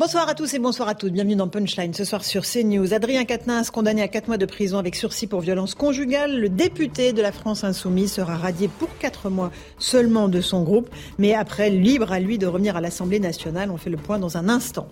Bonsoir à tous et bonsoir à toutes. Bienvenue dans Punchline ce soir sur CNews. Adrien Quatennens, condamné à 4 mois de prison avec sursis pour violence conjugale. Le député de la France Insoumise sera radié pour 4 mois seulement de son groupe, mais après, libre à lui de revenir à l'Assemblée nationale. On fait le point dans un instant.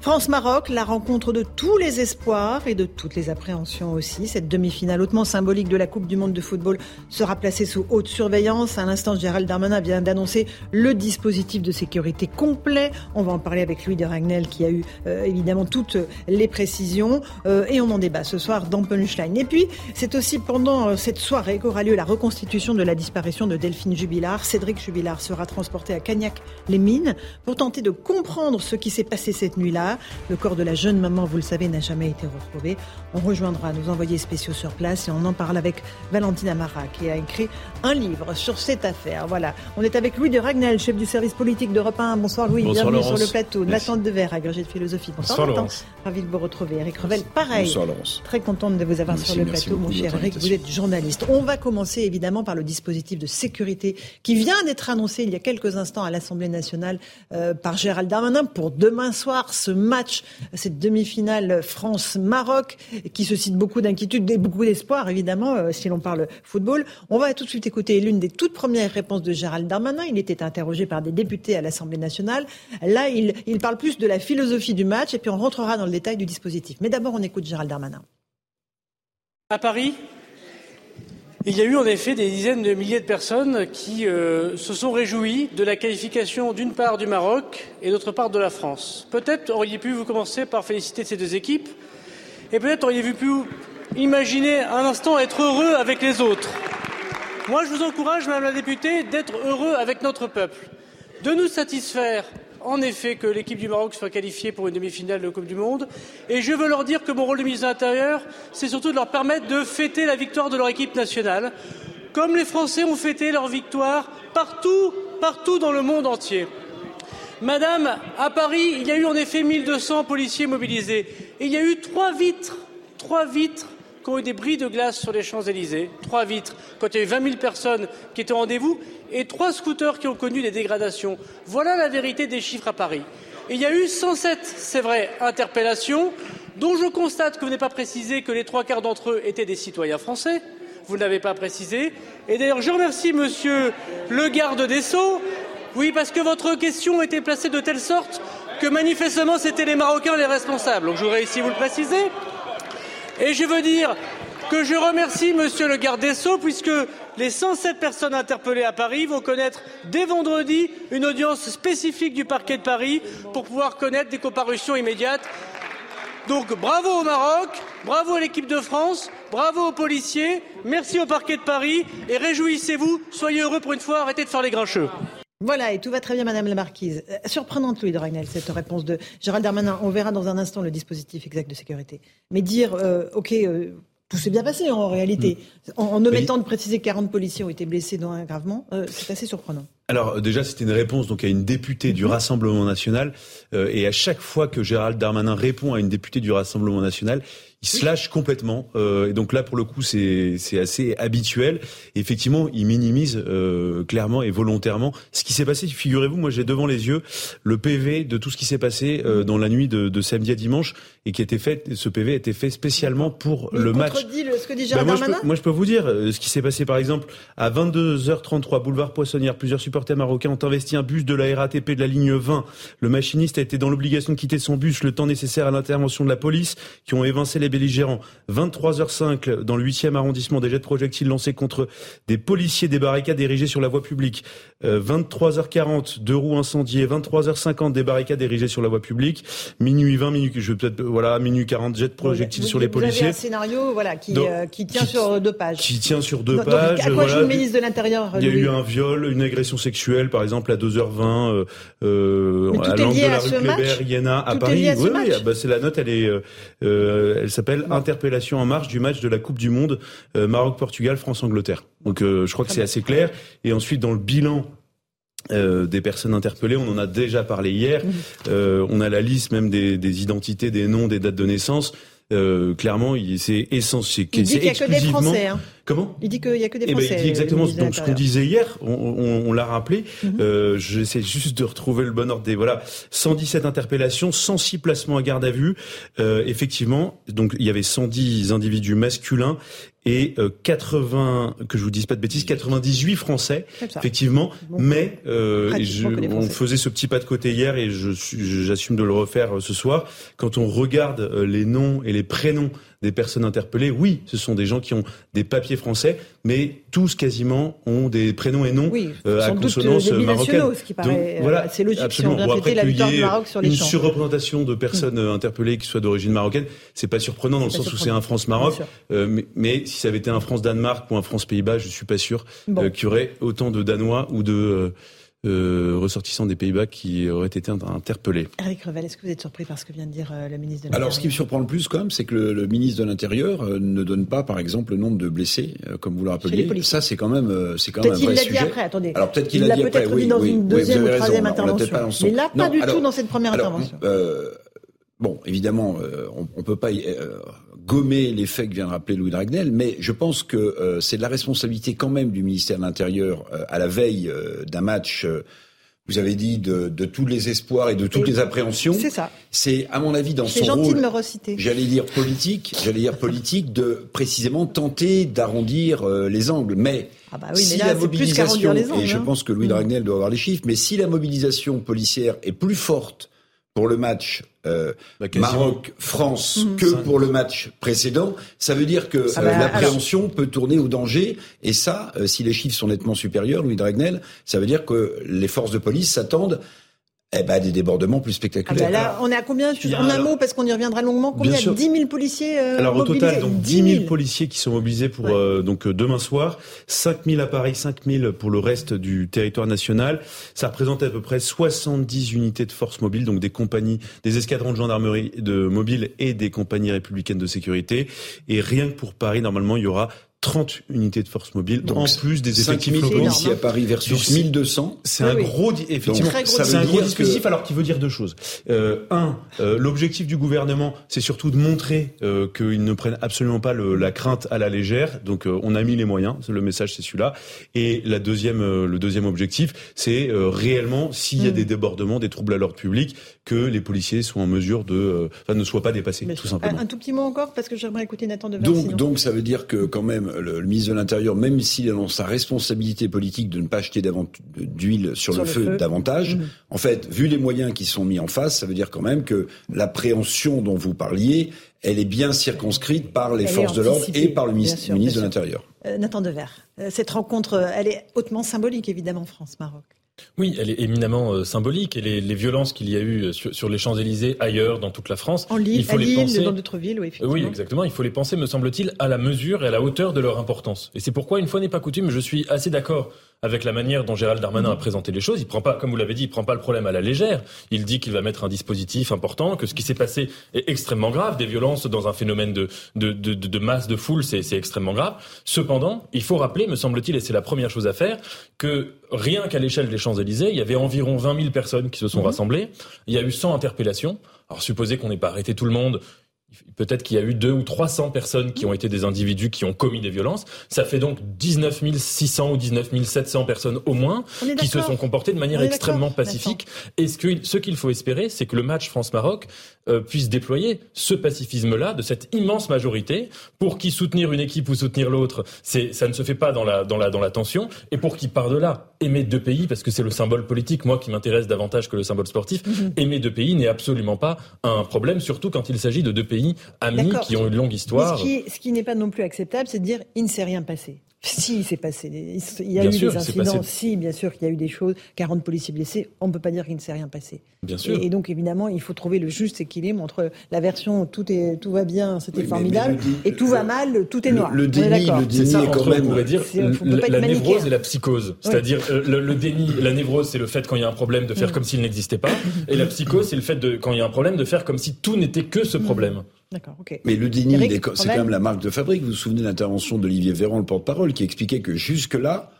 France-Maroc, la rencontre de tous les espoirs et de toutes les appréhensions aussi. Cette demi-finale hautement symbolique de la Coupe du Monde de football sera placée sous haute surveillance. À l'instant, Gérald Darmanin vient d'annoncer le dispositif de sécurité complet. On va en parler avec Louis de Ragnel qui a eu euh, évidemment toutes les précisions euh, et on en débat ce soir dans Punchline. Et puis, c'est aussi pendant euh, cette soirée qu'aura lieu la reconstitution de la disparition de Delphine Jubilard. Cédric Jubilard sera transporté à Cagnac-les-Mines pour tenter de comprendre ce qui s'est passé cette nuit-là. Le corps de la jeune maman, vous le savez, n'a jamais été retrouvé. On rejoindra nos envoyés spéciaux sur place et on en parle avec Valentine Amara qui a écrit un livre sur cette affaire. Voilà, on est avec Louis de Ragnel, chef du service politique d'Europe 1. Bonsoir Louis, bienvenue sur le plateau. Nathan Dever, agrégé de philosophie. Bonsoir, Laurence. Ravi de vous retrouver. Eric Revel, pareil. Bonsoir Laurence. Très contente de vous avoir sur le plateau, mon cher Eric. Vous êtes journaliste. On va commencer évidemment par le dispositif de sécurité qui vient d'être annoncé il y a quelques instants à l'Assemblée nationale euh, par Gérald Darmanin pour demain soir, ce match, cette demi-finale France-Maroc, qui suscite beaucoup d'inquiétudes et beaucoup d'espoir, évidemment, euh, si l'on parle football. On va tout de suite écouter l'une des toutes premières réponses de Gérald Darmanin. Il était interrogé par des députés à l'Assemblée nationale. Là, il, il parle plus de la philosophie du match et puis on rentrera dans le détail du dispositif. Mais d'abord, on écoute Gérald Darmanin. À Paris, il y a eu en effet des dizaines de milliers de personnes qui euh, se sont réjouies de la qualification d'une part du Maroc et d'autre part de la France. Peut-être auriez pu vous commencer par féliciter ces deux équipes et peut-être auriez-vous pu imaginer un instant être heureux avec les autres. Moi, je vous encourage, Madame la députée, d'être heureux avec notre peuple, de nous satisfaire en effet que l'équipe du Maroc soit qualifiée pour une demi-finale de Coupe du Monde. Et je veux leur dire que mon rôle de ministre de l'Intérieur, c'est surtout de leur permettre de fêter la victoire de leur équipe nationale, comme les Français ont fêté leur victoire partout, partout dans le monde entier. Madame, à Paris, il y a eu en effet 1200 policiers mobilisés. Et il y a eu trois vitres, trois vitres qui ont eu des bris de glace sur les Champs-Élysées, trois vitres, quand il y a eu 20 000 personnes qui étaient au rendez-vous, et trois scooters qui ont connu des dégradations. Voilà la vérité des chiffres à Paris. Et il y a eu 107, c'est vrai, interpellations, dont je constate que vous n'avez pas précisé que les trois quarts d'entre eux étaient des citoyens français. Vous ne l'avez pas précisé. Et d'ailleurs, je remercie monsieur le garde des Sceaux. Oui, parce que votre question était placée de telle sorte que manifestement c'était les Marocains les responsables. Donc je voudrais ici vous le préciser. Et je veux dire que je remercie monsieur le garde des Sceaux puisque les 107 personnes interpellées à Paris vont connaître dès vendredi une audience spécifique du parquet de Paris pour pouvoir connaître des comparutions immédiates. Donc bravo au Maroc, bravo à l'équipe de France, bravo aux policiers, merci au parquet de Paris et réjouissez-vous, soyez heureux pour une fois, arrêtez de faire les grincheux. Voilà, et tout va très bien, Madame la Marquise. Euh, surprenante, Louis de Ragnel, cette réponse de Gérald Darmanin. On verra dans un instant le dispositif exact de sécurité. Mais dire, euh, OK, euh, tout s'est bien passé en réalité, mm. en, en omettant de préciser que 40 policiers ont été blessés dont gravement, euh, c'est assez surprenant. Alors déjà, c'était une réponse donc à une députée du Rassemblement national, euh, et à chaque fois que Gérald Darmanin répond à une députée du Rassemblement national, il se lâche complètement. Euh, et donc là, pour le coup, c'est assez habituel. Et effectivement, il minimise euh, clairement et volontairement ce qui s'est passé. Figurez-vous, moi, j'ai devant les yeux le PV de tout ce qui s'est passé euh, dans la nuit de, de, samedi à dimanche et qui a été fait. Ce PV a été fait spécialement pour le, le match. Le, ce que dit Gérald moi, Darmanin je peux, moi, je peux vous dire euh, ce qui s'est passé, par exemple, à 22h33, boulevard Poissonnière. Plusieurs supporters marocains ont investi un bus de la RATP de la ligne 20. Le machiniste a été dans l'obligation de quitter son bus le temps nécessaire à l'intervention de la police, qui ont évincé les belligérants. 23h05 dans le 8e arrondissement, des jets de projectiles lancés contre des policiers des barricades érigées sur la voie publique. 23h40, deux roues incendiées. 23h50, des barricades érigées sur la voie publique. Minuit 20, minuit, je peut-être, voilà, minuit 40, jets de projectiles sur les policiers. Avez un scénario, voilà, qui, qui tient sur deux pages. Qui tient sur deux pages. à quoi joue le ministre de l'Intérieur Il y a eu un viol, une agression sexuelle, par exemple, à 2h20, euh, à l'angle de la rue Kléber, Iéna, à Paris. oui, oui, bah, c'est la note, elle est, euh, elle s'appelle Interpellation en marche du match de la Coupe du Monde euh, Maroc-Portugal, France-Angleterre. Donc, euh, je crois que c'est assez clair. Et ensuite, dans le bilan euh, des personnes interpellées, on en a déjà parlé hier. Euh, on a la liste même des, des, identités, des noms, des dates de naissance. Euh, clairement, c'est essentiel. Il dit qu'il n'y a que des Français. Hein. Comment? Il dit qu'il n'y a que des Français. Eh ben, il dit exactement donc, ce qu'on disait hier, on, on, on l'a rappelé. Mm -hmm. euh, J'essaie juste de retrouver le bon ordre des... Voilà, 117 interpellations, 106 placements à garde à vue. Euh, effectivement, donc il y avait 110 individus masculins et euh, 80, que je vous dise pas de bêtises, 98 Français, effectivement. Bon, mais euh, je, on faisait ce petit pas de côté hier et je j'assume de le refaire euh, ce soir. Quand on regarde euh, les noms et les prénoms des personnes interpellées, oui, ce sont des gens qui ont des papiers français, mais tous quasiment ont des prénoms et noms oui, euh, à consonance des marocaine. Ce qui paraît Donc, voilà, assez logique absolument. si on bon, après, la victoire du Maroc sur les une champs. surreprésentation de personnes mmh. interpellées qui soient d'origine marocaine, c'est pas surprenant dans le sens où c'est un France-Maroc, euh, mais, mais, si ça avait été un France-Danemark ou un France-Pays-Bas, je suis pas sûr bon. euh, qu'il y aurait autant de Danois ou de euh, ressortissants des Pays-Bas qui auraient été interpellés. Eric Revel, est-ce que vous êtes surpris par ce que vient de dire euh, le ministre de l'Intérieur Alors, ce qui me surprend le plus, quand même, c'est que le, le, ministre de l'Intérieur euh, ne donne pas, par exemple, le nombre de blessés, euh, comme vous le rappeliez. Ça, c'est quand même, euh, c'est quand même un vrai sujet. Peut-être qu'il l'a dit après. Attendez. Alors peut-être qu'il l'a dit peut-être après. dit dans oui, une oui, deuxième oui, ou troisième raison, intervention. Mais là, pas non, du alors, tout dans cette première alors, intervention. Euh, bon, évidemment, on, on peut pas gommer les faits que vient de rappeler Louis Dragnel, mais je pense que euh, c'est de la responsabilité quand même du ministère de l'Intérieur euh, à la veille euh, d'un match. vous avez dit de, de, tous les espoirs et de toutes et les appréhensions. C'est ça. C'est à mon avis dans son gentil rôle. de me reciter. J'allais dire politique. J'allais dire politique de précisément tenter d'arrondir les angles, mais. Ah bah oui, si mais là, la mobilisation, les angles, et je hein. pense que Louis Dragnel doit avoir les chiffres, mais si la mobilisation policière est plus forte pour le match euh, Maroc-France Mhm. que pour le match précédent, ça veut dire que Ah euh, bah, l'appréhension peut tourner au danger. Et ça, euh, si les chiffres sont nettement supérieurs, Louis Dragnel, ça veut dire que les forces de police s'attendent eh ben, à des débordements plus Ah spectaculaires. bah là, on est à combien Bien, En un alors- mau, parce qu'on y reviendra longuement. Combien? Bien sûr. 10 000 policiers euh, Alors au mobilisés? total, donc 10 000 policiers qui sont mobilisés pour Ouais. euh, donc euh, demain soir, 5 000 appareils, 5 000 pour le reste du territoire national. Ça représente à peu près 70 unités de force mobile, donc des compagnies, des escadrons de gendarmerie de mobile et des compagnies républicaines de sécurité. Et rien que pour Paris, normalement, il y aura 30 unités de force mobile, Donc, en plus des 5 effectifs 000 locaux. policiers à Paris versus Donc, 1200. C'est Oui, un oui. gros, effectivement, c'est un gros dire dispositif que- alors qui veut dire deux choses. Euh, un, euh, l'objectif du gouvernement, c'est surtout de montrer euh, qu'ils ne prennent absolument pas le, la crainte à la légère. Donc, euh, on a mis les moyens. Le message, c'est celui-là. Et la deuxième, euh, le deuxième objectif, c'est euh, réellement s'il y a Mm. des débordements, des troubles à l'ordre public, que les policiers soient en mesure de, euh, enfin, ne soient pas dépassés, Mais tout un, simplement. un tout petit mot encore, parce que j'aimerais écouter Nathan Devers. Donc, sinon. donc, ça veut dire que quand même, le, le ministre de l'Intérieur, même s'il dans sa responsabilité politique de ne pas acheter d'huile sur, Sur le, le feu, feu. davantage, Mhm. en fait, vu les moyens qui sont mis en face, ça veut dire quand même que l'appréhension dont vous parliez, elle est bien circonscrite par les Elle forces de l'ordre et par le ministre, sûr, ministre de l'Intérieur. Euh, Nathan Devers, euh, cette rencontre, euh, elle est hautement symbolique, évidemment, France-Maroc. Oui, elle est éminemment euh, symbolique et les, les violences qu'il y a eu euh, sur, sur les Champs-Élysées, ailleurs, dans toute la France, En Lille, il faut à les Lille, penser. dans d'autres villes, oui, effectivement. Oui, exactement. Il faut les penser, me semble-t-il, à la mesure et à la hauteur de leur importance. Et c'est pourquoi, une fois n'est pas coutume, je suis assez d'accord avec la manière dont Gérald Darmanin a présenté les choses. Il prend pas, comme vous l'avez dit, il prend pas le problème à la légère. Il dit qu'il va mettre un dispositif important, que ce qui s'est passé est extrêmement grave. Des violences dans un phénomène de, de, de, de masse, de foule, c'est c'est extrêmement grave. Cependant, il faut rappeler, me semble-t-il, et c'est la première chose à faire, que rien qu'à l'échelle des Champs-Élysées, il y avait environ 20 000 personnes qui se sont rassemblées. Il y a eu 100 interpellations. Alors, supposez qu'on n'ait pas arrêté tout le monde. Peut-être qu'il y a eu deux ou 300 personnes qui ont été des individus qui ont commis des violences. Ça fait donc 19 600 ou 19 700 personnes au moins qui se sont comportées de manière extrêmement pacifique. Et ce qu'il faut espérer, c'est que le match France-Maroc euh, puisse déployer ce pacifisme-là de cette immense majorité pour qui soutenir une équipe ou soutenir l'autre, c'est ça ne se fait pas dans la dans la dans la tension. Et pour qui par delà aimer deux pays, parce que c'est le symbole politique, moi qui m'intéresse davantage que le symbole sportif, Mhm. aimer deux pays n'est absolument pas un problème, surtout quand il s'agit de deux pays pays amis qui ont une longue histoire. ce qui, ce qui n'est pas non plus acceptable, c'est de dire il ne s'est rien passé. Si, il s'est passé. il y a eu des incidents. Si, bien sûr qu'il y a eu des choses. 40 policiers blessés. On ne peut pas dire qu'il ne s'est rien passé. Bien sûr. Et, donc, évidemment, il faut trouver le juste équilibre entre la version tout, est, tout va bien, c'était formidable, et tout va mal, tout est noir. Le, déni, le déni est, quand même. On pourrait dire la, névrose et la psychose. C'est-à-dire, euh, le, déni, la névrose, c'est le fait, quand il y a un problème, de faire mm. comme s'il n'existait pas. Et la psychose, c'est le fait, de, quand il y a un problème, de faire comme si tout n'était que ce Mais le déni, c'est quand même la marque de fabrique. Vous vous souvenez de l'intervention d'Olivier Véran, le porte-parole, qui expliquait que jusque-là,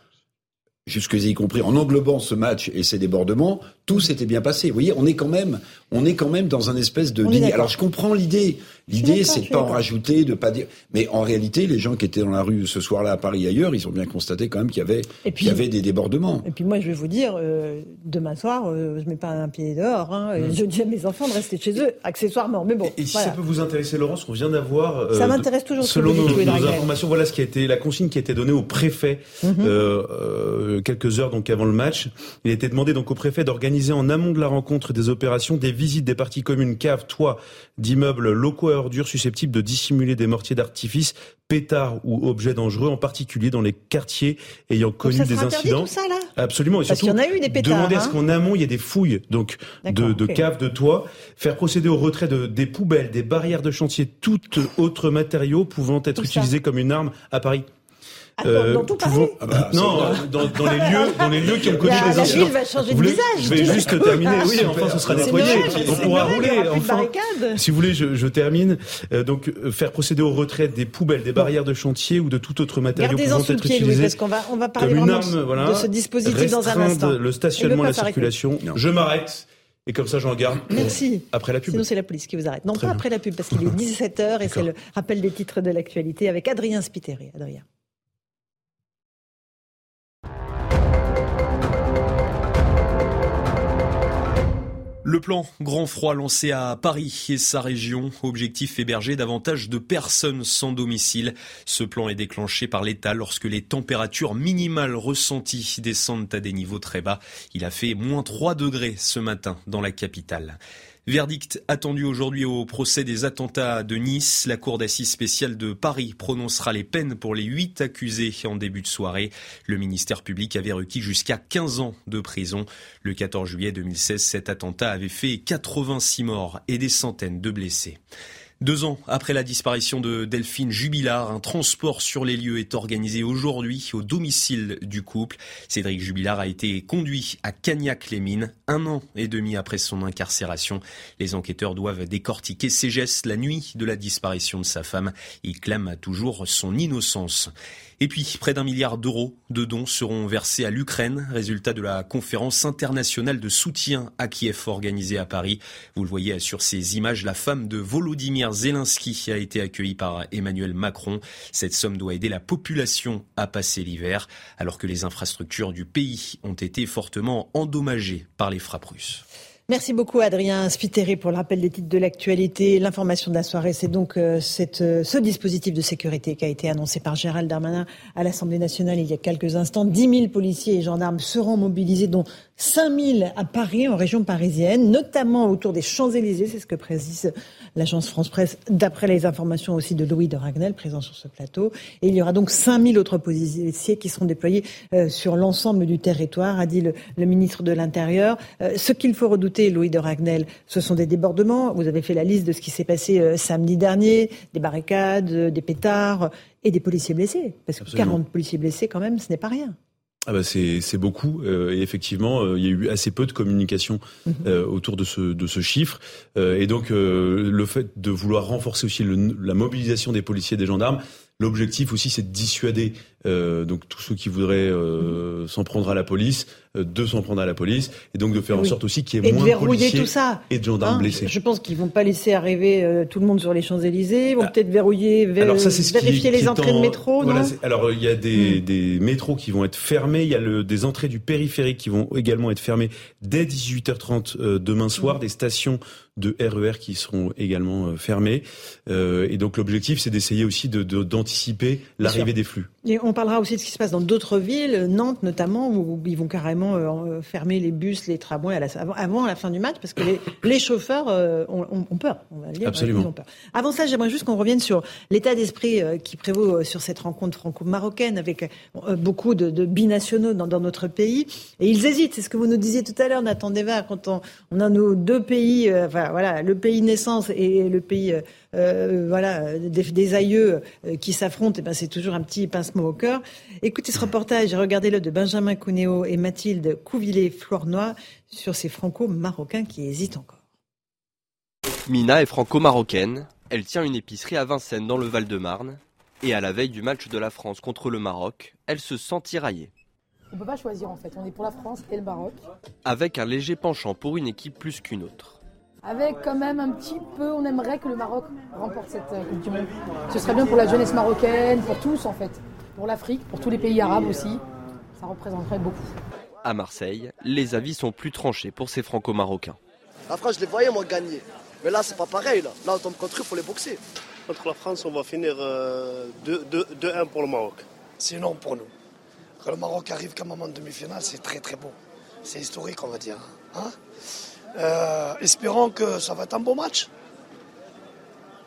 jusque y compris en englobant ce match et ses débordements, tout s'était bien passé. Vous voyez, on est quand même, on est quand même dans un espèce de déni. Alors je comprends l'idée. L'idée, c'est de pas en rajouter, de pas dire. Mais en réalité, les gens qui étaient dans la rue ce soir-là à Paris et ailleurs, ils ont bien constaté quand même qu'il y avait, qu'il y avait des débordements. Et puis moi, je vais vous dire, euh, demain soir, euh, je mets pas un pied dehors. Hein, mmh. Je dis à mes enfants de rester chez eux, accessoirement. Mais bon. Et, si ça peut vous intéresser, Laurence, qu'on vient d'avoir. Euh, ça m'intéresse toujours. Selon nos, nos informations, voilà ce qui a été la consigne qui a été donnée au préfet mmh. euh, quelques heures donc avant le match. Il a été demandé donc au préfet d'organiser en amont de la rencontre des opérations des visites des parties communes, caves, toits d'immeubles locaux à ordures susceptibles de dissimuler des mortiers d'artifice, pétards ou objets dangereux, en particulier dans les quartiers ayant connu des incidents. Tout ça, là? Absolument. Et Parce qu'il y en a eu des pétards. Demander à ce hein. qu'en amont, il y ait des fouilles donc de, de caves, de toits, faire procéder au retrait de, des poubelles, des barrières de chantier, tout autre matériaux pouvant être utilisés comme une arme à Paris. Euh, dans tout Paris ah bah, Non, dans, dans, les lieux, dans les lieux qui ont connu les incidents. La ville va changer de visage. Je vais juste terminer. Oui, enfin, ce sera nettoyé. On pourra rouler. Enfin, si vous voulez, je, je termine. Euh, donc, euh, faire procéder au retrait des poubelles, des barrières de chantier ou de tout autre matériau pouvant être pied, utilisé parce qu'on va, on va parler comme une arme, voilà, de ce dispositif dans un instant. Le stationnement, la circulation. Je m'arrête. Et comme ça, j'en garde. Merci. Après la pub. Sinon, c'est la police qui vous arrête. Non, pas après la pub, parce qu'il est 17h et c'est le rappel des titres de l'actualité avec Adrien Spiteri. Adrien. Le plan grand froid lancé à Paris et sa région, objectif héberger davantage de personnes sans domicile. Ce plan est déclenché par l'État lorsque les températures minimales ressenties descendent à des niveaux très bas. Il a fait moins 3 degrés ce matin dans la capitale. Verdict attendu aujourd'hui au procès des attentats de Nice. La Cour d'assises spéciale de Paris prononcera les peines pour les huit accusés en début de soirée. Le ministère public avait requis jusqu'à 15 ans de prison. Le 14 juillet 2016, cet attentat avait fait 86 morts et des centaines de blessés. Deux ans après la disparition de Delphine Jubilard, un transport sur les lieux est organisé aujourd'hui au domicile du couple. Cédric Jubilard a été conduit à Cagnac-les-Mines un an et demi après son incarcération. Les enquêteurs doivent décortiquer ses gestes la nuit de la disparition de sa femme. Il clame toujours son innocence. Et puis, près d'un milliard d'euros de dons seront versés à l'Ukraine, résultat de la conférence internationale de soutien à Kiev organisée à Paris. Vous le voyez sur ces images, la femme de Volodymyr Zelensky a été accueillie par Emmanuel Macron. Cette somme doit aider la population à passer l'hiver, alors que les infrastructures du pays ont été fortement endommagées par les frappes russes. Merci beaucoup Adrien Spiteri pour le rappel des titres de l'actualité. L'information de la soirée, c'est donc euh, euh, ce dispositif de sécurité qui a été annoncé par Gérald Darmanin à l'Assemblée nationale il y a quelques instants. 10 000 policiers et gendarmes seront mobilisés, dont 5 000 à Paris, en région parisienne, notamment autour des Champs-Élysées. C'est ce que précise l'agence France-Presse, d'après les informations aussi de Louis de Ragnel, présent sur ce plateau. Et il y aura donc 5000 autres policiers qui seront déployés euh, sur l'ensemble du territoire, a dit le, ministre de l'Intérieur. Euh, ce qu'il faut redouter, Louis de Ragnel, ce sont des débordements. Vous avez fait la liste de ce qui s'est passé euh, samedi dernier, des barricades, des pétards et des policiers blessés. Parce que 40 policiers blessés, quand même, ce n'est pas rien ah bah c'est beaucoup euh, et effectivement euh, il y a eu assez peu de communication mhm. euh, autour de ce de ce chiffre et donc le fait de vouloir renforcer aussi la mobilisation des policiers et des gendarmes L'objectif aussi, c'est de dissuader euh, donc tous ceux qui voudraient euh, s'en prendre à la police, de s'en prendre à la police, et donc de faire en sorte aussi qu'il y ait moins de policiers tout ça. et de gendarmes hein, blessés. Je pense qu'ils vont pas laisser arriver tout le monde sur les Champs Élysées. Ils vont ah. peut-être verrouiller, vérifier les entrées de métro. alors il y a des, hmm. des, métros qui vont être fermés. Il y a le, des entrées du périphérique qui vont également être fermées dès 18h30 demain soir. Hmm. Des stations de RER e qui seront également fermées. et donc l'objectif, c'est d'essayer aussi de, de anticiper l'arrivée des flux. Et on parlera aussi de ce qui se passe dans d'autres villes, Nantes notamment, où ils vont carrément euh, fermer les bus, les tramways avant, la fin du match, parce que les, chauffeurs euh, ont, peur, on va dire. Absolument. Ils ont peur. Avant ça, j'aimerais juste qu'on revienne sur l'état d'esprit euh, qui prévaut sur cette rencontre franco-marocaine, avec beaucoup de, binationaux dans, notre pays. Et ils hésitent, c'est ce que vous nous disiez tout à l'heure, Nathan Deva, quand on, on, a nos deux pays, enfin voilà, le pays naissance et le pays euh, voilà, des, aïeux euh, qui s'affrontent, et ben c'est toujours un petit pincement au cœur. Écoutez ce reportage, regardez-le de Benjamin Cuneo et Mathilde Couvillé-Flournoy sur ces franco-marocains qui hésitent encore. Mina est franco-marocaine. Elle tient une épicerie à Vincennes dans le Val-de-Marne. Et à la veille du match de la France contre le Maroc, elle se sent tiraillée. On ne peut pas choisir en fait, on est pour la France et le Maroc. Avec un léger penchant pour une équipe plus qu'une autre avec quand même un petit peu, on aimerait que le Maroc remporte cette euh, Coupe du Monde. Ce serait bien pour la jeunesse marocaine, pour tous en fait, pour l'Afrique, pour tous les pays arabes aussi. Ça représenterait beaucoup. À Marseille, les avis sont plus tranchés pour ces franco-marocains. La France, je les voyais moi gagner. Mais là, c'est pas pareil. Là, là on tombe contre eux, il faut les boxer. Contre la France, on va finir 2-1 euh, pour le Maroc. C'est non pour nous. Quand le Maroc arrive comme moment de demi-finale, c'est très très beau. C'est historique, on va dire. Hein euh, espérons que ça va être un bon match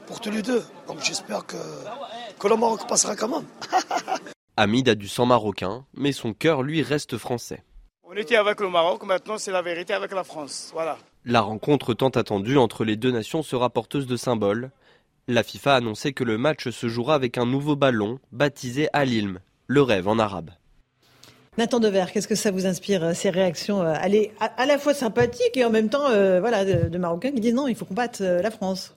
pour tous les deux. Donc j'espère que, que le Maroc passera quand même. Hamid a du sang marocain, mais son cœur lui reste français. On était avec le Maroc, maintenant c'est la vérité avec la France. Voilà. La rencontre tant attendue entre les deux nations sera porteuse de symboles. La FIFA a annoncé que le match se jouera avec un nouveau ballon baptisé Al-Ilm, le rêve en arabe. Nathan Dever, qu'est-ce que ça vous inspire, euh, ces réactions euh, Elle est à la fois sympathique et en même temps euh, voilà, de, Marocains qui disent non, il faut combattre la France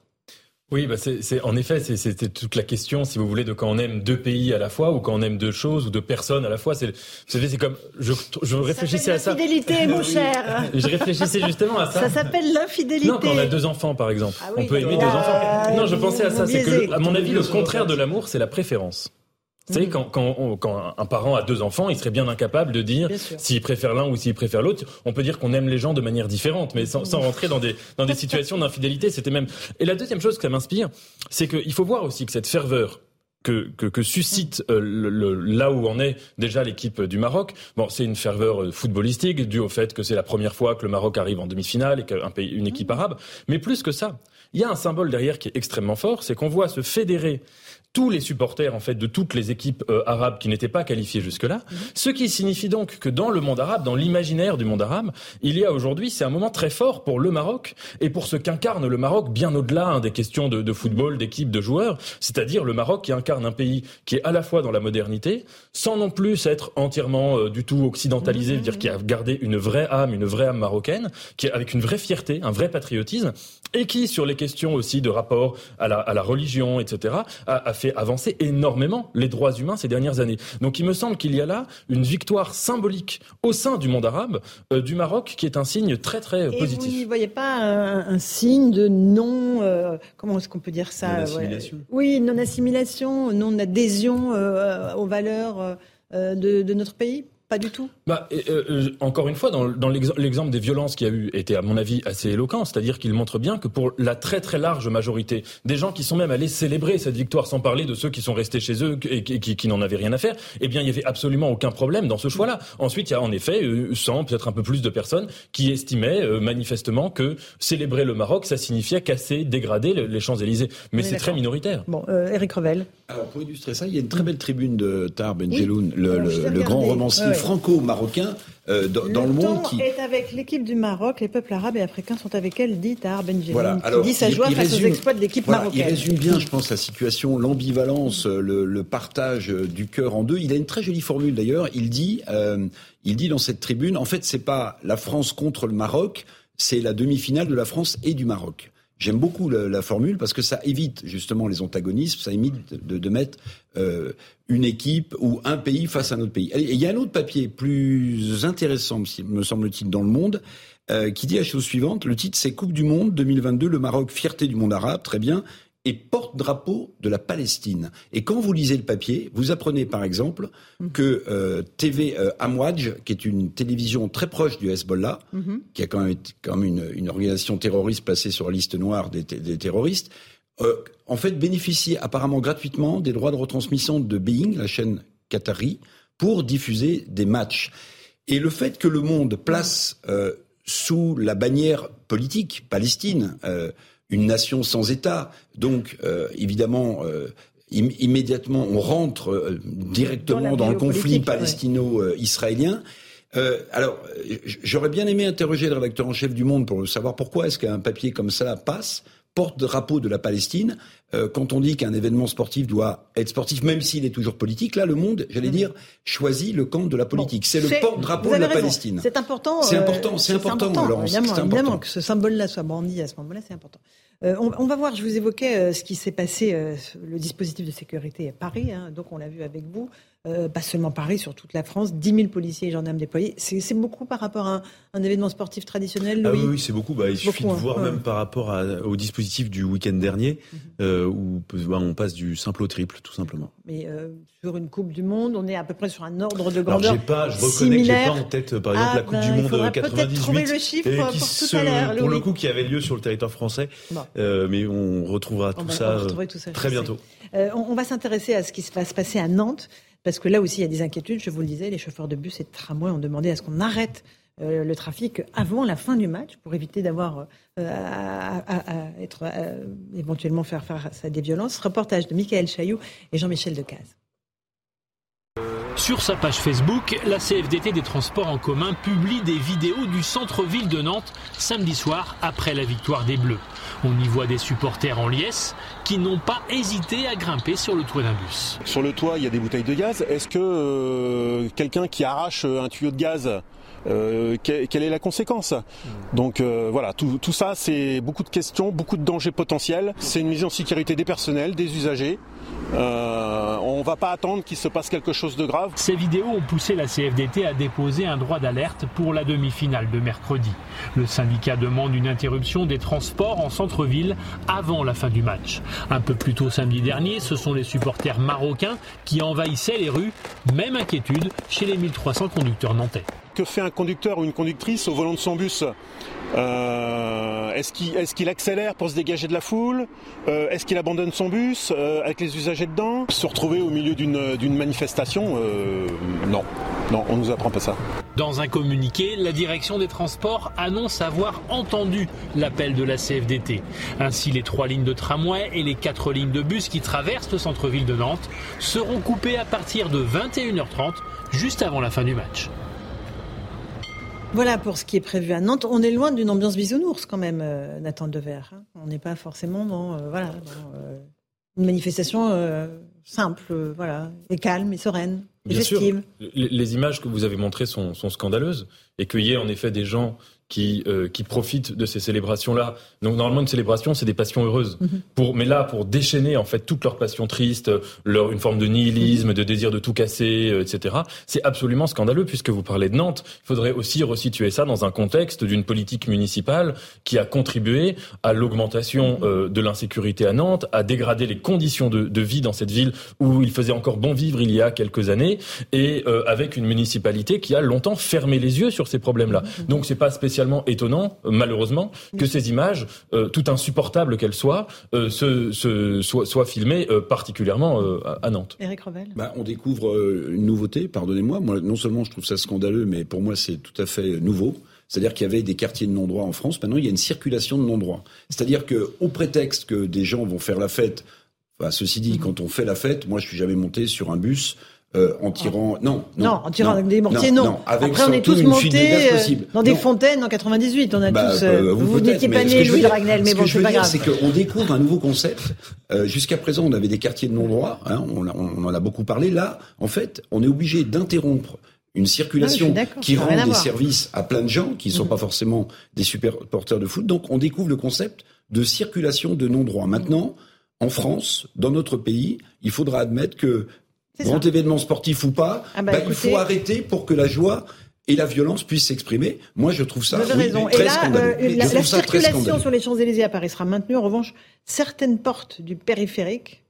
oui, bah c'est en effet, c'était toute la question, si vous voulez, de quand on aime deux pays à la fois ou quand on aime deux choses ou deux personnes à la fois. C'est, c'est comme je, je réfléchissais à ça. L'infidélité, mon cher. je réfléchissais justement à ça. Ça s'appelle l'infidélité. Non, quand on a deux enfants, par exemple, ah on peut aimer deux enfants. Non, je pensais à ça. C'est que, à mon avis, le contraire de l'amour, c'est la préférence. Vous savez, quand, quand, quand, un parent a deux enfants, il serait bien incapable de dire s'il préfère l'un ou s'il préfère l'autre. On peut dire qu'on aime les gens de manière différente, mais sans, sans rentrer dans des, dans des situations d'infidélité. C'était même. Et la deuxième chose que ça m'inspire, c'est qu'il faut voir aussi que cette ferveur que, que, que, suscite euh, le, là où en est déjà l'équipe du Maroc. Bon, c'est une ferveur euh, footballistique due au fait que c'est la première fois que le Maroc arrive en demi-finale et qu'un pays, une équipe arabe. Mais plus que ça, il y a un symbole derrière qui est extrêmement fort, c'est qu'on voit se fédérer tous les supporters en fait de toutes les équipes euh, arabes qui n'étaient pas qualifiées jusque-là. Mhm. Ce qui signifie donc que dans le monde arabe, dans l'imaginaire du monde arabe, il y a aujourd'hui, c'est un moment très fort pour le Maroc et pour ce qu'incarne le Maroc bien au-delà hein, des questions de, de football, d'équipe, de joueurs, c'est-à-dire le Maroc qui incarne un pays qui est à la fois dans la modernité, sans non plus être entièrement euh, du tout occidentalisé, dire qui a gardé une vraie âme, une vraie âme marocaine, qui est avec une vraie fierté, un vrai patriotisme, et qui sur les questions aussi de rapport à la, à la religion, etc., a, a fait avancer énormément les droits humains ces dernières années. Donc il me semble qu'il y a là une victoire symbolique au sein du monde arabe euh, du Maroc qui est un signe très très Et positif. Vous n'y voyez pas un, signe de non euh, comment est-ce qu'on peut dire ça non assimilation. Oui, non assimilation, non adhésion euh, aux valeurs de, de notre pays? Pas du tout bah, euh, euh, Encore une fois, dans, dans l'exemple des violences qu'il y a eu était, à mon avis, assez éloquent. C'est-à-dire qu'il montre bien que pour la très très large majorité des gens qui sont même allés célébrer cette victoire, sans parler de ceux qui sont restés chez eux et qui, qui, n'en avaient rien à faire, eh bien, il y avait absolument aucun problème dans ce choix-là. Ensuite, il y a en effet 100, euh, peut-être un peu plus de personnes qui estimaient manifestement que célébrer le Maroc, ça signifiait casser, dégrader les Champs-Élysées. Mais c'est très minoritaire. Bon, Eric Revel. Alors, pour illustrer ça, il y a une très belle tribune de Tar Benjeloun, le, le, grand romancier franco-marocain euh, dans, le, monde qui est avec l'équipe du Maroc, les peuples arabes et africains sont avec elle, dit Tahar Benjelloun, voilà. qui dit sa joie face aux exploits de l'équipe marocaine. Il résume bien, je pense, la situation, l'ambivalence, le, le, partage du cœur en deux. Il a une très jolie formule d'ailleurs. Il dit, euh, il dit dans cette tribune, en fait, c'est pas la France contre le Maroc, c'est la demi-finale de la France et du Maroc. J'aime beaucoup la, formule parce que ça évite justement les antagonismes, ça évite de, de mettre euh, une équipe ou un pays face à un autre pays. Et il y a un autre papier plus intéressant, me semble-t-il, dans le monde, euh, qui dit la chose suivante. Le titre, c'est Coupe du Monde 2022, le Maroc, fierté du monde arabe, très bien et porte-drapeau de la Palestine. Et quand vous lisez le papier, vous apprenez par exemple que euh, TV euh, Amouadj, qui est une télévision très proche du Hezbollah, mhm. qui a quand même, quand même une, organisation terroriste placée sur la liste noire des, terroristes, euh, en fait bénéficie apparemment gratuitement des droits de retransmission de Being, la chaîne qatari pour diffuser des matchs. Et le fait que le monde place euh, sous la bannière politique Palestine une nation sans État, donc euh, évidemment immédiatement on rentre directement dans, le conflit palestino-israélien. alors, j'aurais bien aimé interroger le rédacteur en chef du Monde pour savoir pourquoi est-ce qu'un papier comme ça passe porte-drapeau de la Palestine, euh, quand on dit qu'un événement sportif doit être sportif, même s'il est toujours politique, là, le monde, j'allais mm. dire, choisit le camp de la politique. c'est le porte-drapeau de la Palestine. C'est important. C'est important, c'est important, important, évidemment, évidemment, que ce symbole-là soit brandi à ce moment-là, c'est important. Euh, on, va voir, je vous évoquais euh, ce qui s'est passé, le dispositif de sécurité à Paris, hein, donc on l'a vu avec vous. Euh, pas seulement Paris, sur toute la France, 10 000 policiers et gendarmes déployés. C'est beaucoup par rapport à un, événement sportif traditionnel, ah oui, c'est beaucoup. Bah, il suffit de hein. voir même par rapport au dispositif du week-end dernier, mhm. euh, où bah, on passe du simple au triple, tout simplement. Mais euh, sur une Coupe du Monde, on est à peu près sur un ordre de grandeur Alors, pas, je reconnais que j'ai pas en tête, par exemple, la Coupe ah, du ben, Monde 98, trouver le chiffre pour tout à. Pour le coup, qui avait lieu sur le territoire français, mais on retrouvera tout, ça, tout, ça, très bientôt. on va s'intéresser à ce qui va se passer à Nantes. Parce que là aussi, il y a des inquiétudes. Je vous le disais, les chauffeurs de bus et de tramway ont demandé à ce qu'on arrête euh, le trafic avant la fin du match pour éviter d'avoir euh, à, être éventuellement faire face à des violences. Reportage de Michael Chailloux et Jean-Michel Decaze. Sur sa page Facebook, la CFDT des transports en commun publie des vidéos du centre-ville de Nantes samedi soir après la victoire des Bleus. On y voit des supporters en liesse qui n'ont pas hésité à grimper sur le toit d'un bus. Sur le toit, il y a des bouteilles de gaz. Est-ce que euh, quelqu'un qui arrache un tuyau de gaz euh, quelle est la conséquence? Donc euh, voilà, tout, tout ça, c'est beaucoup de questions, beaucoup de dangers potentiels. C'est une mise en sécurité des personnels, des usagers. Euh, on ne va pas attendre qu'il se passe quelque chose de grave. Ces vidéos ont poussé la CFDT à déposer un droit d'alerte pour la demi-finale de mercredi. Le syndicat demande une interruption des transports en centre-ville avant la fin du match. Un peu plus tôt samedi dernier, ce sont les supporters marocains qui envahissaient les rues. Même inquiétude chez les 1300 conducteurs nantais. Que fait un conducteur ou une conductrice au volant de son bus? Euh, Est-ce qu'il accélère pour se dégager de la foule euh, Est-ce qu'il abandonne son bus euh, avec les usagers dedans? Se retrouver au milieu d'une manifestation Non, non, on nous apprend pas ça. Dans un communiqué, la direction des transports annonce avoir entendu l'appel de la CFDT. Ainsi, les trois lignes de tramway et les quatre lignes de bus qui traversent le centre-ville de Nantes seront coupées à partir de 21h30, juste avant la fin du match. Voilà pour ce qui est prévu à Nantes. On est loin d'une ambiance bisounours quand même, euh, Nathan Dever. Hein. On n'est pas forcément dans, euh, voilà, euh, une manifestation simple, voilà, et calme et sereine. Bien sûr. Les, images que vous avez montrées sont, sont scandaleuses et qu'il y ait en effet des gens qui, euh, qui profitent de ces célébrations-là. Donc normalement une célébration, c'est des passions heureuses. Mhm. Pour, mais là, pour déchaîner en fait toutes leurs passions tristes, leur, une forme de nihilisme, mhm. de désir de tout casser, euh, etc. C'est absolument scandaleux puisque vous parlez de Nantes. Il faudrait aussi resituer ça dans un contexte d'une politique municipale qui a contribué à l'augmentation mhm. euh, de l'insécurité à Nantes, à dégrader les conditions de, de, vie dans cette ville où il faisait encore bon vivre il y a quelques années, et euh, avec une municipalité qui a longtemps fermé les yeux sur ces problèmes-là. Donc c'est pas spécialement étonnant, malheureusement, que ces images, euh, tout insupportables qu'elles soient, euh, soient, filmées euh, particulièrement à Nantes. Eric Revel bah, On découvre une nouveauté, pardonnez-moi. Moi, non seulement je trouve ça scandaleux, mais pour moi, c'est tout à fait nouveau. C'est-à-dire qu'il y avait des quartiers de non-droit en France. Maintenant, il y a une circulation de non-droit. C'est-à-dire que, au prétexte que des gens vont faire la fête, ceci dit, mhm. quand on fait la fête, moi, je suis jamais monté sur un bus euh, en tirant non non, non en tirant avec des mortiers non, après on est tous montés euh, dans des fontaines en 98 on a bah, tous euh, vous, n'étiez pas né Louis Ragnel mais bon c'est pas grave. c'est qu'on découvre un nouveau concept jusqu'à présent on avait des quartiers de non-droit hein, on, on, en a beaucoup parlé. Là en fait on est obligé d'interrompre une circulation ah, qui rend des services à plein de gens qui ne sont mm. pas forcément des super porteurs de foot. Donc on découvre le concept de circulation de non-droit. Maintenant en France, dans notre pays, il faudra admettre que grand événement sportif ou pas, ah bah, bah, il faut arrêter pour que la joie et la violence puissent s'exprimer. Moi, je trouve ça Vous avez raison. et là, euh, la, circulation sur les Champs-Élysées à Paris sera maintenue. En revanche, certaines portes du périphérique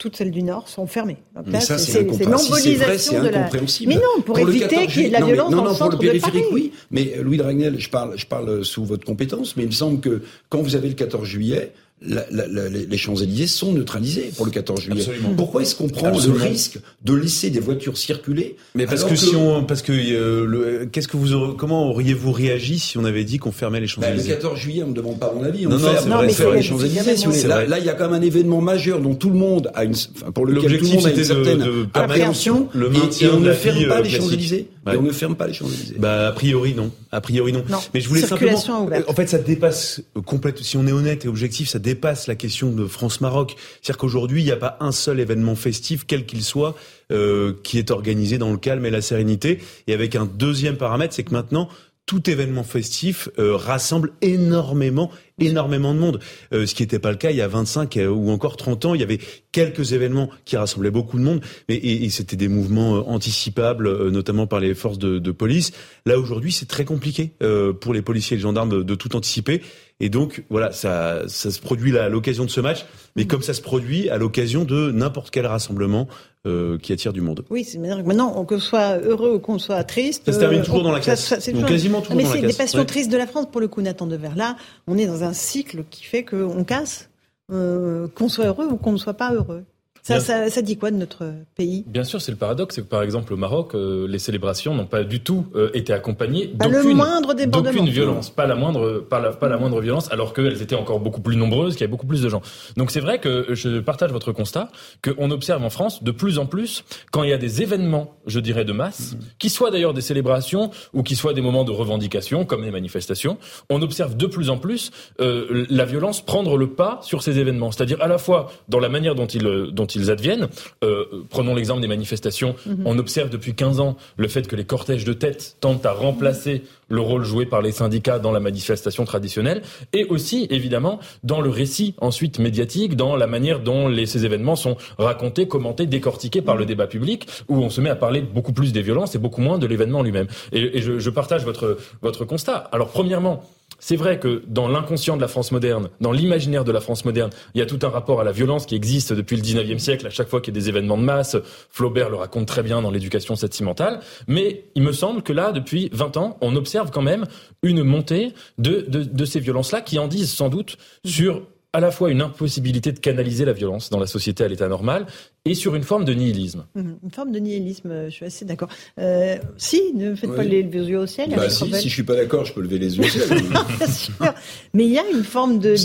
toutes celles du Nord sont fermées. Donc c'est l'embolisation de la. Mais non, pour, éviter qu'il y ait de la violence dans le centre pour le périphérique, oui. Mais Louis Dragnel, je parle, je parle sous votre compétence, mais il me semble que quand vous avez le 14 juillet, la, la, la, les Champs-Élysées sont neutralisés pour le 14 juillet. Absolument. Pourquoi est-ce qu'on prend Absolument. le risque de laisser des voitures circuler Mais parce que, si on, parce que euh, le- qu'est-ce que vous, aurez- comment auriez-vous réagi si on avait dit qu'on fermait les Bah, le Champs-Élysées 14 juillet, on ne demande pas mon avis. On Non, non, ferme, c'est vrai, ferme les Champs-Élysées. si Là, il y a quand même un événement majeur dont tout le monde a une, enfin, pour lequel tout le L'objectif, monde a une de- certaine de permettre appréhension. le maintien et, on de ne ferme pas euh, les. Champs-Élysées. Ouais. Et on ne ferme pas les Champs-Élysées. Bah a priori non, a priori non. Non. Mais je voulais Circulation simplement, ouverte. en fait, ça dépasse complètement. Si on est honnête et objectif, ça dépasse la question de France-Maroc. C'est-à-dire qu'aujourd'hui, il n'y a pas un seul événement festif, quel qu'il soit, euh, qui est organisé dans le calme et la sérénité. Et avec un deuxième paramètre, c'est que maintenant tout événement festif euh, rassemble énormément, énormément de monde. Euh, ce qui n'était pas le cas il y a 25 euh, ou encore 30 ans. Il y avait quelques événements qui rassemblaient beaucoup de monde, mais et, et c'était des mouvements euh, anticipables, euh, notamment par les forces de, de police. Là aujourd'hui, c'est très compliqué euh, pour les policiers et les gendarmes de, de tout anticiper. Et donc voilà, ça, ça se produit là à l'occasion de ce match, mais comme ça se produit à l'occasion de n'importe quel rassemblement euh, qui attire du monde. Oui, c'est maintenant, on- qu'on soit heureux ou qu'on soit triste. Ça se termine euh, toujours on- dans la casse. ça- c'est Donc toujours- quasiment Ah, Mais dans la c'est des passions Ouais. tristes de la France, pour le coup, Nathan Devers. Là, on est dans un cycle qui fait qu'on casse, euh, qu'on soit heureux ou qu'on ne soit pas heureux. Ça, Bien. ça, ça dit quoi de notre pays? Bien sûr, c'est le paradoxe, c'est que par exemple au Maroc, euh, les célébrations n'ont pas du tout euh, été accompagnées d'aucune violence, pas la moindre, pas la, pas la moindre violence, alors qu'elles étaient encore beaucoup plus nombreuses, qu'il y avait beaucoup plus de gens. Donc c'est vrai que je partage votre constat qu'on observe en France de plus en plus quand il y a des événements, je dirais de masse, qui soient d'ailleurs des célébrations ou qui soient des moments de revendication comme les manifestations, on observe de plus en plus euh, la violence prendre le pas sur ces événements, c'est-à-dire à la fois dans la manière dont ils dont ils adviennent. Euh, prenons l'exemple des manifestations. Mhm. On observe depuis 15 ans le fait que les cortèges de tête tentent à remplacer le rôle joué par les syndicats dans la manifestation traditionnelle, et aussi évidemment dans le récit ensuite médiatique, dans la manière dont les, ces événements sont racontés, commentés, décortiqués par le débat public, où on se met à parler beaucoup plus des violences et beaucoup moins de l'événement lui-même. Et, et je, je partage votre votre constat. Alors premièrement. C'est vrai que dans l'inconscient de la France moderne, dans l'imaginaire de la France moderne, il y a tout un rapport à la violence qui existe depuis le 19e siècle, à chaque fois qu'il y a des événements de masse. Flaubert le raconte très bien dans l'éducation sentimentale. Mais il me semble que là, depuis 20 ans, on observe quand même une montée de, de, de ces violences-là qui en disent sans doute sur à la fois une impossibilité de canaliser la violence dans la société à l'état normal et sur une forme de nihilisme. Une forme de nihilisme, euh, je suis assez d'accord. Euh, si, ne faites pas Oui. les les yeux au ciel. Bah si, si je suis pas d'accord, je peux lever les yeux. au ciel. Mais il y a une forme de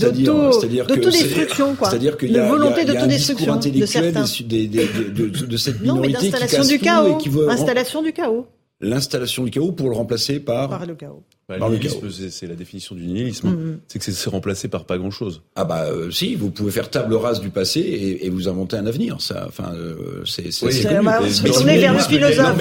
d'autodestruction, quoi. C'est-à-dire qu'il y Une a, volonté il y a- il y a un d'autodestruction discours de certains. des- des- des- de, de cette Non, mais minorité qui d'installation casse du tout chaos. et qui veut Installation du chaos. L'installation du chaos pour le remplacer par, Par le chaos. Bah, Par le nihilisme, chaos. c'est- c'est la définition du nihilisme. Mhm. C'est que c'est- remplacé par pas grand-chose. Ah bah euh, si, vous pouvez faire table rase du passé et, et vous inventer un avenir. Ça, enfin, euh, c'est c'est Oui, tourner vers le philosophe,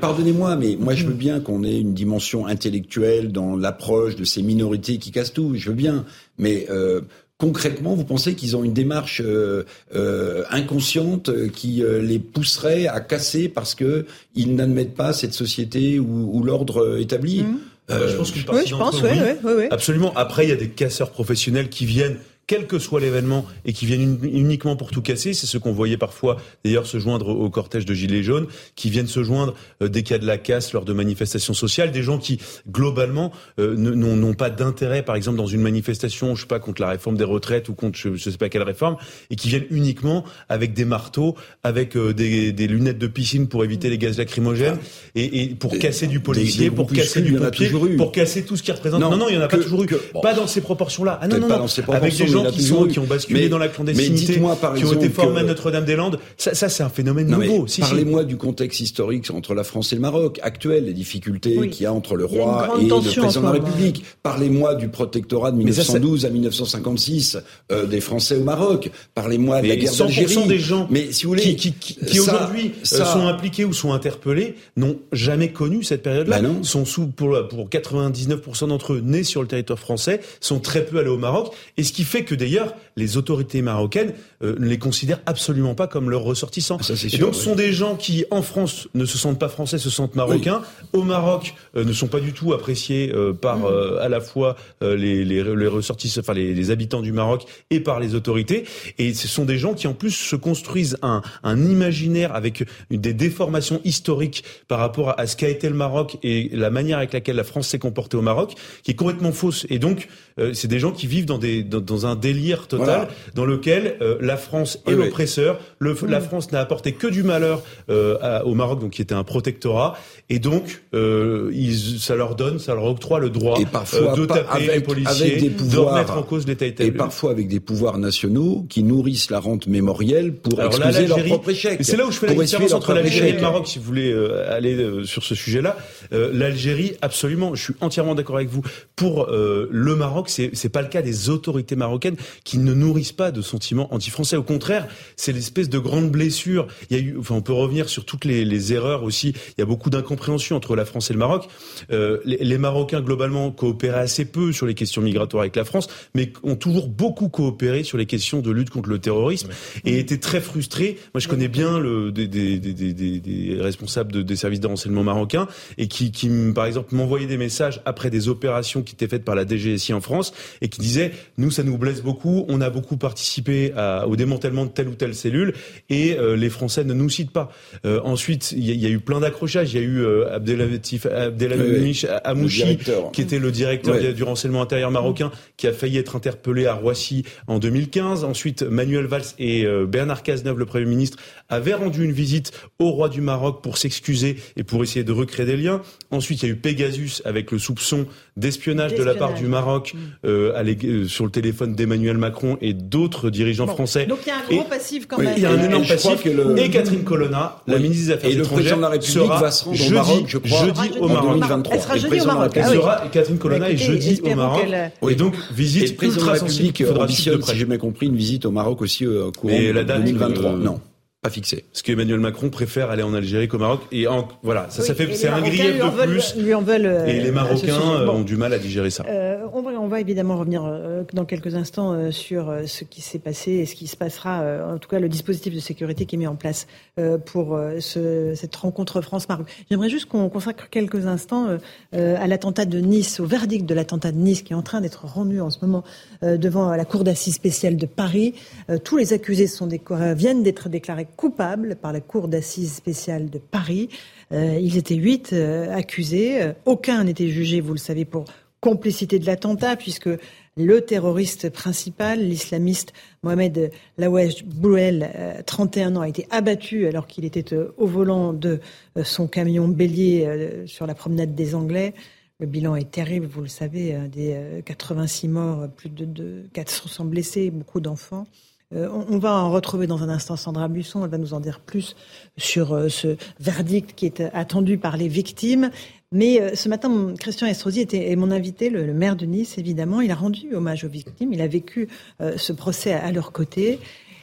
pardonnez-moi, mais moi je veux bien qu'on ait une dimension intellectuelle dans l'approche de ces minorités qui cassent tout. Je veux bien, mais euh, concrètement, vous pensez qu'ils ont une démarche euh, euh, inconsciente euh, qui euh, les pousserait à casser parce que ils n'admettent pas cette société ou, ou l'ordre établi? Euh, je pense qu'une Oui, je pense, eux, oui, oui, oui, oui. Absolument. Après, il y a des casseurs professionnels qui viennent quel que soit l'événement et qui viennent uni- uniquement pour tout casser, c'est ce qu'on voyait parfois d'ailleurs se joindre au cortège de gilets jaunes, qui viennent se joindre euh, dès qu'il y a de la casse lors de manifestations sociales, des gens qui globalement euh, n'ont pas d'intérêt, par exemple dans une manifestation, je sais pas contre la réforme des retraites ou contre je, je sais pas quelle réforme, et qui viennent uniquement avec des marteaux, avec euh, des, des lunettes de piscine pour éviter les gaz lacrymogènes et, et pour Des- casser du policier, des pour casser du pompier, pour casser tout ce qui représente. Non, Non, non, il y en a que- pas toujours eu. que- bon. Pas dans ces proportions-là. Ah non, non, non. Avec des en gens qui toujours sont eu. qui ont basculé Mais- dans la mais clandestinité, dites-moi, par qui ont été formés à Notre-Dame-des-Landes. Ça, ça c'est un phénomène Non, mais nouveau. Si, si. Parlez-moi du contexte historique entre la France et le Maroc, actuel, les difficultés Oui. qu'il y a entre le roi et le président de la. République. Parlez-moi du protectorat de Mais ça, 1912 à 1956 euh, des Français au Maroc. Parlez-moi de la Mais guerre 100% d'Algérie. des gens mais si vous voulez, qui, qui, qui, aujourd'hui euh, sont impliqués ou sont interpellés n'ont jamais connu cette période-là. Bah non. Sont sous pour, pour 99% d'entre eux nés sur le territoire français, sont très peu allés au Maroc, et ce qui fait que d'ailleurs les autorités marocaines ne les considèrent absolument pas comme leurs ressortissants. Ça, Et sûr, donc, ce oui. sont des gens qui, en France, ne se sentent pas français, se sentent marocains. Au Maroc, euh, ne sont pas du tout appréciés euh, par euh, à la fois euh, les, les, les ressortissants, enfin les, les habitants du Maroc et par les autorités. Et ce sont des gens qui, en plus, se construisent un, un imaginaire avec des déformations historiques par rapport à, à ce qu'a été le Maroc et la manière avec laquelle la France s'est comportée au Maroc, qui est complètement fausse. Et donc, euh, c'est des gens qui vivent dans, des, dans, dans un délire total, Voilà. Dans lequel euh, la France est Oui, l'oppresseur, le, la France n'a apporté que du malheur euh, à- au Maroc, donc qui était un protectorat, et donc euh, ils, ça leur donne, ça leur octroie le droit Et parfois euh, de taper les avec- policiers, avec des de remettre en cause l'État Et établi. parfois avec des pouvoirs nationaux qui nourrissent la rente mémorielle pour Alors là, excuser leur l'Algérie- propre échec. Et c'est là où je fais la différence leur entre l'Algérie et le. Maroc, si vous voulez euh, aller euh, sur ce sujet-là. Euh, L'Algérie, absolument, je suis entièrement d'accord avec vous. Pour euh, le Maroc, c'est pas le cas des autorités marocaines qui ne nourrissent pas de sentiments anti-français. Au contraire, c'est l'espèce de grande blessure. Il y a eu, enfin, on peut revenir sur toutes les, les erreurs aussi. Il y a beaucoup d'incompréhension entre la France et le Maroc. Euh, les, les Marocains globalement coopéraient assez peu sur les questions migratoires avec la France, mais ont toujours beaucoup coopéré sur les questions de lutte contre le terrorisme et étaient très frustrés. Moi, je connais bien le, des, des, des, des, des- des responsables de, des services de renseignement marocains et qui, qui par exemple, m'envoyaient des messages après des opérations qui étaient faites par la DGSI en France et qui disaient nous, ça nous blesse beaucoup, on a beaucoup participé à- au démantèlement de telle ou telle cellule et euh, les Français ne nous citent pas. Euh, ensuite, il y, a- y a eu plein d'accrochages. Il y a eu euh, Abdelhamich Oui. Amouchi, directeur. qui était le directeur du renseignement intérieur marocain, qui a failli être interpellé à Roissy en 2015. Ensuite, Manuel Valls et euh, Bernard Cazeneuve, le Premier ministre, avaient rendu une visite au roi du Maroc pour s'excuser et pour essayer de recréer des liens. Ensuite, il y a eu Pegasus avec le soupçon d'espionnage de la part du Maroc euh, à euh, sur le téléphone d'Emmanuel Macron et d'autres dirigeants Bon. français. Donc il y a un Et- gros passif quand oui, même. Il y a un Et- énorme et je crois passif. que le- Et Catherine Colonna, la Oui. ministre des Affaires Et le étrangères, président de la République sera va se rendre au jeudi, Maroc, je crois, jeudi au Maroc. 2023. Elle sera Et le jeudi au président de la Maroc. Elle Ah oui. sera, et Catherine Colonna Bah, est jeudi au Maroc. Et donc, Et visite le président de la ultra sensible République qu'il faudra si j'ai bien compris, une visite au Maroc aussi euh, au courant Mais la de date, 2023. euh, Non, pas fixé. Parce qu'Emmanuel Macron préfère aller en Algérie qu'au Maroc. Et en, voilà, ça, ça fait, c'est les un Marocains grief de veulent- plus. lui en veulent, euh, Et les Marocains euh, Bon. ont du mal à digérer ça. Euh, on, va, on va évidemment revenir euh, dans quelques instants euh, sur euh, ce qui s'est passé et ce qui se passera, euh, en tout cas le dispositif de sécurité qui est mis en place euh, pour euh, ce- cette rencontre France-Maroc. J'aimerais juste qu'on consacre quelques instants à l'attentat de Nice, au verdict de l'attentat de Nice qui est en train d'être rendu en ce moment euh, devant la Cour d'assises spéciale de Paris. Euh, tous les accusés sont viennent d'être déclarés coupables par la Cour d'assises spéciale de Paris. Euh, ils étaient huit euh, accusés. Euh, Aucun n'était jugé, vous le savez, pour complicité de l'attentat, puisque le terroriste principal, l'islamiste Mohamed Lawesh Bouel, euh, 31 ans, a été abattu alors qu'il était euh, au volant de euh, son camion bélier euh, sur la promenade des Anglais. Le bilan est terrible, vous le savez, euh, des euh, 86 morts, plus de 400 blessés, beaucoup d'enfants. Euh, on, va en retrouver dans un instant Sandra Buisson, elle va nous en dire plus sur euh, ce verdict qui est euh, attendu par les victimes. Mais ce matin, Christian Estrosi était est mon invité, le, maire de Nice, évidemment. Il a rendu hommage aux victimes, il a vécu ce procès à, à leur côté.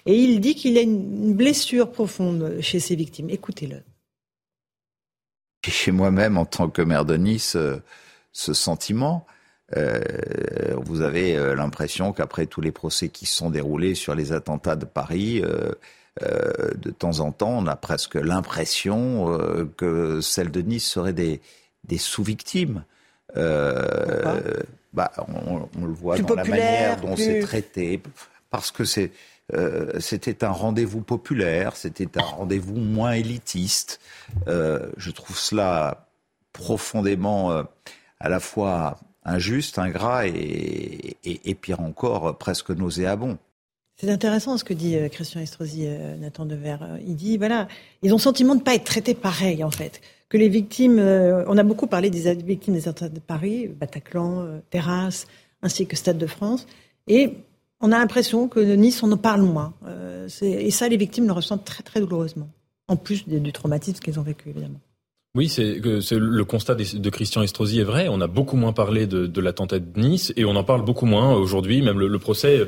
Et il dit qu'il y a une, une blessure profonde chez ces victimes. Écoutez-le. Chez moi-même, en tant que maire de Nice, ce sentiment. Euh, vous avez euh, l'impression qu'après tous les procès qui se sont déroulés sur les attentats de Paris, euh, euh, de temps en temps, on a presque l'impression euh, que celles de Nice seraient des, des sous-victimes. Euh, bah, on, on le voit Plus dans la manière dont plus- c'est traité, parce que c'est euh, c'était un rendez-vous populaire, c'était un rendez-vous moins élitiste. Euh, je trouve cela profondément euh, à la fois injuste, ingrat et, et, pire encore, presque nauséabond. C'est intéressant ce que dit euh, Christian Estrosi, euh, Nathan Dever. Euh, Il dit, voilà, ils ont le sentiment de ne pas être traités pareil, en fait. Que les victimes, on a beaucoup parlé des victimes des attentats de Paris, Bataclan, Terrasse, ainsi que Stade de France. Et on a l'impression que Nice, on en parle moins. Et ça, les victimes le ressentent très, très douloureusement. En plus du traumatisme qu'ils ont vécu, évidemment. Oui, c'est le constat de Christian Estrosi est vrai. On a beaucoup moins parlé de, de l'attentat de Nice et on en parle beaucoup moins aujourd'hui. Même le, le procès,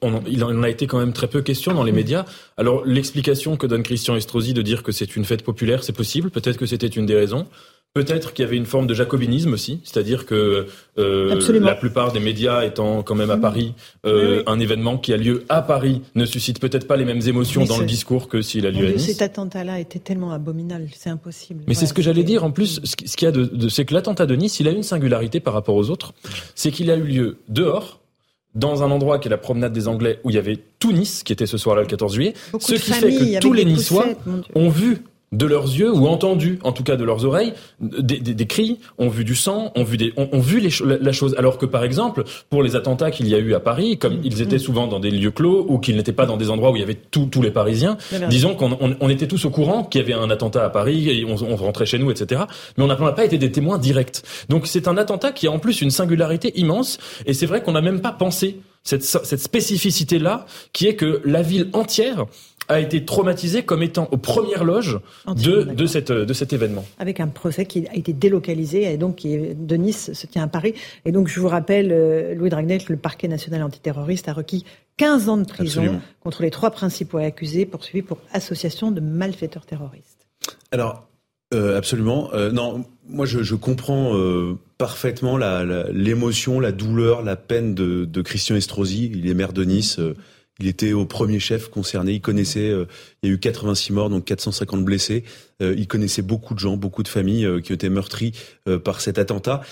on il en a été quand même très peu question dans les médias. Alors l'explication que donne Christian Estrosi de dire que c'est une fête populaire, c'est possible. Peut-être que c'était une des raisons. Peut-être qu'il y avait une forme de jacobinisme aussi, c'est-à-dire que euh, la plupart des médias étant quand même à. Paris, euh, un événement qui a lieu à Paris ne suscite peut-être pas les mêmes émotions dans le discours que s'il a lieu à Nice. Cet attentat-là était tellement abominable, c'est impossible. Mais c'est ce que j'allais dire. En plus, ce qu'il y a de, c'est que l'attentat de Nice, il a une singularité par rapport aux autres, c'est qu'il a eu lieu dehors, dans un endroit qui est la promenade des Anglais, où il y avait tout Nice, qui était ce soir-là le 14 juillet, ce qui fait que tous les Niçois ont vu de leurs yeux ou entendu, en tout cas de leurs oreilles, des, des, des cris, ont vu du sang, ont vu, des, ont, vu les, la, chose. Alors que par exemple, pour les attentats qu'il y a eu à Paris, comme ils étaient souvent dans des lieux clos ou qu'ils n'étaient pas dans des endroits où il y avait tous les Parisiens, disons qu'on on, était tous au courant qu'il y avait un attentat à Paris et on, on rentrait chez nous, etc. Mais on n'a pas été des témoins directs. Donc c'est un attentat qui a en plus une singularité immense et c'est vrai qu'on n'a même pas pensé cette, cette spécificité-là, qui est que la ville entière a été traumatisé comme étant aux premières loges de, de, cette, de cet événement. Avec un procès qui a été délocalisé et donc qui est, de Nice se tient à Paris. Et donc je vous rappelle, euh, Louis Dragnet, le parquet national antiterroriste a requis 15 ans de prison contre les trois principaux accusés poursuivis pour association de malfaiteurs terroristes. Alors, euh, absolument. Euh, non, moi je, je comprends euh, parfaitement l'émotion, la, la, douleur, la peine de, de Christian Estrosi. Il est maire de Nice. Euh, il était au premier chef concerné. Il connaissait. Euh, il y a eu 86 morts, donc 450 blessés. Euh, il connaissait beaucoup de gens, beaucoup de familles euh, qui ont été meurtries par cet attentat.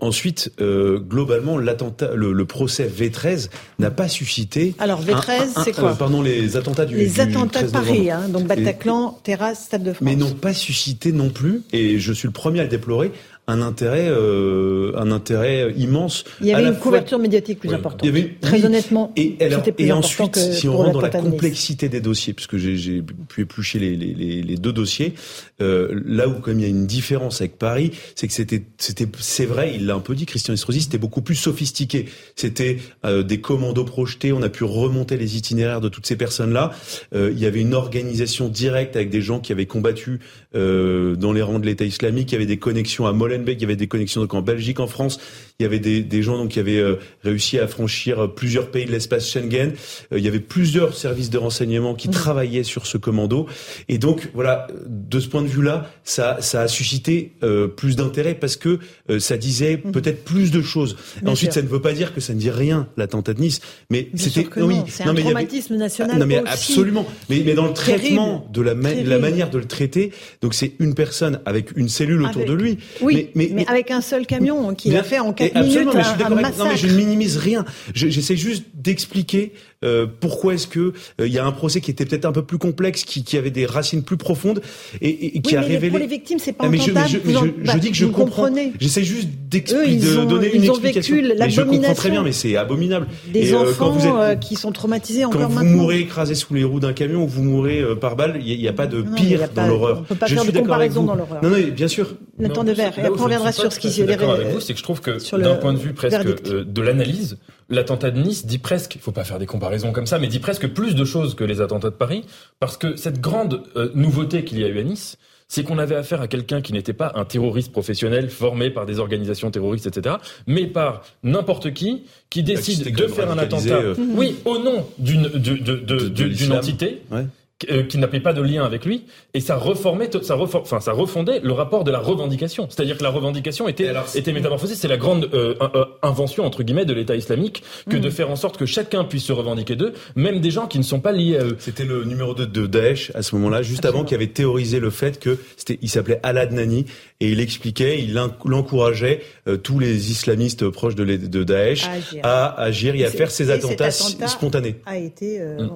ensuite, globalement, l'attentat, le, procès V13 n'a pas suscité. Alors V13, c'est quoi Pardon, les attentats du. Les attentats de Paris, hein, donc Bataclan, Terrasse, Stade de France. Mais n'ont pas suscité non plus, et je suis le premier à le déplorer, un intérêt, euh, un intérêt immense. Il y avait une couverture médiatique plus importante. Il y avait, Très honnêtement, et, alors, et ensuite, si on rentre dans la complexité des dossiers, puisque j'ai pu éplucher les, les, les, deux dossiers, euh, là où comme il y a une différence avec Paris, c'est que c'était, c'était, c'est vrai, il l'a un peu dit, Christian Estrosi, c'était beaucoup plus sophistiqué. C'était euh, des commandos projetés, on a pu remonter les itinéraires de toutes ces personnes-là. Il y avait une organisation directe avec des gens qui avaient combattu dans les rangs de l'État islamique, il y avait des connexions à Il y avait des connexions en Belgique, en France. Il y avait des, des gens donc qui avaient euh, réussi à franchir euh, plusieurs pays de l'espace Schengen. Euh, il y avait plusieurs services de renseignement qui mmh. travaillaient sur ce commando. Et donc voilà, de ce point de vue-là, ça, ça a suscité plus d'intérêt parce que ça disait mmh. peut-être plus de choses. Ensuite, ça ne veut pas dire que ça ne dit rien l'attentat de Nice, mais c'était oui, c'est un traumatisme national. Non mais absolument. Mais, mais dans le traitement de la, la manière de le traiter, donc c'est une personne avec une cellule autour de lui. Oui, mais, mais, avec un seul camion qui a fait en 4 minutes mais je suis un, Non, mais je ne minimise rien. J'essaie juste d'expliquer euh, pourquoi est-ce que euh, il y a un procès qui était peut-être un peu plus complexe, qui, qui avait des racines plus profondes et, et qui a révélé. Pour les victimes, c'est pas ah, mais je, je, je, je, dis que je comprends. J'essaie juste d'expliquer, de donner une explication. mais je comprends très bien, mais c'est abominable. Des euh, enfants quand vous êtes, qui sont traumatisés encore quand maintenant. vous mourrez écrasé sous les roues d'un camion ou vous mourrez par balle, il n'y a, pas de pire dans l'horreur. On peut pas faire de comparaison dans l'horreur. Non, non, bien sûr. Le temps de verre. Et après on reviendra sur ce qui s'est d'accord avec vous, c'est que je trouve que d'un point de vue presque de l'analyse, l'attentat de Nice dit presque, il faut pas faire des comparaisons comme ça, mais dit presque plus de choses que les attentats de Paris, parce que cette grande euh, nouveauté qu'il y a eu à Nice, c'est qu'on avait affaire à quelqu'un qui n'était pas un terroriste professionnel formé par des organisations terroristes, etc., mais par n'importe qui qui décide de faire un attentat, euh. oui, au nom d'une d'une entité. Ouais. Euh, qui n'avait pas de lien avec lui, et ça reformait, ça, refor enfin, ça refondait le rapport de la revendication. C'est-à-dire que la revendication était, était métamorphosée. C'est la grande euh, euh, invention entre guillemets de l'État islamique que mm. de faire en sorte que chacun puisse se revendiquer d'eux, même des gens qui ne sont pas liés à eux. C'était le numéro 2 de Daesh à ce moment-là, juste avant, qui avait théorisé le fait que c'était, il s'appelait Al-Adnani et il expliquait, il encourageait tous les islamistes proches de, de Daesh à agir, et à faire ces attentats, spontanés. A été mm.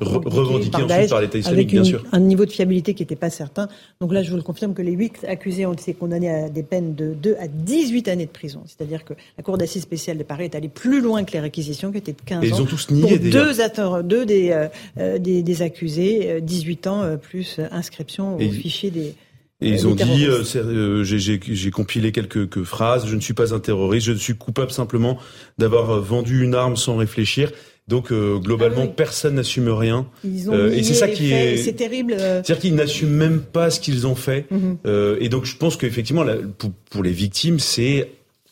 revendiqué ensuite par les avec un niveau de fiabilité qui n'était pas certain. Donc là, je vous le confirme que les huit accusés ont été condamnés à des peines de 2 à 18 années de prison. C'est-à-dire que la Cour d'assises spéciale de Paris est allée plus loin que les réquisitions qui étaient de 15 ans. Ils ont tous nié pour deux, deux des, euh, euh, des, des, accusés, 18 euh, ans plus inscription au fichier des... Et ils ont dit, euh, j'ai compilé quelques, phrases, je ne suis pas un terroriste, je suis coupable simplement d'avoir vendu une arme sans réfléchir. Donc euh, globalement, ah personne n'assume rien. Euh, et c'est ça qui est. C'est terrible. Euh. C'est-à-dire qu'ils n'assument même pas ce qu'ils ont fait. Mhm. et donc je pense qu'effectivement, pour, les victimes, c'est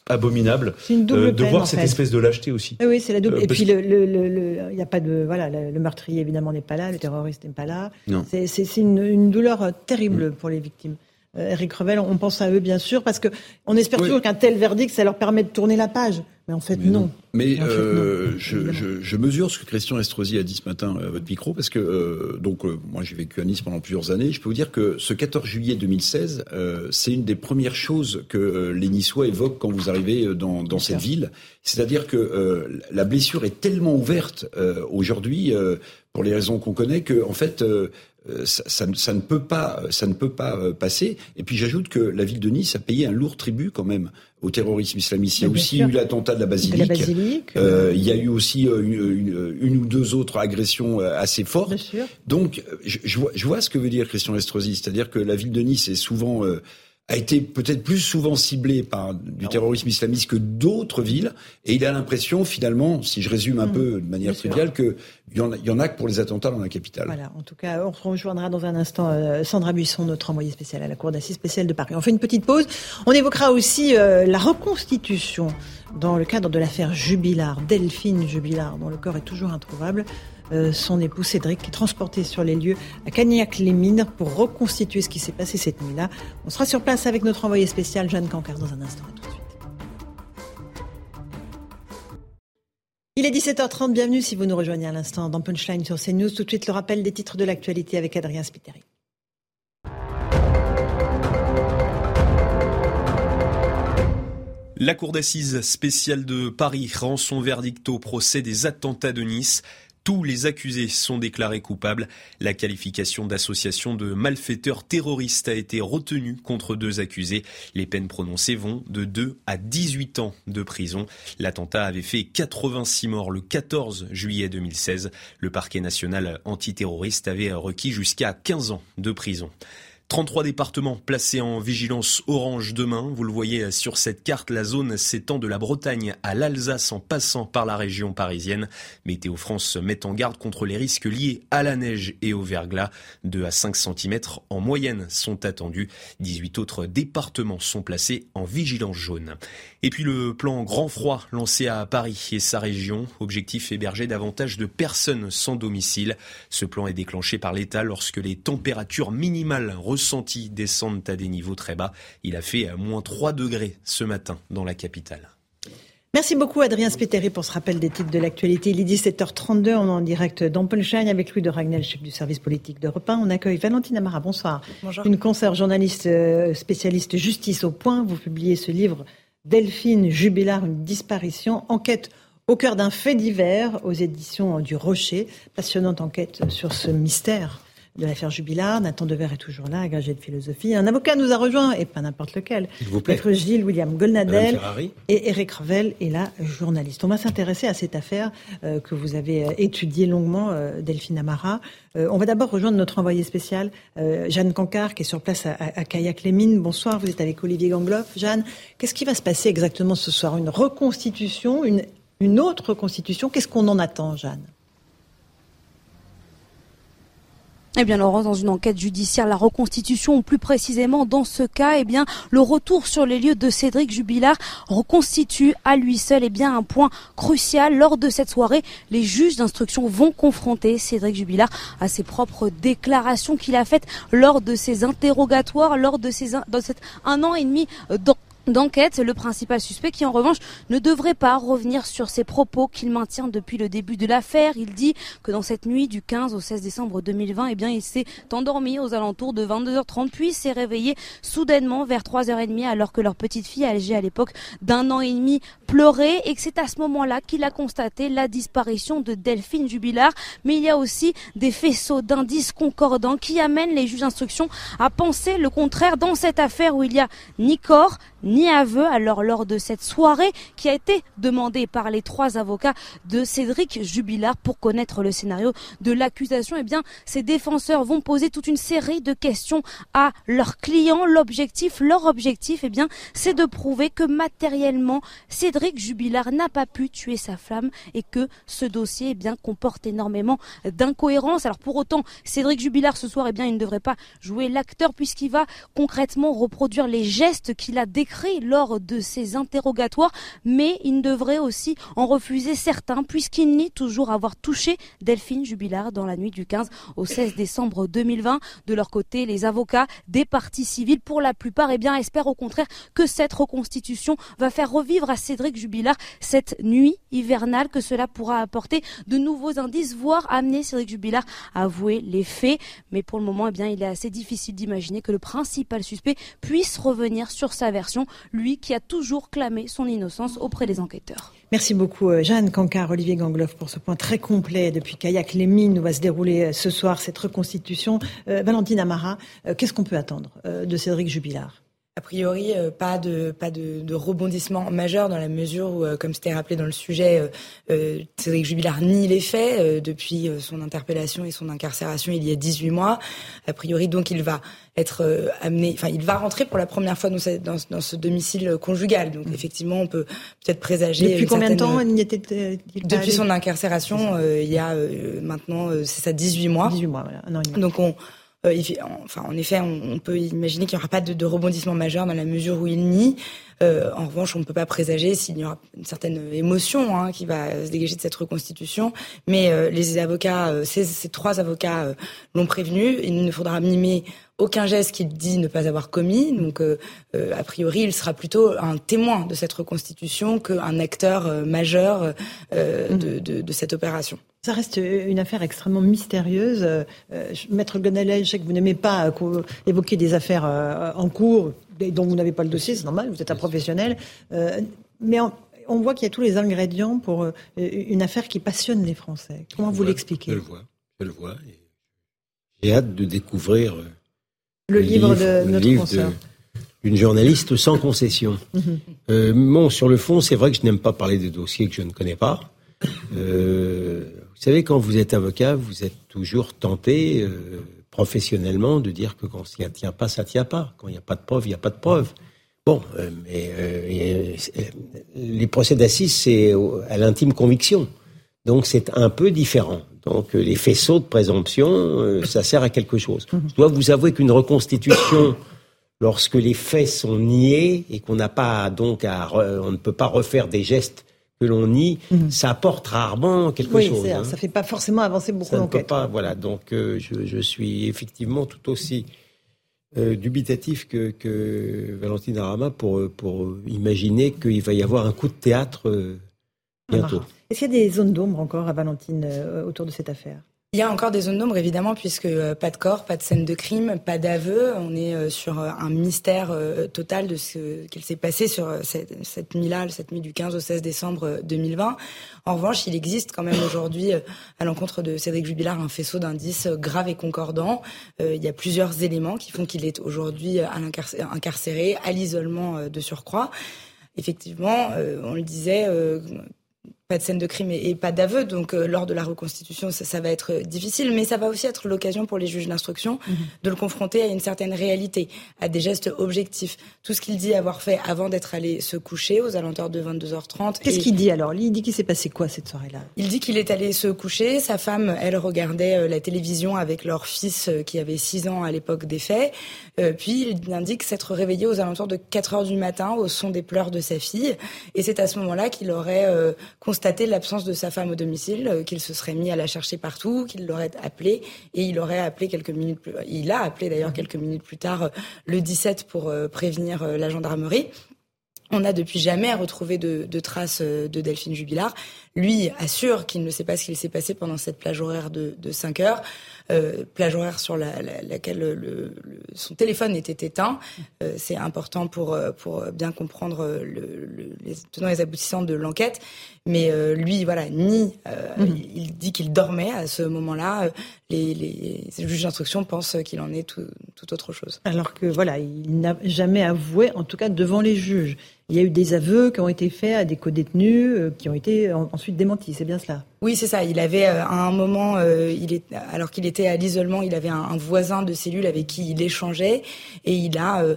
abominable de voir cette espèce de lâcheté aussi. Oui, c'est la double. et puis il le, n'y a pas de voilà, le, meurtrier évidemment n'est pas là, le terroriste n'est pas là. C'est une, une, douleur terrible mm. pour les victimes. Eric Revel, on pense à eux bien sûr, parce que on espère toujours qu'un tel verdict, ça leur permet de tourner la page. Mais en fait, non. Mais euh, je, je, je, mesure ce que Christian Estrosi a dit ce matin à votre micro, parce que euh, donc euh, moi j'ai vécu à Nice pendant plusieurs années. Je peux vous dire que ce 14 juillet 2016, euh, c'est une des premières choses que euh, les Niçois évoquent quand vous arrivez dans, dans cette ville. C'est-à-dire que la blessure est tellement ouverte aujourd'hui, pour les raisons qu'on connaît, que en fait euh, ça, ça, ça, ne peut pas, ça ne peut pas euh, passer. Et puis j'ajoute que la ville de Nice a payé un lourd tribut quand même au terrorisme islamiste. Il y a aussi eu l'attentat de la basilique. euh, il y a eu aussi une, une, une, ou deux autres agressions assez fortes. Donc je, je, vois, je, vois, ce que veut dire Christian Estrosi, c'est-à-dire que la ville de Nice est souvent euh, a été peut-être plus souvent ciblé par du terrorisme islamiste que d'autres villes, et il a l'impression finalement, si je résume un mmh, peu de manière triviale, qu'il y, en a, y en a que pour les attentats dans la capitale. Voilà, en tout cas, on rejoindra dans un instant euh, Sandra Buisson, notre envoyée spéciale à la Cour d'assises spéciale de Paris. On fait une petite pause. On évoquera aussi euh, la reconstitution dans le cadre de l'affaire Jubilard, Delphine Jubilard, dont le corps est toujours introuvable. Euh, son époux Cédric est transporté sur les lieux à Cagnac-les-Mines pour reconstituer ce qui s'est passé cette nuit-là. On sera sur place avec notre envoyé spécial Jeanne Cancard dans un instant. À tout de suite. Il est 17h30, bienvenue si vous nous rejoignez à l'instant dans Punchline sur CNews. Tout de suite le rappel des titres de l'actualité avec Adrien Spiteri. La Cour d'assises spéciale de Paris rend son verdict au procès des attentats de Nice. Tous les accusés sont déclarés coupables. La qualification d'association de malfaiteurs terroristes a été retenue contre deux accusés. Les peines prononcées vont de 2 à 18 ans de prison. L'attentat avait fait 86 morts le 14 juillet 2016. Le parquet national antiterroriste avait requis jusqu'à 15 ans de prison. 33 départements placés en vigilance orange demain. Vous le voyez sur cette carte, la zone s'étend de la Bretagne à l'Alsace en passant par la région parisienne. Météo France met en garde contre les risques liés à la neige et au verglas. 2 à 5 cm en moyenne sont attendus. 18 autres départements sont placés en vigilance jaune. Et puis le plan grand froid lancé à Paris et sa région. Objectif héberger davantage de personnes sans domicile. Ce plan est déclenché par l'État lorsque les températures minimales ressentis descendent à des niveaux très bas. Il a fait moins 3 degrés ce matin dans la capitale. Merci beaucoup Adrien Spiteri pour ce rappel des titres de l'actualité. Il est 17h32, on est en direct d'Ampelstein avec Louis de Ragnel, chef du service politique d'Europe 1. On accueille Valentine Amara, bonsoir. Bonjour. Une consoeur journaliste euh, spécialiste justice au point. Vous publiez ce livre Delphine Jubilard, une disparition, enquête au cœur d'un fait divers aux éditions du Rocher. Passionnante enquête sur ce mystère de l'affaire Jubilard. Nathan Dever est toujours là, agrégé de philosophie. Un avocat nous a rejoint, et pas n'importe lequel. S'il vous plaît. Maître Gilles William Golnadel et Eric Revel est là, journaliste. On va s'intéresser à cette affaire euh, que vous avez euh, étudiée longuement, euh, Delphine Amara. Euh, on va d'abord rejoindre notre envoyé spécial, euh, Jeanne Cancard, qui est sur place à, à, Kayak-les-Mines. Bonsoir, vous êtes avec Olivier Gangloff. Jeanne, qu'est-ce qui va se passer exactement ce soir? Une reconstitution, une, une autre reconstitution? Qu'est-ce qu'on en attend, Jeanne? Eh bien, Laurence, dans une enquête judiciaire, la reconstitution, ou plus précisément dans ce cas, eh bien, le retour sur les lieux de Cédric Jubilard reconstitue à lui seul, eh bien, un point crucial. Lors de cette soirée, les juges d'instruction vont confronter Cédric Jubilard à ses propres déclarations qu'il a faites lors de ses interrogatoires, lors de ces dans cet un an et demi dans d'enquête. Le principal suspect qui en revanche ne devrait pas revenir sur ses propos qu'il maintient depuis le début de l'affaire. Il dit que dans cette nuit du 15 au 16 décembre 2020, eh bien, il s'est endormi aux alentours de 22h30 puis s'est réveillé soudainement vers 3h30 alors que leur petite fille âgée à l'époque d'un an et demi pleurait et que c'est à ce moment-là qu'il a constaté la disparition de Delphine Jubilard. Mais il y a aussi des faisceaux d'indices concordants qui amènent les juges d'instruction à penser le contraire dans cette affaire où il y a ni corps, ni aveu. Alors lors de cette soirée qui a été demandée par les trois avocats de Cédric Jubilard pour connaître le scénario de l'accusation, eh bien ces défenseurs vont poser toute une série de questions à leurs clients. L'objectif, leur objectif, eh bien c'est de prouver que matériellement Cédric Jubilard n'a pas pu tuer sa femme et que ce dossier eh bien comporte énormément d'incohérences. Alors pour autant, Cédric Jubilard ce soir, eh bien il ne devrait pas jouer l'acteur puisqu'il va concrètement reproduire les gestes qu'il a décrits lors de ses interrogatoires, mais il devrait aussi en refuser certains puisqu'il nie toujours avoir touché Delphine Jubilard dans la nuit du 15 au 16 décembre 2020. De leur côté, les avocats des partis civils, pour la plupart, eh bien, espèrent au contraire que cette reconstitution va faire revivre à Cédric Jubilard cette nuit hivernale, que cela pourra apporter de nouveaux indices, voire amener Cédric Jubilard à avouer les faits. Mais pour le moment, eh bien, il est assez difficile d'imaginer que le principal suspect puisse revenir sur sa version, lui qui a toujours clamé son innocence auprès des enquêteurs. Merci beaucoup euh, Jeanne Cancard, Olivier Gangloff pour ce point très complet depuis Kayak les mines où va se dérouler euh, ce soir cette reconstitution. Euh, Valentine Amara, qu'est-ce qu'on peut attendre de Cédric Jubilard? A priori, pas de pas de, rebondissement majeur dans la mesure où, comme c'était rappelé dans le sujet, Cédric Jubilard nie les faits depuis son interpellation et son incarcération il y a 18 mois. A priori, donc, il va être euh, amené, enfin, il va rentrer pour la première fois dans, ce, dans, dans ce domicile conjugal. Donc, mm. effectivement, on peut peut-être présager. Depuis combien de temps il était euh, Depuis son incarcération, euh, il y a maintenant, c'est ça, 18 mois. 18 mois, voilà. Donc, on, enfin, en effet, on, peut imaginer qu'il n'y aura pas de, rebondissement majeur dans la mesure où il nie. Euh, en revanche, on ne peut pas présager s'il y aura une certaine émotion hein, qui va se dégager de cette reconstitution. Mais euh, les avocats, ces, trois avocats l'ont prévenu. Il ne faudra mimer aucun geste qu'il dit ne pas avoir commis. Donc, euh, euh, a priori, il sera plutôt un témoin de cette reconstitution qu'un acteur euh, majeur de, de, de, cette opération. Ça reste une affaire extrêmement mystérieuse. Maître Gonnelet, je sais que vous n'aimez pas évoquer des affaires en cours dont vous n'avez pas le dossier, c'est normal, vous êtes un professionnel. mais on, voit qu'il y a tous les ingrédients pour une affaire qui passionne les Français. Comment vous l'expliquez? Je le vois, je le vois. J'ai hâte de découvrir le, livre, de notre Une journaliste sans concession. Mhm. Euh, bon, sur le fond, c'est vrai que je n'aime pas parler des dossiers que je ne connais pas. Euh, vous savez, quand vous êtes avocat, vous êtes toujours tenté, euh, professionnellement, de dire que quand ça ne tient pas, ça ne tient pas. Quand il n'y a pas de preuve, il n'y a pas de preuve. Bon, mais les procès d'assises, c'est à l'intime conviction. Donc c'est un peu différent. Donc euh, les faisceaux de présomption, euh, ça sert à quelque chose. Mhm. Je dois vous avouer qu'une reconstitution, lorsque les faits sont niés et qu'on n'a pas donc à, on ne peut pas refaire des gestes que l'on nie, mhm. ça apporte rarement quelque chose. Oui, hein. ça fait pas forcément avancer beaucoup ça ne pas, voilà. Donc euh, je, je, suis effectivement tout aussi dubitatif que, que Valentine Arama pour, pour imaginer qu'il va y avoir un coup de théâtre bientôt. Est-ce qu'il y a des zones d'ombre encore à Valentine euh, autour de cette affaire? Il y a encore des zones d'ombre, évidemment, puisque euh, pas de corps, pas de scène de crime, pas d'aveu. On est euh, sur un mystère total de ce qu'il s'est passé sur cette, nuit-là, cette nuit du 15 au 16 décembre 2020. En revanche, il existe quand même aujourd'hui, à l'encontre de Cédric Jubilard, un faisceau d'indices graves et concordants. il y a plusieurs éléments qui font qu'il est aujourd'hui incarcéré, à l'isolement de surcroît. Effectivement, on le disait, pas de scène de crime et, pas d'aveu. Donc, euh, lors de la reconstitution, ça, va être difficile, mais ça va aussi être l'occasion pour les juges d'instruction mhm. de le confronter à une certaine réalité, à des gestes objectifs. Tout ce qu'il dit avoir fait avant d'être allé se coucher aux alentours de 22h30. Qu'est-ce qu'il dit alors? Il dit qu'il s'est passé quoi cette soirée-là? Il dit qu'il est allé se coucher. Sa femme, elle regardait euh, la télévision avec leur fils euh, qui avait 6 ans à l'époque des faits. puis il indique s'être réveillé aux alentours de 4 heures du matin au son des pleurs de sa fille. Et c'est à ce moment-là qu'il aurait constaté l'absence de sa femme au domicile, euh, qu'il se serait mis à la chercher partout, qu'il l'aurait appelé et il aurait appelé quelques minutes plus, il a appelé d'ailleurs quelques minutes plus tard euh, le 17 pour euh, prévenir la gendarmerie. On n'a depuis jamais retrouvé de, traces de Delphine Jubilard. Lui assure qu'il ne sait pas ce qu'il s'est passé pendant cette plage horaire de, de 5 heures. Euh, plage horaire sur la, laquelle le, son téléphone était éteint. Euh, c'est important pour, euh, pour bien comprendre les tenants et les aboutissants de l'enquête. Mais lui, voilà, ni mhm. il, dit qu'il dormait à ce moment-là. Les, les, juges d'instruction pensent qu'il en est tout, tout, autre chose. Alors que voilà, il n'a jamais avoué, en tout cas devant les juges. Il y a eu des aveux qui ont été faits à des co-détenus qui ont été ensuite démentis. C'est bien cela. Oui, c'est ça. Il avait à un moment, il est, alors qu'il était à l'isolement, il avait un, voisin de cellule avec qui il échangeait et il a euh, euh,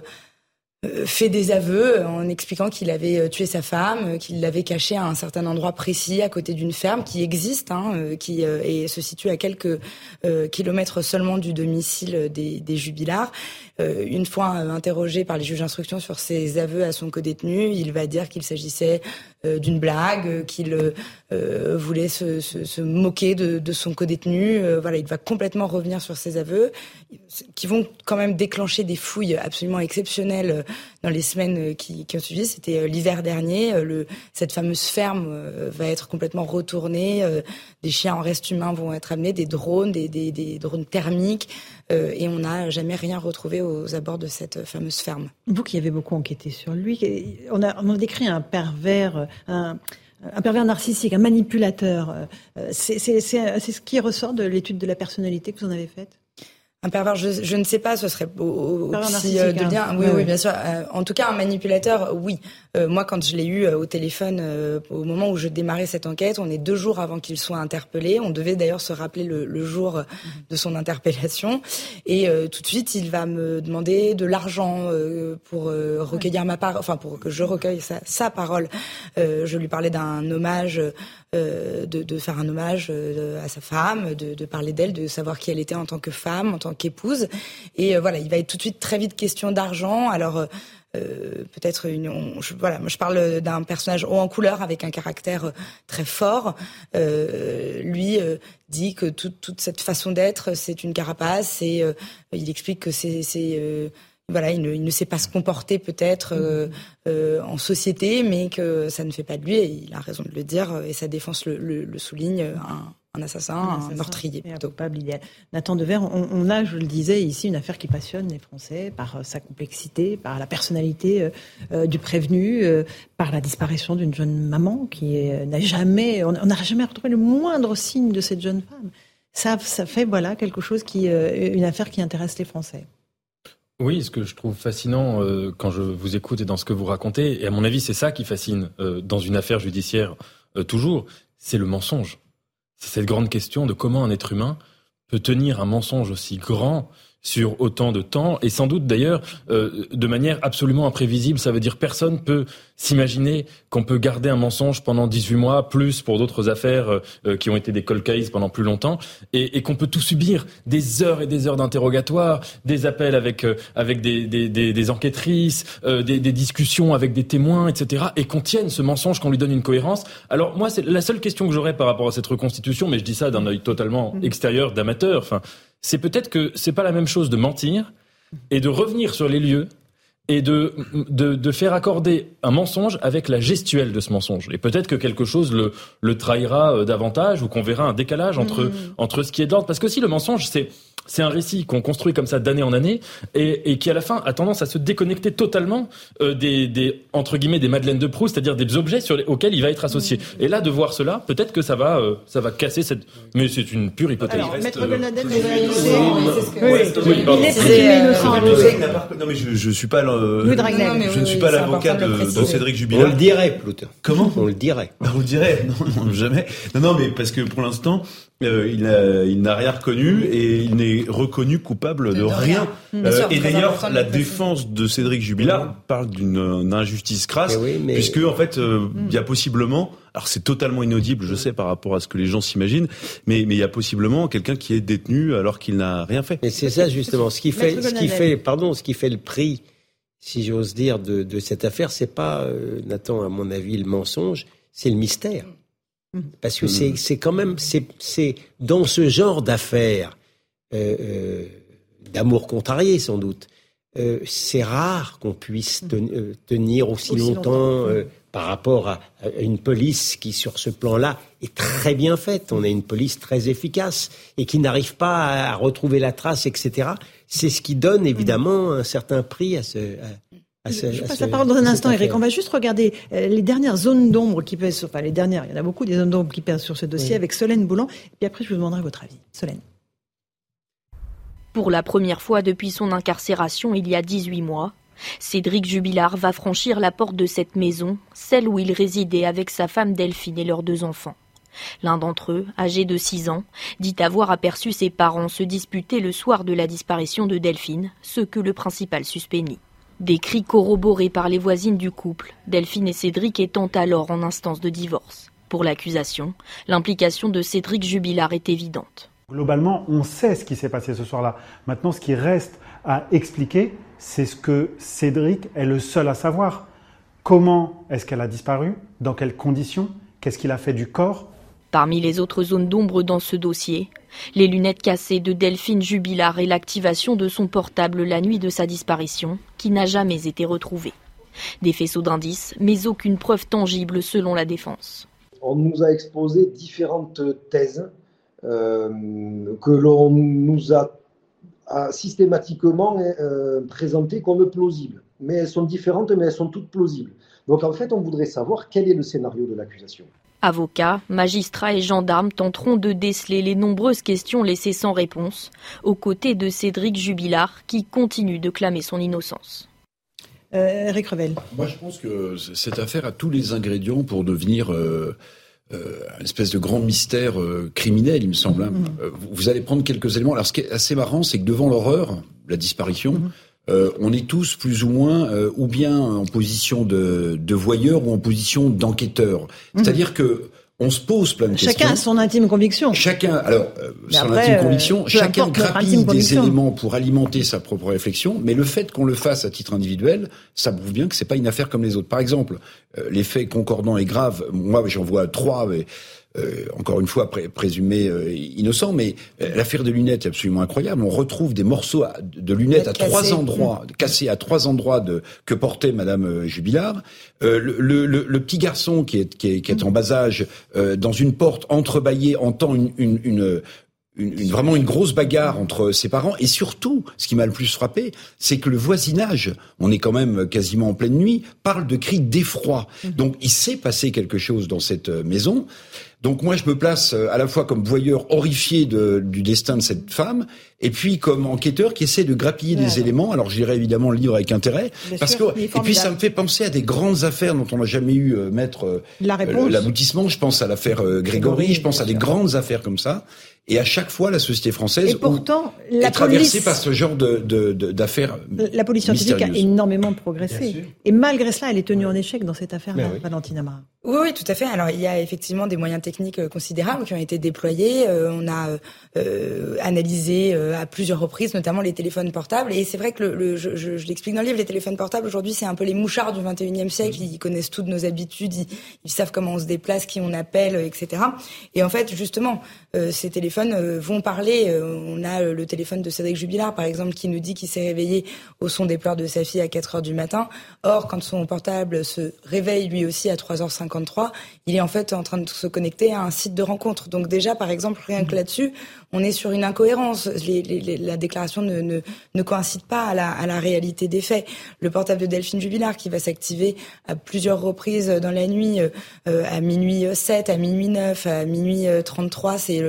fait des aveux en expliquant qu'il avait euh, tué sa femme, qu'il l'avait caché à un certain endroit précis à côté d'une ferme qui existe, hein, qui se situe à quelques kilomètres seulement du domicile des, des jubilars. une fois interrogé par les juges d'instruction sur ses aveux à son codétenu, il va dire qu'il s'agissait d'une blague, qu'il voulait se, se, se, moquer de, de son codétenu. voilà, il va complètement revenir sur ses aveux, qui vont quand même déclencher des fouilles absolument exceptionnelles dans les semaines euh, qui, qui ont suivi. C'était euh, l'hiver dernier. Euh, le, cette fameuse ferme va être complètement retournée. Des chiens en reste humain vont être amenés, des drones, des, des, des drones thermiques. Et on n'a jamais rien retrouvé aux abords de cette fameuse ferme. Vous qui avez beaucoup enquêté sur lui, on a, on a décrit un pervers, un, un pervers narcissique, un manipulateur. C'est ce qui ressort de l'étude de la personnalité que vous en avez faite? Un pervers, je, je, ne sais pas, ce serait aussi euh, de bien. Hein. Oui, oui, bien sûr. Euh, en tout cas, un manipulateur, oui. Euh, moi, quand je l'ai eu au téléphone au moment où je démarrais cette enquête, on est deux jours avant qu'il soit interpellé. On devait d'ailleurs se rappeler le, le, jour de son interpellation. Et tout de suite, il va me demander de l'argent pour recueillir ma part, enfin pour que je recueille sa, sa parole. je lui parlais d'un hommage euh, de, de, faire un hommage euh, à sa femme, de, de parler d'elle, de savoir qui elle était en tant que femme, en tant qu'épouse. Et euh, voilà, il va être tout de suite très vite question d'argent. Alors euh, peut-être une. voilà, moi je parle d'un personnage haut en couleur avec un caractère très fort. Euh, lui dit que toute, toute cette façon d'être, c'est une carapace et il explique que c'est voilà, il ne, sait pas se comporter peut-être euh, euh, en société, mais que ça ne fait pas de lui, et il a raison de le dire, et sa défense le, souligne, un, assassin, un, meurtrier plutôt. Un coupable idéal. Nathan Dever, on, on, a, je le disais ici, une affaire qui passionne les Français par euh, sa complexité, par la personnalité du prévenu, par la disparition d'une jeune maman qui n'a jamais, on n'a jamais retrouvé le moindre signe de cette jeune femme. Ça, ça fait voilà quelque chose qui, une affaire qui intéresse les Français. Oui, ce que je trouve fascinant euh, quand je vous écoute et dans ce que vous racontez, et à mon avis c'est ça qui fascine euh, dans une affaire judiciaire euh, toujours, c'est le mensonge. C'est cette grande question de comment un être humain peut tenir un mensonge aussi grand sur autant de temps et sans doute d'ailleurs euh, de manière absolument imprévisible. Ça veut dire personne peut s'imaginer qu'on peut garder un mensonge pendant 18 mois, plus pour d'autres affaires euh, euh, qui ont été des cold cases pendant plus longtemps, et, et qu'on peut tout subir, des heures et des heures d'interrogatoire, des appels avec avec des, des, des, des enquêtrices, des, des, discussions avec des témoins, etc., et qu'on tienne ce mensonge, qu'on lui donne une cohérence. Alors moi, c'est la seule question que j'aurais par rapport à cette reconstitution, mais je dis ça d'un œil totalement mmh. extérieur, d'amateur. Enfin, c'est peut-être que c'est pas la même chose de mentir et de revenir sur les lieux et de, de, faire accorder un mensonge avec la gestuelle de ce mensonge. Et peut-être que quelque chose le, le trahira euh, davantage ou qu'on verra un décalage entre, mmh. entre ce qui est d'ordre. Parce que si le mensonge, c'est c'est un récit qu'on construit comme ça d'année en année et, et, qui à la fin a tendance à se déconnecter totalement euh, des, des, entre guillemets des Madeleines de Proust, c'est-à-dire des objets sur les, auxquels il va être associé. Et là, de voir cela, peut-être que ça va, euh, ça va casser cette. Mais c'est une pure hypothèse. Alors, Maître vous Il est présumé innocent. Non mais je, je suis pas je ne suis pas l'avocat de, de, Cédric Jubilard. On le dirait, Ploutin. Comment On le dirait. On le dirait. Non, jamais. Non, non, mais parce que pour l'instant, euh, il n'a rien reconnu et il n'est reconnu coupable de, rien. Euh, et d'ailleurs, la défense de Cédric Jubilard parle d'une injustice crasse, eh puisque en fait, euh, il y a possiblement, alors c'est totalement inaudible, je sais, par rapport à ce que les gens s'imaginent, mais, mais il y a possiblement quelqu'un qui est détenu alors qu'il n'a rien fait. Et c'est ça justement, ce qui fait, ce qui fait, pardon, ce qui fait le prix, si j'ose dire, de, de cette affaire, c'est pas, Nathan, à mon avis, le mensonge, c'est le mystère. Parce que c'est, c'est quand même, c'est, dans ce genre d'affaires, euh, euh, d'amour contrarié sans doute, euh, c'est rare qu'on puisse tenir aussi, longtemps, par rapport à, une police qui, sur ce plan-là, est très bien faite. On a une police très efficace et qui n'arrive pas à, retrouver la trace, etc. C'est ce qui donne évidemment un certain prix à ce, je passe la parole dans un instant, Eric. On va juste regarder euh, les dernières zones d'ombre qui pèsent, enfin les dernières, il y en a beaucoup des zones d'ombre qui pèsent sur ce dossier avec Solène Boulan. Et puis après, je vous demanderai votre avis. Solène. Pour la première fois depuis son incarcération il y a 18 mois, Cédric Jubilard va franchir la porte de cette maison, celle où il résidait avec sa femme Delphine et leurs deux enfants. L'un d'entre eux, âgé de 6 ans, dit avoir aperçu ses parents se disputer le soir de la disparition de Delphine, ce que le principal suspect nie. Des cris corroborés par les voisines du couple, Delphine et Cédric étant alors en instance de divorce. Pour l'accusation, l'implication de Cédric Jubilard est évidente. Globalement, on sait ce qui s'est passé ce soir-là. Maintenant, ce qui reste à expliquer, c'est ce que Cédric est le seul à savoir. Comment est-ce qu'elle a disparu? Dans quelles conditions? Qu'est-ce qu'il a fait du corps? Parmi les autres zones d'ombre dans ce dossier, les lunettes cassées de Delphine Jubilard et l'activation de son portable la nuit de sa disparition, qui n'a jamais été retrouvée. Des faisceaux d'indices, mais aucune preuve tangible selon la défense. On nous a exposé différentes thèses euh, que l'on nous a, systématiquement euh, présentées comme plausibles. Mais elles sont différentes, mais elles sont toutes plausibles. Donc en fait, on voudrait savoir quel est le scénario de l'accusation. Avocats, magistrats et gendarmes tenteront de déceler les nombreuses questions laissées sans réponse, aux côtés de Cédric Jubilard, qui continue de clamer son innocence. Euh, Eric Revel. Moi, je pense que cette affaire a tous les ingrédients pour devenir euh, euh, une espèce de grand mystère criminel, il me semble. Hein. Mm-hmm. Vous allez prendre quelques éléments. Alors, ce qui est assez marrant, c'est que devant l'horreur, la disparition, mm-hmm. on est tous plus ou moins ou bien en position de, de voyeur ou en position d'enquêteur. Mm-hmm. C'est-à-dire que on se pose plein de chacun questions. Chacun a son intime conviction. Chacun, alors, euh, son intime conviction, chacun grappille des éléments pour alimenter sa propre réflexion, mais le fait qu'on le fasse à titre individuel, ça prouve bien que c'est pas une affaire comme les autres. Par exemple, euh, les faits concordants et graves, moi j'en vois trois, mais euh, encore une fois présumé euh, innocent, mais euh, l'affaire des lunettes est absolument incroyable. On retrouve des morceaux de lunettes à trois endroits, mmh. cassés à trois endroits de que portait Madame Jubilard. Le, le, le, petit garçon qui est, qui est, qui est en bas âge dans une porte entrebâillée entend une, une, une une, vraiment une grosse bagarre entre ses parents. Et surtout, ce qui m'a le plus frappé, c'est que le voisinage, on est quand même quasiment en pleine nuit, parle de cris d'effroi. Mmh. Donc il s'est passé quelque chose dans cette maison. Donc moi, je me place euh, à la fois comme voyeur horrifié de, du destin de cette femme, et puis comme enquêteur qui essaie de grappiller des éléments. Alors j'irai évidemment le livre avec intérêt, parce que et puis ça me fait penser à des grandes affaires dont on n'a jamais eu euh, maître euh, l'aboutissement. Je pense à l'affaire Grégory, je pense à des grandes affaires comme ça. Et à chaque fois, la société française et pourtant, la est traversée par ce genre d'affaires. De, de, la police scientifique a énormément progressé. Et malgré cela, elle est tenue en échec dans cette affaire-là, Valentine Amara. Oui, oui, tout à fait. Alors, il y a effectivement des moyens techniques euh, considérables qui ont été déployés. Euh, on a euh, analysé à plusieurs reprises, notamment les téléphones portables. Et c'est vrai que le, je, je, je l'explique dans le livre, les téléphones portables aujourd'hui, c'est un peu les mouchards du 21e siècle. Ils connaissent toutes nos habitudes, ils, ils, savent comment on se déplace, qui on appelle, etc. Et en fait, justement, ces téléphones vont parler. on a le téléphone de Cédric Jubilard, par exemple, qui nous dit qu'il s'est réveillé au son des pleurs de sa fille à 4 heures du matin. Or, quand son portable se réveille lui aussi à 3h53, il est en fait en train de se connecter à un site de rencontre. Donc déjà, par exemple, rien que là-dessus, on est sur une incohérence. Les, les, la déclaration ne, ne, ne, coïncide pas à la, à la réalité des faits. Le portable de Delphine Jubilard qui va s'activer à plusieurs reprises dans la nuit, euh, à minuit 7, à minuit 9, à minuit 33, c'est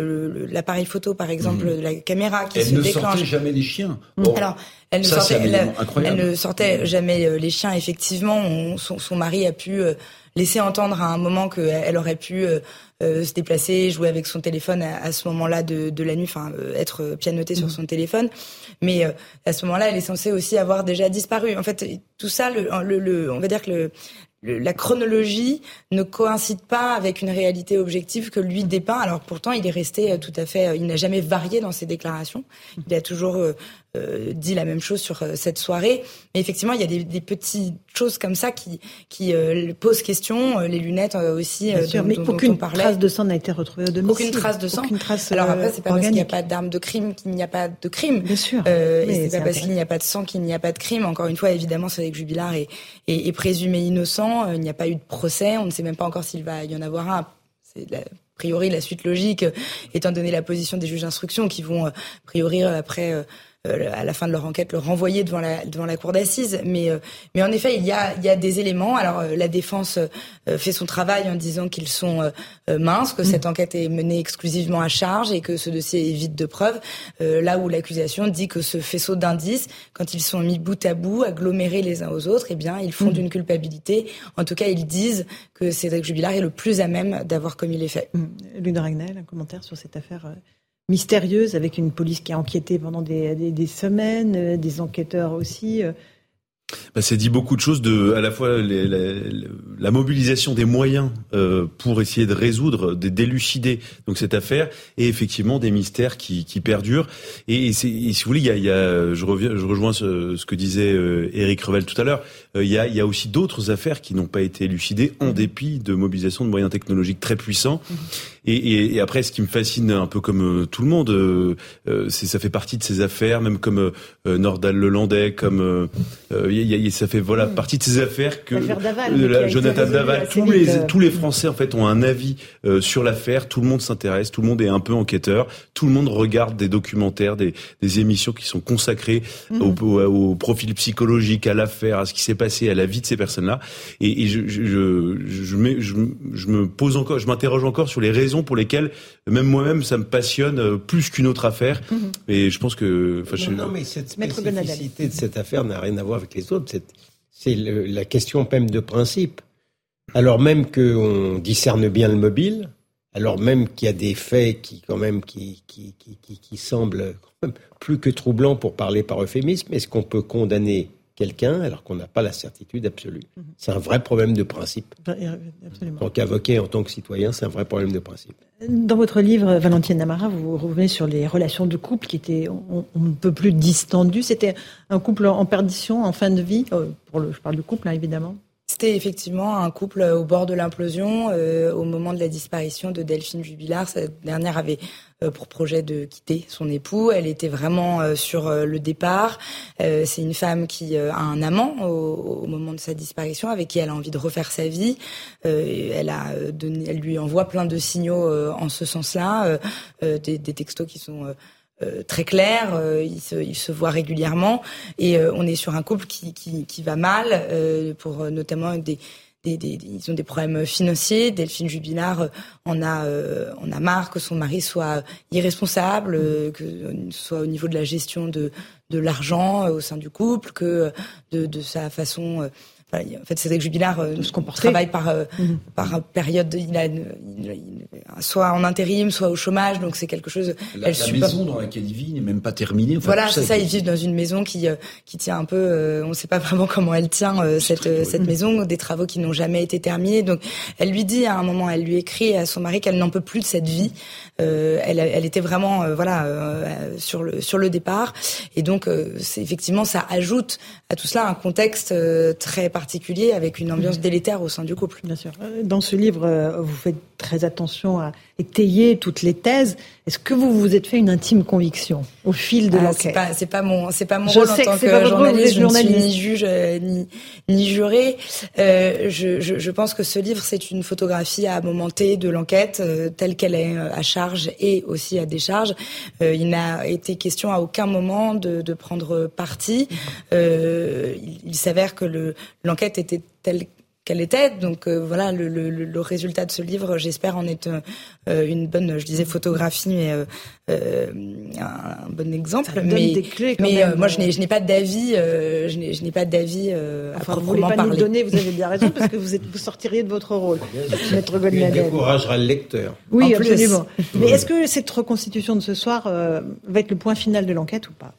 l'appareil photo par exemple mmh. de la caméra qui elle se ne déclenche. sortait jamais des chiens. Bon. Alors, elle ne, Ça, sortait, elle, elle, ne sortait jamais euh, les chiens. Effectivement, on, son, son, mari a pu euh, laisser entendre à un moment qu'elle aurait pu euh, euh, se déplacer, jouer avec son téléphone à, à ce moment-là de, de, la nuit, enfin euh, être pianotée sur mmh. son téléphone. Mais à ce moment-là, elle est censée aussi avoir déjà disparu. En fait, tout ça, le, le, le on va dire que le, la chronologie ne coïncide pas avec une réalité objective que lui dépeint. Alors pourtant, il est resté tout à fait, il n'a jamais varié dans ses déclarations. Il a toujours euh, dit la même chose sur euh, cette soirée. Mais effectivement, il y a des, des petites choses comme ça qui, qui euh, posent question. Les lunettes aussi, Bien sûr, dont, mais dont, aucune dont trace de sang n'a été retrouvée au domicile. Aucune trace de sang. Aucune trace Alors après, c'est pas organique. parce qu'il n'y a pas d'arme de crime qu'il n'y a pas de crime. Bien sûr. Et c'est pas parce qu'il n'y a pas de sang qu'il n'y a pas de crime. Encore une fois, évidemment, c'est avec Jubilard est, est, est présumé innocent. Il n'y a pas eu de procès. On ne sait même pas encore s'il va y en avoir un. C'est la a priori la suite logique, étant donné la position des juges d'instruction qui vont, a priori, après à la fin de leur enquête le renvoyer devant la devant la cour d'assises. Mais euh, mais en effet, il y a il y a des éléments. Alors euh, la défense fait son travail en disant qu'ils sont minces, que mmh. cette enquête est menée exclusivement à charge et que ce dossier est vide de preuves. là où l'accusation dit que ce faisceau d'indices, quand ils sont mis bout à bout, agglomérés les uns aux autres, eh bien ils font d'une culpabilité. En tout cas, ils disent que Cédric Jubilard est le plus à même d'avoir commis les faits. Louis de Ragnel, un commentaire sur cette affaire mystérieuse, avec une police qui a enquêté pendant des, semaines, euh, des enquêteurs aussi. Euh. bah, C'est dit beaucoup de choses, à la fois la, mobilisation des moyens euh, pour essayer de résoudre, de d'élucider donc cette affaire, et effectivement des mystères qui, perdurent. Et, si vous voulez, je, rejoins ce, ce que disait Éric Revel tout à l'heure, il, y a, il y a aussi d'autres affaires qui n'ont pas été élucidées en dépit de mobilisation de moyens technologiques très puissants. Mmh. Et, et, et, après, ce qui me fascine un peu comme euh, tout le monde, euh, euh, c'est ça fait partie de ces affaires, même comme Nordal Lelandais, comme y y ça fait voilà mm. partie de ces affaires que Daval, Jonathan Daval, tous les tous les Français en fait ont un avis sur l'affaire. Tout le monde s'intéresse, tout le monde est un peu enquêteur, tout le monde regarde des documentaires, des, des émissions qui sont consacrées mm. au, au, profil psychologique, à l'affaire, à ce qui s'est passé, à la vie de ces personnes-là. Et, et je, je, je, je, je, je me pose encore, je m'interroge encore sur les raisons pour lesquelles même moi-même ça me passionne euh, plus qu'une autre affaire. Mhm. Et je pense que. Non, mais cette spécificité de cette affaire n'a rien à voir avec les autres. C'est la question même de principe. Alors même qu'on discerne bien le mobile, alors même qu'il y a des faits qui quand même qui qui, qui, qui, qui semblent plus que troublants pour parler par euphémisme, est-ce qu'on peut condamner quelqu'un alors qu'on n'a pas la certitude absolue. Mhm. C'est un vrai problème de principe. Absolument. En tant qu'avocat, en tant que citoyen, c'est un vrai problème de principe. Dans votre livre, Valentine Namara, vous revenez sur les relations de couple qui étaient on, ne peut plus distendues. C'était un couple en perdition, en fin de vie. Euh, pour le, je parle de couple, hein, évidemment. C'était effectivement un couple au bord de l'implosion euh, au moment de la disparition de Delphine Jubilard. Cette dernière avait euh, pour projet de quitter son époux. Elle était vraiment euh, sur le départ. C'est une femme qui a un amant au, moment de sa disparition, avec qui elle a envie de refaire sa vie. elle a donné, elle lui envoie plein de signaux en ce sens-là, des, textos qui sont euh, très clair, euh, ils, se, voient régulièrement et euh, on est sur un couple qui, qui, va mal pour notamment des, ils ont des problèmes financiers. Delphine Jubilard en a, en a marre que son mari soit irresponsable, que ce soit au niveau de la gestion de, de l'argent au sein du couple, que de sa façon en fait, Cédric Jubilard euh, travaille par euh, mhm. par période. Il a, soit en intérim, soit au chômage, donc c'est quelque chose. La, elle la maison dans laquelle il vit n'est même pas terminée. voilà, c'est ça. Il vit dans une maison qui euh, qui tient un peu. on ne sait pas vraiment comment elle tient cette cette maison. Des travaux qui n'ont jamais été terminés. Donc, elle lui dit à un moment, elle lui écrit à son mari qu'elle n'en peut plus de cette vie. elle, elle était vraiment voilà sur le sur le départ. Et donc, c'est effectivement ça ajoute à tout cela un contexte très particulier particulier avec une ambiance délétère au sein du couple. Bien sûr. Euh, dans ce livre, euh, vous faites très attention à étayer toutes les thèses. Est-ce que vous vous êtes fait une intime conviction au fil de ah, l'enquête C'est pas, pas mon, c'est pas mon rôle en tant que, journaliste. Je ne suis ni juge euh, ni, ni juré. Euh, je, je, je, pense que ce livre, c'est une photographie à momenter de l'enquête telle qu'elle est à charge et aussi à décharge. Euh, il n'a été question à aucun moment de, de prendre parti. il, il s'avère que le l'enquête était telle qu'elle était. Donc euh, voilà, le, le, le, résultat de ce livre, j'espère, en est euh, une bonne, je disais photographie, mais euh, euh un, bon exemple. Ça mais des clés quand mais même. moi, je n'ai, je n'ai pas d'avis. je n'ai, pas d'avis enfin, vous voulez pas parler. nous le donner, vous avez bien raison, parce que vous, êtes, vous sortiriez de votre rôle, Maître Il découragera le lecteur. Oui, absolument. Mais est-ce que cette reconstitution de ce soir va être le point final de l'enquête ou pas?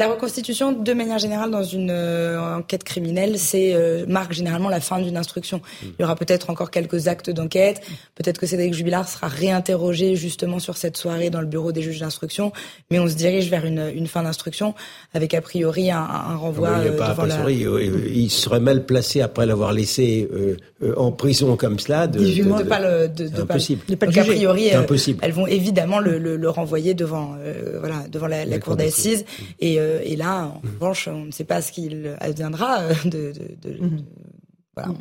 La reconstitution, de manière générale, dans une euh, enquête criminelle, c'est euh, marque généralement la fin d'une instruction. Mm. Il y aura peut-être encore quelques actes d'enquête. Peut-être que Cédric Jubilard sera réinterrogé justement sur cette soirée dans le bureau des juges d'instruction. Mais on se dirige vers une, une fin d'instruction avec a priori un, un renvoi. il, euh, devant la... il serait mal placé après l'avoir laissé en prison comme cela. De, de, de, de pas le, de, impossible. Pas, donc a priori, elles vont évidemment le, le, le renvoyer devant, voilà, devant la, la, cour d'assises et euh, et là, en mmh. revanche, on ne sait pas ce qu'il adviendra euh, de, de, de, mmh. voilà.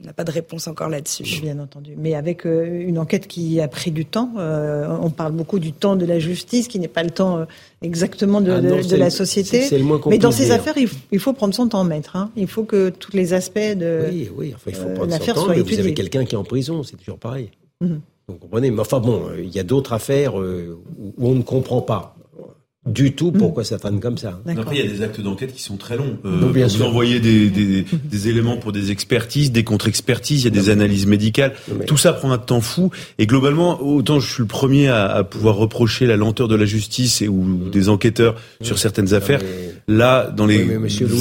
On n'a pas de réponse encore là-dessus. Bien entendu. Mais avec euh, une enquête qui a pris du temps, on parle beaucoup du temps de la justice, qui n'est pas le temps exactement de, ah de, la société. C'est le moins Mais dans ces affaires, il, faut prendre son temps, maître. Hein. Il faut que tous les aspects de oui, oui. Enfin, il faut prendre son temps. Mais vous avez quelqu'un qui est en prison, c'est toujours pareil. Mmh. Vous comprenez. Mais enfin bon, il y a d'autres affaires où on ne comprend pas. Du tout pourquoi ça traîne comme ça. Après, il y a des actes d'enquête qui sont très longs. Euh, bien vous envoyez des, des, des, éléments pour des expertises, des contre-expertises, il y a des analyses médicales. Tout ça prend un temps fou. Et globalement, autant je suis le premier à, à pouvoir reprocher la lenteur de la justice et ou des enquêteurs sur certaines affaires. Là, dans les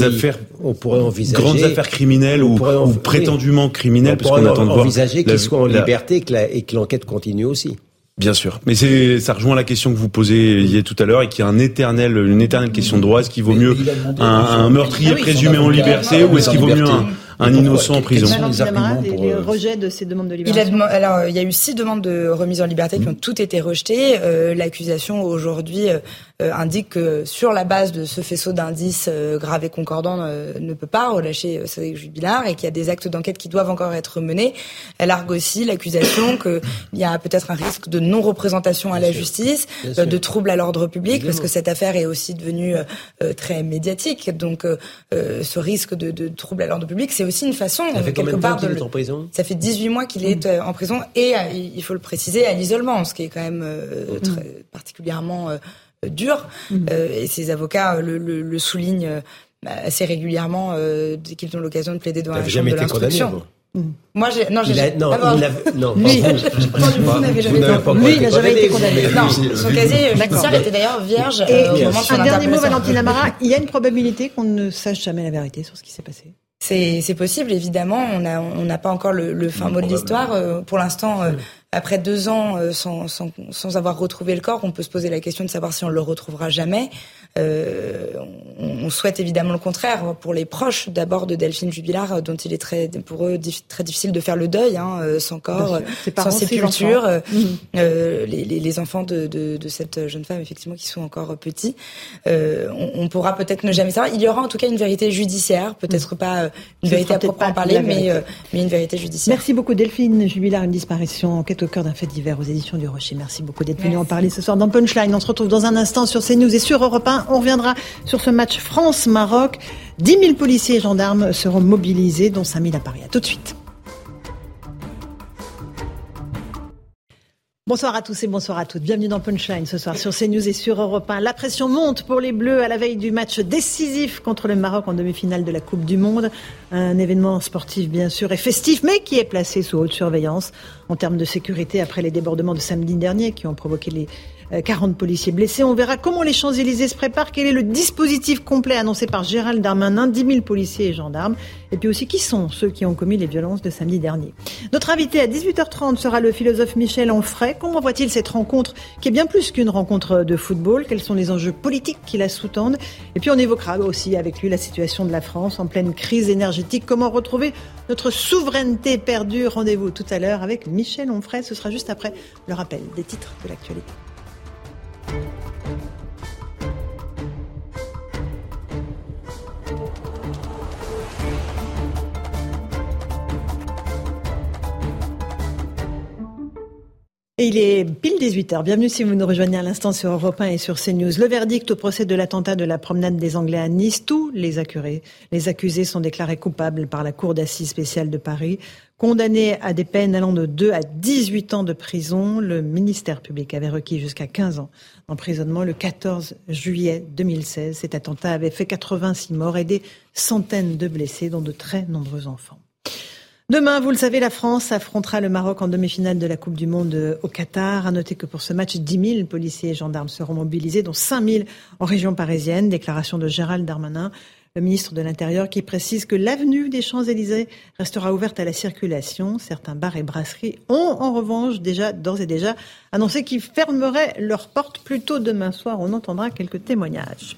affaires, on pourrait envisager, grandes affaires criminelles ou, prétendument criminelles, parce qu'on attend de voir. envisager qu'ils soient en liberté et que l'enquête continue aussi. Bien sûr, mais c'est ça rejoint la question que vous posez tout à l'heure et qui est un éternel, une éternelle question de droit. Est-ce qu'il vaut mieux un, meurtrier ah présumé en liberté ou est-ce qu'il vaut mieux un, un innocent en prison. Les euh, rejets de ces demandes de libération. Il a, alors, il y a eu six demandes de remise en liberté qui ont toutes été rejetées. Euh, L'accusation aujourd'hui euh, euh, indique que sur la base de ce faisceau d'indices euh, graves et concordants, ne peut pas relâcher Cédric Jubilard et qu'il y a des actes d'enquête qui doivent encore être menés. Elle argue aussi l'accusation qu'il y a peut-être un risque de non-représentation à la justice, de troubles à l'ordre public, parce que cette affaire est aussi devenue très médiatique. Donc, ce risque de, de troubles à l'ordre public, c'est aussi une façon, ça fait quelque part, de le... en prison? Ça fait 18 mois qu'il est mmh. en prison et, il faut le préciser, à l'isolement, ce qui est quand même mmh. très, particulièrement dur. Mmh. et ses avocats le, le, le soulignent assez régulièrement dès qu'ils ont l'occasion de plaider devant la chambre de l'instruction. Moi, j'ai non, j'ai non, non, lui, vous n'avez jamais été Lui, il n'a jamais été condamné. Non, son casier judiciaire était d'ailleurs vierge et au moment Un dernier mot, Valentine Amara. Il y a une probabilité qu'on ne sache jamais la vérité sur ce qui s'est passé? C'est possible, évidemment. On n'a on pas encore le, le fin mot de l'histoire. Euh, pour l'instant, euh, après deux ans euh, sans, sans, sans, avoir retrouvé le corps, on peut se poser la question de savoir si on le retrouvera jamais. Euh, on, souhaite évidemment le contraire pour les proches d'abord de Delphine Jubilard, euh, dont il est très pour eux très difficile de faire le deuil, hein, sans corps, sans sépulture. Euh, les, les, les, enfants de, de, de, cette jeune femme, effectivement, qui sont encore petits, on, on, pourra peut-être ne jamais savoir. Il y aura en tout cas une vérité judiciaire, peut-être pas une vérité à proprement parler, mais, mais une vérité judiciaire. Merci beaucoup Delphine Jubilard, une disparition en au cœur d'un fait divers aux éditions du Rocher. Merci beaucoup d'être venu en parler ce soir dans Punchline. On se retrouve dans un instant sur CNews et sur Europe 1. On reviendra sur ce match France-Maroc. 10 000 policiers et gendarmes seront mobilisés, dont 5 000 à Paris. À tout de suite. Bonsoir à tous et bonsoir à toutes. Bienvenue dans Punchline ce soir sur CNews et sur Europe 1. La pression monte pour les Bleus à la veille du match décisif contre le Maroc en demi-finale de la Coupe du Monde. Un événement sportif bien sûr et festif, mais qui est placé sous haute surveillance en termes de sécurité après les débordements de samedi dernier qui ont provoqué les 40 euh, policiers blessés. On verra comment les Champs-Élysées se préparent, quel est le dispositif complet annoncé par Gérald Darmanin, 10 000 policiers et gendarmes, et puis aussi qui sont ceux qui ont commis les violences de samedi dernier? Notre invité à 18h30 sera le philosophe Michel Onfray. Comment voit-il cette rencontre qui est bien plus qu'une rencontre de football? Quels sont les enjeux politiques qui la sous-tendent? Et puis on évoquera aussi avec lui la situation de la France en pleine crise énergétique. Comment retrouver notre souveraineté perdue? Rendez-vous tout à l'heure avec Michel Onfray. Ce sera juste après le rappel des titres de l'actualité. Il est pile 18h. Bienvenue si vous nous rejoignez à l'instant sur Europe 1 et sur CNews. Le verdict au procès de l'attentat de la promenade des Anglais à Nice. Tous les accusés, les accusés sont déclarés coupables par la Cour d'assises spéciale de Paris. Condamnés à des peines allant de 2 à 18 ans de prison, le ministère public avait requis jusqu'à 15 ans d'emprisonnement le 14 juillet 2016. Cet attentat avait fait 86 morts et des centaines de blessés, dont de très nombreux enfants. Demain, vous le savez, la France affrontera le Maroc en demi-finale de la Coupe du Monde au Qatar. À noter que pour ce match, 10 000 policiers et gendarmes seront mobilisés, dont 5 000 en région parisienne. Déclaration de Gérald Darmanin, le ministre de l'Intérieur, qui précise que l'avenue des Champs-Élysées restera ouverte à la circulation. Certains bars et brasseries ont en revanche déjà, d'ores et déjà, annoncé qu'ils fermeraient leurs portes plus tôt demain soir. On entendra quelques témoignages.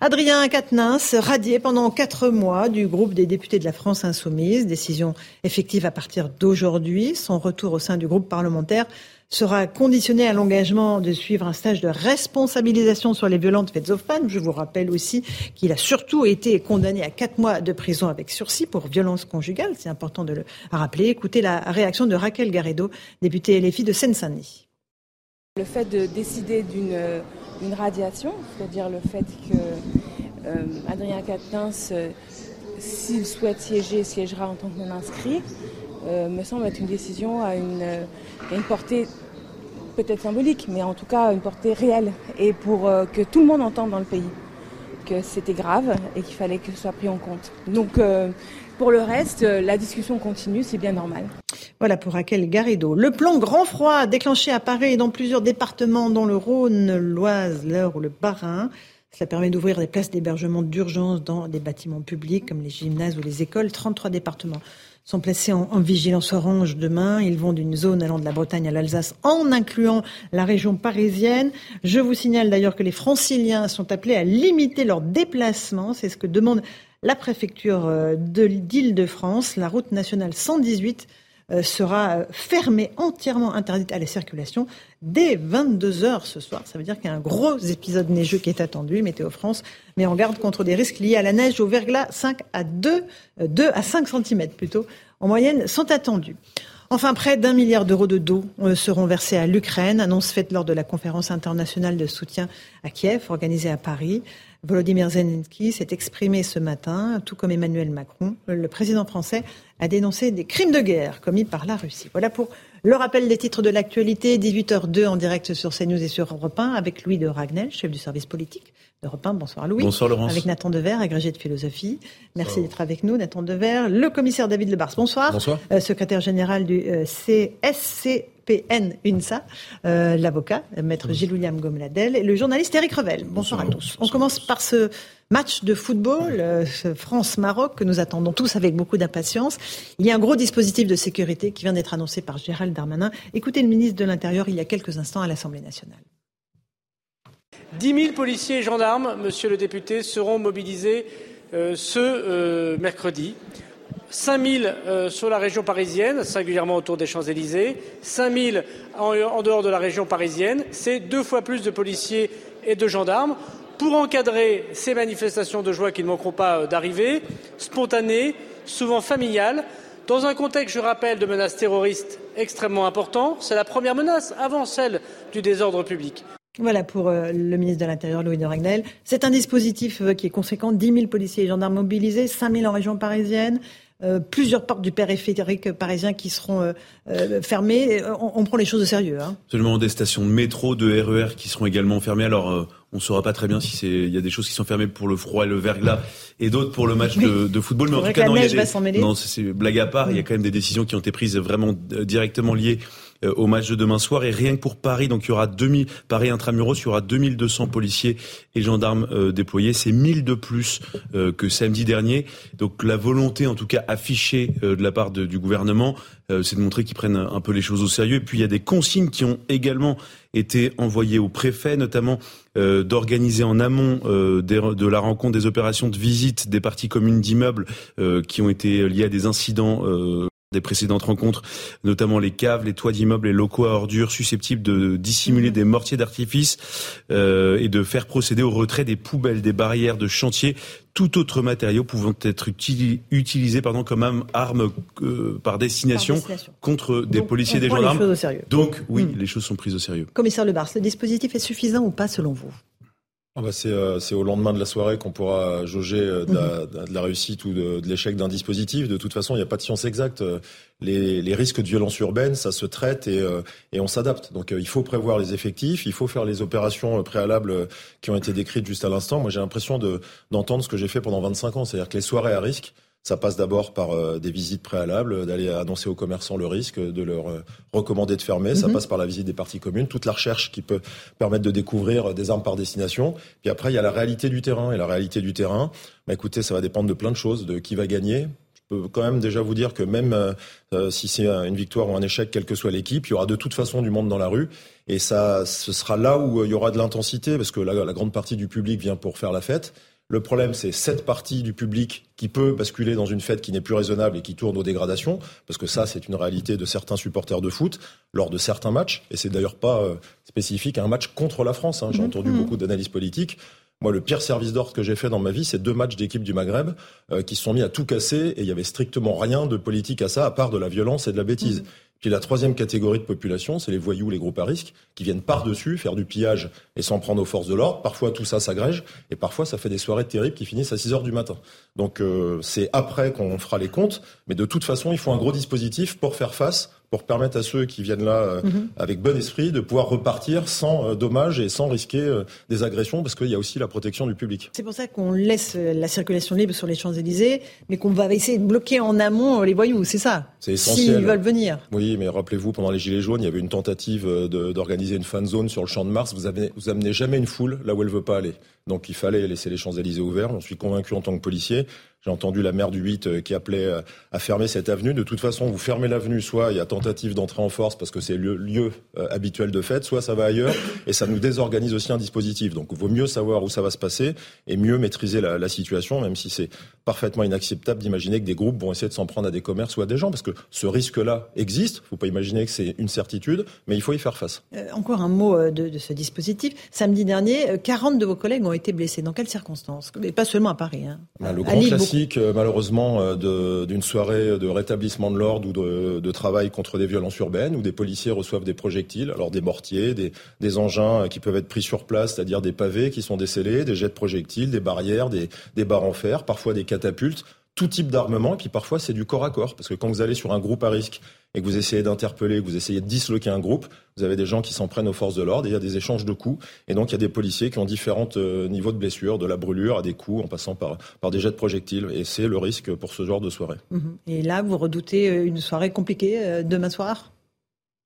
Adrien Quatennens, radié pendant quatre mois du groupe des députés de la France insoumise, décision effective à partir d'aujourd'hui. Son retour au sein du groupe parlementaire sera conditionné à l'engagement de suivre un stage de responsabilisation sur les violentes fêtes of femmes. Je vous rappelle aussi qu'il a surtout été condamné à quatre mois de prison avec sursis pour violence conjugale. C'est important de le rappeler. Écoutez la réaction de Raquel Garrido, députée LFI de Seine-Saint-Denis. Le fait de décider d'une une radiation, c'est-à-dire le fait que euh, Adrien euh, s'il souhaite siéger, siégera en tant que non inscrit, euh, me semble être une décision à une, portée peut-être symbolique, mais en tout cas une portée réelle, et pour que tout le monde entende dans le pays que c'était grave et qu'il fallait que ce soit pris en compte. Donc pour le reste, la discussion continue, c'est bien normal. Voilà pour Raquel Garrido. Le plan grand froid déclenché à Paris et dans plusieurs départements, dont le Rhône, l'Oise, l'Eure ou le Bas-Rhin. Cela permet d'ouvrir des places d'hébergement d'urgence dans des bâtiments publics comme les gymnases ou les écoles. 33 départements sont placés en, vigilance orange demain. Ils vont d'une zone allant de la Bretagne à l'Alsace en incluant la région parisienne. Je vous signale d'ailleurs que les franciliens sont appelés à limiter leurs déplacements. C'est ce que demande la préfecture euh, d'Île-de-France. La route nationale 118 euh, sera fermée, entièrement interdite à la circulation dès 22 heures ce soir. Ça veut dire qu'il y a un gros épisode neigeux qui est attendu. Météo France met en garde contre des risques liés à la neige au verglas 5 à 2, 2 euh, à 5 cm plutôt, en moyenne, sont attendus. Enfin, près d'un milliard d'euros de dos euh, seront versés à l'Ukraine, annonce faite lors de la conférence internationale de soutien à Kiev organisée à Paris. Volodymyr Zelensky s'est exprimé ce matin, tout comme Emmanuel Macron. Le président français a dénoncé des crimes de guerre commis par la Russie. Voilà pour le rappel des titres de l'actualité, 18h02 en direct sur CNews et sur Europe 1 avec Louis de Ragnel, chef du service politique d'Europe 1. Bonsoir Louis. Bonsoir Laurence. Avec Nathan Dever, agrégé de philosophie. Merci d'être avec nous, Nathan Dever. Le commissaire David Lebars, bonsoir. Bonsoir. Euh, secrétaire général du euh, CSC PN UNSA, euh, l'avocat, maître Gilles-William Gomladel, et le journaliste Eric Revel. Bonsoir, à tous. On commence par ce match de football, euh, France-Maroc, que nous attendons tous avec beaucoup d'impatience. Il y a un gros dispositif de sécurité qui vient d'être annoncé par Gérald Darmanin. Écoutez le ministre de l'Intérieur il y a quelques instants à l'Assemblée nationale. 10 000 policiers et gendarmes, monsieur le député, seront mobilisés euh, ce mercredi. 5 000 euh, sur la région parisienne, singulièrement autour des Champs-Élysées, 5 000 en, dehors de la région parisienne. C'est deux fois plus de policiers et de gendarmes pour encadrer ces manifestations de joie qui ne manqueront pas euh, d'arriver, spontanées, souvent familiales, dans un contexte, je rappelle, de menaces terroristes extrêmement important. C'est la première menace avant celle du désordre public. Voilà pour euh, le ministre de l'Intérieur, Louis de Ragnel. C'est un dispositif qui est conséquent. 10 000 policiers et gendarmes mobilisés, 5 000 en région parisienne. Euh, plusieurs portes du périphérique parisien qui seront euh, euh, fermées. On, prend les choses au sérieux. Hein. Seulement des stations de métro, de RER e qui seront également fermées. Alors, on ne saura pas très bien si c'est. Il y a des choses qui sont fermées pour le froid et le verglas et d'autres pour le match de, football. Mais en tout cas, non, il y a des... non, c'est blague à part. Il y a quand même des décisions qui ont été prises vraiment directement liées euh, au match de demain soir. Et rien que pour Paris, donc il y aura 2000, Paris intramuros, il y aura 2200 policiers et gendarmes euh, déployés. C'est 1000 de plus euh, que samedi dernier. Donc la volonté, en tout cas affichée de la part du gouvernement, c'est de montrer qu'ils prennent un peu les choses au sérieux. Et puis il y a des consignes qui ont également été envoyées au préfet, notamment d'organiser en amont de la rencontre des opérations de visite des parties communes d'immeubles qui ont été liées à des incidents des précédentes rencontres, notamment les caves, les toits d'immeubles, les locaux à ordures susceptibles de dissimuler mhm. des mortiers d'artifice euh, et de faire procéder au retrait des poubelles, des barrières de chantier, tout autre matériau pouvant être utilisé pardon, comme arme euh, par, destination contre des policiers et des gendarmes. Donc oui, mhm. les choses sont prises au sérieux. Commissaire Lebars, le dispositif est suffisant ou pas selon vous? Ah bah euh, c'est, au lendemain de la soirée qu'on pourra jauger euh, mhm. de, la, réussite ou de, l'échec d'un dispositif. De toute façon, il n'y a pas de science exacte. Les, risques de violence urbaine, ça se traite et, euh, on s'adapte. Donc il faut prévoir les effectifs, il faut faire les opérations préalables qui ont été décrites juste à l'instant. Moi, j'ai l'impression d'entendre ce que j'ai fait pendant 25 ans, c'est-à-dire que les soirées à risque, ça passe d'abord par euh, des visites préalables, d'aller annoncer aux commerçants le risque, de leur euh, recommander de fermer. Ça mhm. passe par la visite des parties communes, toute la recherche qui peut permettre de découvrir des armes par destination. Puis après, il y a la réalité du terrain. Et la réalité du terrain, bah, écoutez, ça va dépendre de plein de choses, de qui va gagner, Je peux quand même déjà vous dire que même euh, si c'est une victoire ou un échec, quelle que soit l'équipe, il y aura de toute façon du monde dans la rue. Et ça, ce sera là où il y aura de l'intensité, parce que la grande partie du public vient pour faire la fête. Le problème, c'est cette partie du public qui peut basculer dans une fête qui n'est plus raisonnable et qui tourne aux dégradations, parce que ça, c'est une réalité de certains supporters de foot lors de certains matchs, et c'est d'ailleurs pas euh, spécifique à un match contre la France. Hein. J'ai mhm. entendu mhm. beaucoup d'analyses politiques. Moi, le pire service d'ordre que j'ai fait dans ma vie, c'est deux matchs d'équipe du Maghreb euh, qui se sont mis à tout casser, et il y avait strictement rien de politique à ça, à part de la violence et de la bêtise. Mhm. Puis la troisième catégorie de population, c'est les voyous, les groupes à risque, qui viennent par-dessus faire du pillage et s'en prendre aux forces de l'ordre. Parfois, tout ça s'agrège, et parfois, ça fait des soirées terribles qui finissent à 6 heures du matin. Donc, euh, c'est après qu'on fera les comptes, mais de toute façon, il faut un gros dispositif pour faire face, pour permettre à ceux qui viennent là euh, mhm. avec bon esprit de pouvoir repartir sans euh, dommages et sans risquer euh, des agressions, parce qu'il y a aussi la protection du public. C'est pour ça qu'on laisse la circulation libre sur les Champs-Élysées, mais qu'on va essayer de bloquer en amont les voyous, c'est ça? C'est essentiel. S'ils veulent venir. Oui, mais rappelez-vous, pendant les Gilets jaunes, il y avait une tentative d'organiser une fan zone sur le Champ de Mars. Vous, avez, vous amenez jamais une foule là où elle veut pas aller. Donc il fallait laisser les Champs-Élysées ouverts. J'en suis convaincu en tant que policier. J'ai entendu la maire du 8 euh, qui appelait euh, à fermer cette avenue. De toute façon, vous fermez l'avenue, soit il y a tentative d'entrer en force parce que c'est le lieu euh, habituel de fête, soit ça va ailleurs et ça nous désorganise aussi un dispositif. Donc il vaut mieux savoir où ça va se passer et mieux maîtriser la, la situation, même si c'est parfaitement inacceptable d'imaginer que des groupes vont essayer de s'en prendre à des commerces ou à des gens, parce que ce risque-là existe. Il ne faut pas imaginer que c'est une certitude, mais il faut y faire face. encore un mot de, de, ce dispositif. Samedi dernier, 40 de vos collègues ont été blessés. Dans quelles circonstances? Et pas seulement à Paris. Hein. Bah, le grand classique, malheureusement, euh, d'une soirée de rétablissement de l'ordre ou de, travail contre des violences urbaines, où des policiers reçoivent des projectiles, alors des mortiers, des, engins qui peuvent être pris sur place, c'est-à-dire des pavés qui sont décellés, des jets de projectiles, des barrières, des, des barres en fer, parfois des catapultes tout type d'armement, et puis parfois c'est du corps à corps, parce que quand vous allez sur un groupe à risque et que vous essayez d'interpeller, que vous essayez de disloquer un groupe, vous avez des gens qui s'en prennent aux forces de l'ordre, il y a des échanges de coups, et donc il y a des policiers qui ont différents euh, niveaux de blessures, de la brûlure à des coups, en passant par, par des jets de projectiles, et c'est le risque pour ce genre de soirée. Mhm. Et là, vous redoutez euh, une soirée compliquée euh, demain soir?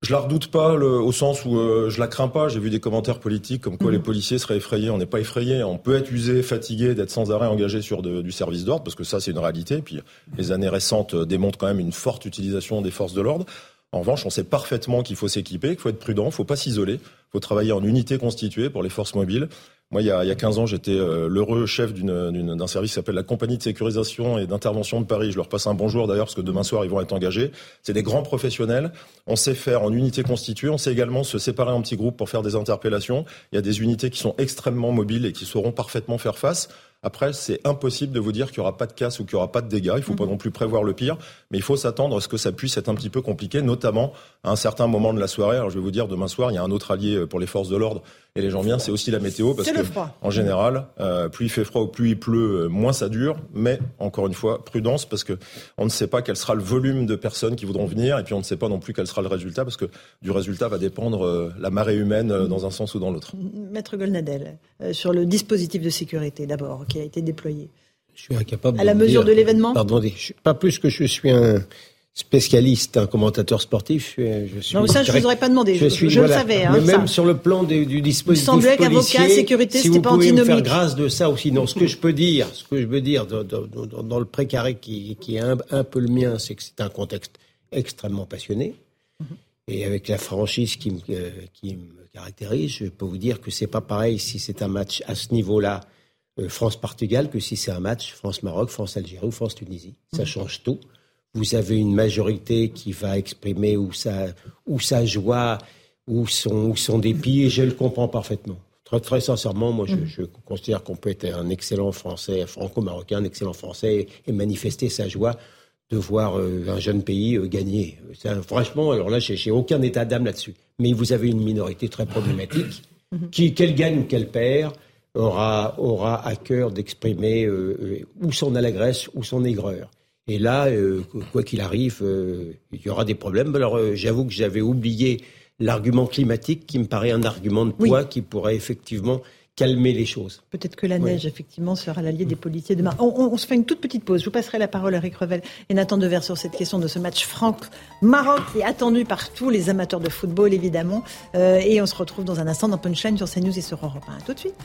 Je la redoute pas au sens où euh, je la crains pas. J'ai vu des commentaires politiques comme quoi mhm. les policiers seraient effrayés. On n'est pas effrayés. On peut être usé, fatigué, d'être sans arrêt engagé sur du service d'ordre parce que ça c'est une réalité. Et puis les années récentes euh, démontrent quand même une forte utilisation des forces de l'ordre. En revanche, on sait parfaitement qu'il faut s'équiper, qu'il faut être prudent, il faut pas s'isoler, il faut travailler en unité constituée pour les forces mobiles. Moi, il y a, il y a 15 ans, j'étais euh, l'heureux chef d'un service qui s'appelle la Compagnie de sécurisation et d'intervention de Paris. Je leur passe un bonjour d'ailleurs parce que demain soir, ils vont être engagés. C'est des grands professionnels. On sait faire en unité constituée. On sait également se séparer en petits groupes pour faire des interpellations. Il y a des unités qui sont extrêmement mobiles et qui sauront parfaitement faire face. Après, c'est impossible de vous dire qu'il n'y aura pas de casse ou qu'il n'y aura pas de dégâts. Il ne faut pas mhm. non plus prévoir le pire, mais il faut s'attendre à ce que ça puisse être un petit peu compliqué, notamment à un certain moment de la soirée. Alors, je vais vous dire, demain soir, il y a un autre allié euh, pour les forces de l'ordre et les gens viennent, c'est aussi la météo, parce que en général, euh, plus il fait froid ou plus il pleut, euh, moins ça dure. Mais encore une fois, prudence, parce que on ne sait pas quel sera le volume de personnes qui voudront venir, et puis on ne sait pas non plus quel sera le résultat, parce que du résultat va dépendre la marée humaine dans un sens ou dans l'autre. Maître Golnadel, sur le dispositif de sécurité d'abord qui a été déployé. Je suis incapable. À la mesure de l'événement. Pardon, pas plus que je suis un spécialiste, un commentateur sportif. Je, suis, non, ça, je ne vous aurais pas demandé. Je, suis, je le savais. Hein, mais même sur le plan du dispositif Il semblait qu'avocat, sécurité, si vous pas pouvez me faire grâce de ça aussi. Non, ce que je peux dire, ce que je veux dire dans, dans, dans le précaré qui, qui est un, un, peu le mien, c'est que c'est un contexte extrêmement passionné. Mhm. Et avec la franchise qui me, euh, qui me caractérise, je peux vous dire que c'est pas pareil si c'est un match à ce niveau-là, euh, France-Portugal, que si c'est un match France-Maroc, France-Algérie ou France-Tunisie. Ça mhm. change tout vous avez une majorité qui va exprimer ou sa, ou sa joie, ou son, ou son dépit, et je le comprends parfaitement. Très, très sincèrement, moi, je, mm. je considère qu'on peut être un excellent Français, franco-marocain, un excellent Français, et, manifester sa joie de voir euh, un jeune pays euh, gagner. franchement, alors là, j'ai aucun état d'âme là-dessus. Mais vous avez une minorité très problématique, mm-hmm. qui, qu'elle gagne ou qu'elle perd, aura, aura à cœur d'exprimer euh, ou son allégresse ou son aigreur. Et là, euh, quoi qu'il arrive, euh, il y aura des problèmes. Alors, euh, j'avoue que j'avais oublié l'argument climatique, qui me paraît un argument de poids qui pourrait effectivement calmer les choses. Peut-être que la neige, effectivement, sera l'allié des policiers demain. On, se fait une toute petite pause. Je vous passerai la parole à Eric Revel et Nathan Dever sur cette question de ce match franc-Maroc qui est attendu par tous les amateurs de football, évidemment. et on se retrouve dans un instant dans Punchline sur CNews et sur Europe 1. tout de suite.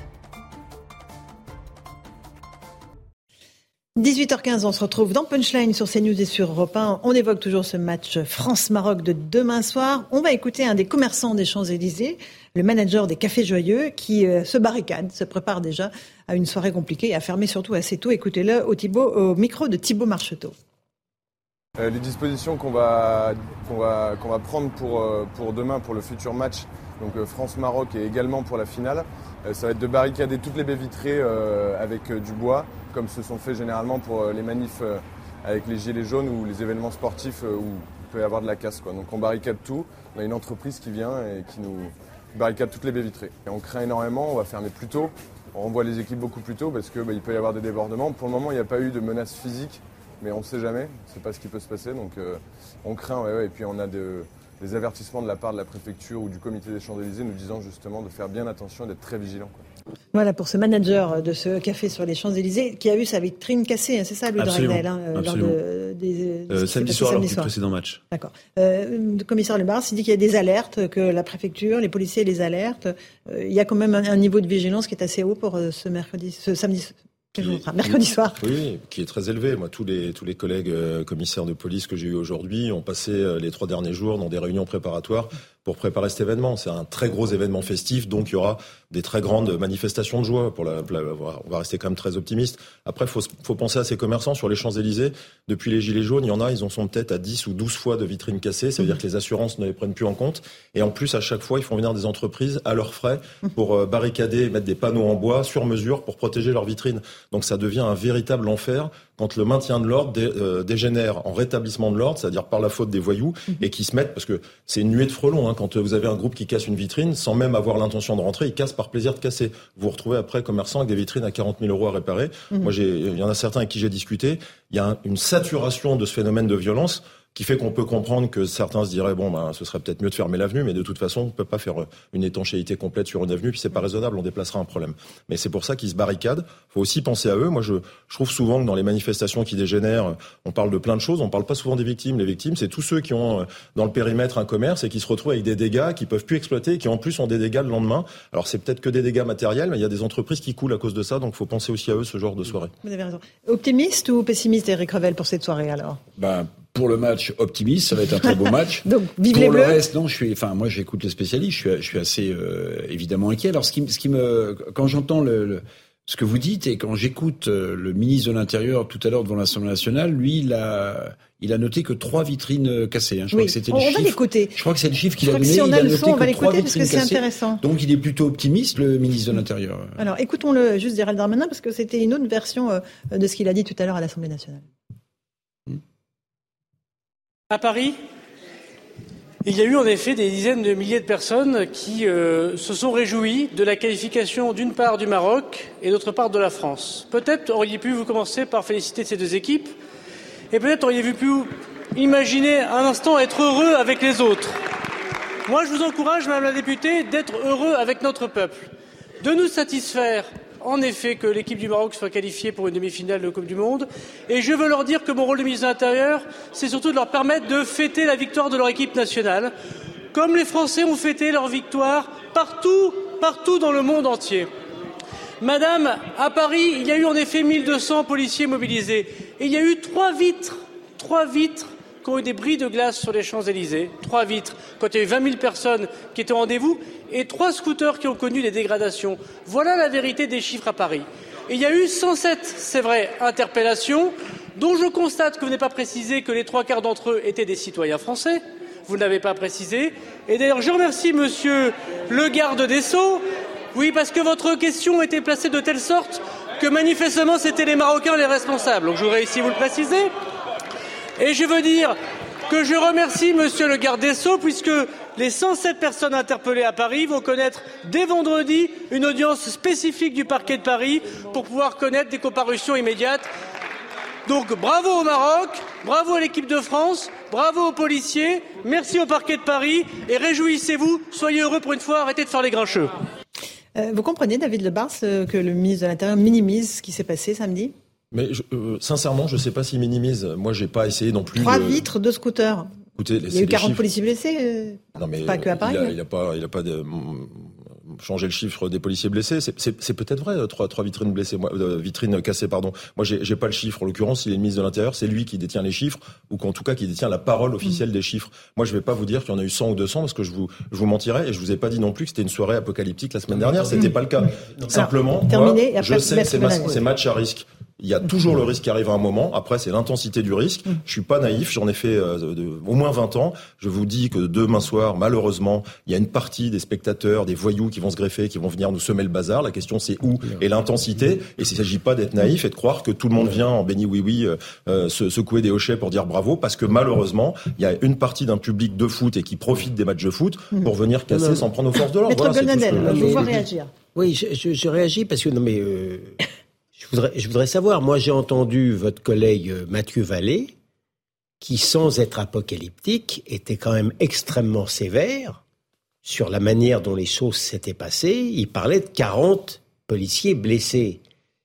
18h15, on se retrouve dans Punchline sur CNews et sur Europe 1. On évoque toujours ce match France-Maroc de demain soir. On va écouter un des commerçants des Champs-Élysées, le manager des Cafés Joyeux, qui euh, se barricade, se prépare déjà à une soirée compliquée et à fermer surtout assez tôt. Écoutez-le au, au micro de Thibaut Marcheteau. Euh, les dispositions qu'on va, qu'on va, va prendre pour, euh, pour demain, pour le futur match, donc France-Maroc et également pour la finale, ça va être de barricader toutes les baies vitrées avec du bois, comme se sont fait généralement pour euh, les manifs euh, avec les gilets jaunes ou les événements sportifs euh, où il peut y avoir de la casse. Quoi. Donc on barricade tout. On a une entreprise qui vient et qui nous barricade toutes les baies vitrées. Et on craint énormément, on va fermer plus tôt. On renvoie les équipes beaucoup plus tôt parce qu'il bah, peut y avoir des débordements. Pour le moment, il n'y a pas eu de menace physique mais on ne sait jamais, c'est pas ce qui peut se passer, donc on craint, ouais, et puis on a des avertissements de la part de la préfecture ou du comité des Champs-Élysées nous disant justement de faire bien attention et d'être très vigilant. Voilà pour ce manager de ce café sur les Champs-Élysées qui a eu sa vitrine cassée, hein, c'est ça, Louis Dragnel, hein, lors de, des, euh, samedi soir, lors du précédent match. D'accord. Euh, le commissaire Lebars, il dit qu'il y a des alertes, que la préfecture, les policiers les alertent. Euh, il y a quand même un, niveau de vigilance qui est assez haut pour euh, ce mercredi, ce samedi, mercredi soir. Oui, qui est très élevé. Moi, tous les tous les collègues commissaires de police que j'ai eu aujourd'hui ont passé les trois derniers jours dans des réunions préparatoires pour préparer cet événement. C'est un très gros événement festif, donc il y aura des très grandes manifestations de joie. Pour la, on va rester quand même très optimiste. Après, faut, faut penser à ces commerçants sur les Champs-Élysées. Depuis les Gilets jaunes, il y en a, ils en sont peut-être à 10 ou 12 fois de vitrines cassées. Ça veut dire que les assurances ne les prennent plus en compte. Et en plus, à chaque fois, ils font venir des entreprises à leurs frais pour euh, barricader et mettre des panneaux en bois sur mesure pour protéger leurs vitrines. Donc ça devient un véritable enfer quand le maintien de l'ordre euh, dégénère en rétablissement de l'ordre, c'est-à-dire par la faute des voyous, et qui se mettent, parce que c'est une nuée de frelons, hein, quand vous avez un groupe qui casse une vitrine, sans même avoir l'intention de rentrer, il casse par plaisir de casser. Vous vous retrouvez après commerçant avec des vitrines à 40 000 euros à réparer. Mhm. Moi, il y en a certains avec qui j'ai discuté. Il y a une saturation de ce phénomène de violence qui fait qu'on peut comprendre que certains se diraient bon ben ce serait peut-être mieux de fermer l'avenue mais de toute façon on peut pas faire euh, une étanchéité complète sur une avenue puis c'est pas raisonnable on déplacera un problème. Mais c'est pour ça qu'ils se barricadent. Faut aussi penser à eux. Moi je, je trouve souvent que dans les manifestations qui dégénèrent on parle de plein de choses. On parle pas souvent des victimes. Les victimes c'est tous ceux qui ont euh, dans le périmètre un commerce et qui se retrouvent avec des dégâts qui peuvent plus exploiter et qui en plus ont des dégâts le lendemain. Alors c'est peut-être que des dégâts matériels mais il y a des entreprises qui coulent à cause de ça. Donc faut penser aussi à eux ce genre de soirée. Vous avez raison. Optimiste ou pessimiste Eric Revel pour cette soirée alors? Ben, pour le match optimiste, ça va être un très beau match. Donc, vive pour les le reste, non, je suis, enfin, moi, j'écoute les spécialistes, je suis, je suis assez euh, évidemment inquiet. Alors, ce qui, ce qui me, quand j'entends le, ce que vous dites et quand j'écoute euh, le ministre de l'Intérieur tout à l'heure devant l'Assemblée nationale, lui, il a, il a noté que trois vitrines euh, cassées. Hein. Je crois que c'était le on va l'écouter. Je crois que c'est le chiffre qu'il a donné. Si on a, le son, on va l'écouter parce que c'est intéressant. Donc, il est plutôt optimiste, le ministre de l'Intérieur. Alors, écoutons-le juste Gérald Darmanin parce que c'était une autre version de ce qu'il a dit tout à l'heure à l'Assemblée nationale. À Paris, il y a eu en effet des dizaines de milliers de personnes qui euh, se sont réjouies de la qualification d'une part du Maroc et d'autre part de la France. Peut-être auriez pu vous commencer par féliciter ces deux équipes et peut-être auriez-vous pu imaginer un instant être heureux avec les autres. Moi, je vous encourage, Madame la députée, d'être heureux avec notre peuple, de nous satisfaire en effet que l'équipe du Maroc soit qualifiée pour une demi-finale de Coupe du Monde. Et je veux leur dire que mon rôle de ministre de l'Intérieur, c'est surtout de leur permettre de fêter la victoire de leur équipe nationale, comme les Français ont fêté leur victoire partout, partout dans le monde entier. Madame, à Paris, il y a eu en effet 1200 policiers mobilisés. Et il y a eu trois vitres, trois vitres qui ont eu des bris de glace sur les Champs-Élysées, trois vitres, quand il y a eu 20 000 personnes qui étaient au rendez-vous, et trois scooters qui ont connu des dégradations. Voilà la vérité des chiffres à Paris. Et il y a eu 107, c'est vrai, interpellations, dont je constate que vous n'avez pas précisé que les trois quarts d'entre eux étaient des citoyens français. Vous ne l'avez pas précisé. Et d'ailleurs, je remercie monsieur le garde des Sceaux. Oui, parce que votre question était placée de telle sorte que manifestement c'était les Marocains les responsables. Donc je voudrais ici vous le préciser. Et je veux dire que je remercie Monsieur le garde des Sceaux puisque les 107 personnes interpellées à Paris vont connaître dès vendredi une audience spécifique du parquet de Paris pour pouvoir connaître des comparutions immédiates. Donc bravo au Maroc, bravo à l'équipe de France, bravo aux policiers, merci au parquet de Paris et réjouissez-vous, soyez heureux pour une fois, arrêtez de faire les grincheux. Euh, vous comprenez, David Lebars, euh, que le ministre de l'Intérieur minimise ce qui s'est passé samedi? Mais euh, sincèrement, je ne sais pas s'il minimise. Moi, j'ai pas essayé non plus. Trois de... vitres, deux scooters. Écoutez, il y a eu 40 policiers blessés. Euh, non, mais pas que à Paris. Il n'a pas, il a pas de, changer le chiffre des policiers blessés. C'est peut-être vrai, euh, trois, trois vitrines blessées, moi, euh, vitrines cassées, pardon. Moi, j'ai pas le chiffre. En l'occurrence, il est le ministre de l'Intérieur, c'est lui qui détient les chiffres, ou qu'en tout cas qui détient la parole officielle des chiffres. Moi, je vais pas vous dire qu'il y en a eu 100 ou 200 parce que je vous, je vous mentirais et je vous ai pas dit non plus que c'était une soirée apocalyptique la semaine dernière. C'était pas le cas. Simplement, terminé, moi, je sais que c'est match à risque. Il y a toujours le risque qui arrive à un moment. Après, c'est l'intensité du risque. Mm. Je suis pas naïf. J'en ai fait euh, de, au moins 20 ans. Je vous dis que demain soir, malheureusement, il y a une partie des spectateurs, des voyous qui vont se greffer, qui vont venir nous semer le bazar. La question, c'est où et l'intensité. Et il s'agit pas d'être naïf et de croire que tout le monde vient en béni oui oui euh, euh, se secouer des hochets pour dire bravo, parce que malheureusement, il y a une partie d'un public de foot et qui profite des matchs de foot mm. pour venir casser sans prendre aux forces de l'ordre. Maître voilà, vous réagir. Oui, je, je, je, réagis parce que non mais Je voudrais, savoir, moi j'ai entendu votre collègue euh, Mathieu Vallée, qui sans être apocalyptique, était quand même extrêmement sévère sur la manière dont les choses s'étaient passées. Il parlait de 40 policiers blessés.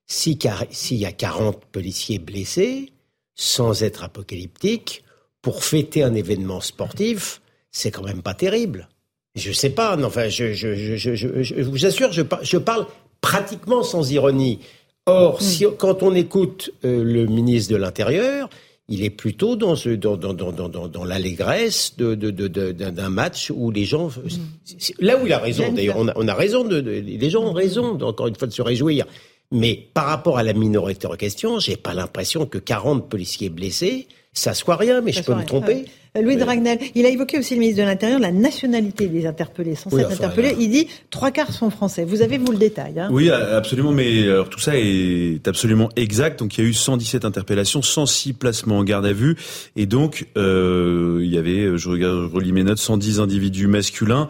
S'il y a 40 policiers blessés, sans être apocalyptique, pour fêter un événement sportif, c'est quand même pas terrible. Je sais pas, enfin, je, vous assure, je parle pratiquement sans ironie. Or, mm. si, quand on écoute euh, le ministre de l'Intérieur, il est plutôt dans, ce, dans, dans, dans, dans, dans l'allégresse d'un de, de, de, match où les gens... Mm. Là où il a raison, d'ailleurs, on a, on a raison, de, les gens ont raison, encore une fois, de se réjouir. Mais par rapport à la minorité en question, j'ai pas l'impression que 40 policiers blessés, ça soit rien, mais je peux me tromper. Louis Dragnel, il a évoqué aussi le ministre de l'Intérieur la nationalité des interpellés. Sans oui, interpellés, il dit trois quarts sont français. Vous avez vous le détail hein Oui, absolument. Mais alors, tout ça est absolument exact. Donc il y a eu 117 interpellations, 106 placements en garde à vue, et donc euh, il y avait, je regarde, je relis mes notes, 110 individus masculins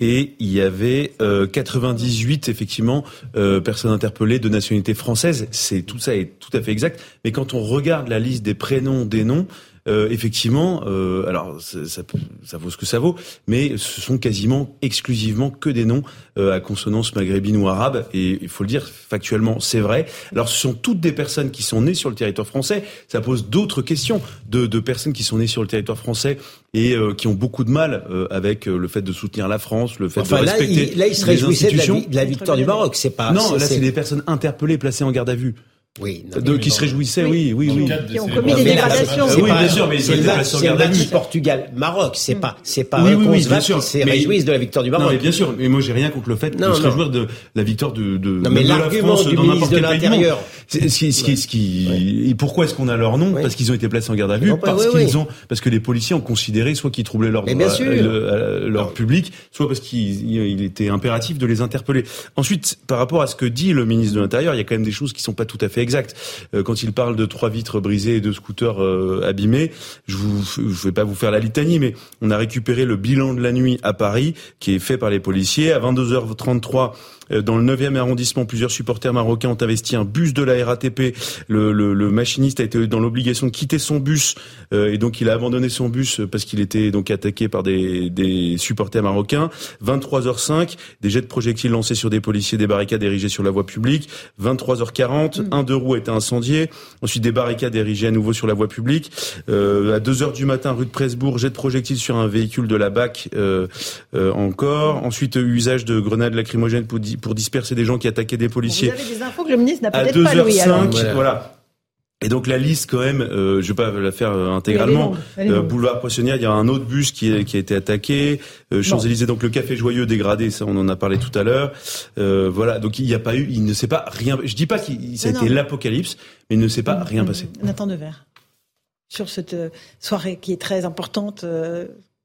et il y avait euh, 98 effectivement euh, personnes interpellées de nationalité française. C'est tout ça est tout à fait exact. Mais quand on regarde la liste des prénoms, des noms, euh, effectivement, euh, alors ça, ça, vaut ce que ça vaut, mais ce sont quasiment exclusivement que des noms euh, à consonance maghrébine ou arabe, et il faut le dire factuellement, c'est vrai. Alors ce sont toutes des personnes qui sont nées sur le territoire français. Ça pose d'autres questions de, de, personnes qui sont nées sur le territoire français et euh, qui ont beaucoup de mal euh, avec le fait de soutenir la France, le fait enfin, de respecter là, il, là, il se réjouissait de la, de la victoire du Maroc. C'est pas non, là c'est des personnes interpellées, placées en garde à vue. Oui, de, qui se réjouissaient, oui, oui, oui. Qui ont commis des dégradations. Oui, bien sûr, mais c'est le match Portugal-Maroc. C'est pas, c'est pas oui, oui, oui, qui se réjouissent de la victoire du Maroc. Non, mais bien sûr. Mais moi, j'ai rien contre le fait de se réjouir de la victoire de, de, non, mais de la France dans n'importe quel pays Ce qui, ce qui, ce qui, et pourquoi est-ce qu'on a leur nom? Parce qu'ils ont été placés en garde à vue, parce qu'ils ont, parce que les policiers ont considéré soit qu'ils troublaient leur leur public, soit parce qu'il était impératif de les interpeller. Ensuite, par rapport à ce que dit le ministre de l'Intérieur, il y a quand même des choses qui sont pas tout à fait exactes quand il parle de trois vitres brisées et de scooters euh, abîmés, je je vais pas vous faire la litanie, mais on a récupéré le bilan de la nuit à Paris, qui est fait par les policiers. À 22h33, euh, dans le 9e arrondissement, plusieurs supporters marocains ont investi un bus de la RATP. Le, le, le machiniste a été dans l'obligation de quitter son bus euh, et donc il a abandonné son bus parce qu'il était donc attaqué par des, des supporters marocains. 23h05, des jets de projectiles lancés sur des policiers, des barricades érigées sur la voie publique. 23h40, un deux roues a été incendié. Ensuite, des barricades érigées à nouveau sur la voie publique. Euh, à 2h du matin, rue de Presbourg, jet de projectiles sur un véhicule de la BAC euh, euh, encore. Ensuite, usage de grenades lacrymogènes pour, disperser des gens qui attaquaient des policiers. Vous avez des infos que le ministre n'a peut-être pas, Louis, alors. voilà. Et donc la liste quand même, euh, je vais pas la faire euh, intégralement. Euh, Boulevard Poissonnière, il y a un autre bus qui, est, qui a été attaqué. Euh, Champs Élysées, donc le Café Joyeux dégradé, ça on en a parlé tout à l'heure. Euh, voilà, donc il n'y a pas eu, il ne s'est pas rien. Je dis pas que ça a été l'apocalypse, mais il ne s'est pas rien passé. Nathan Devers sur cette soirée qui est très importante,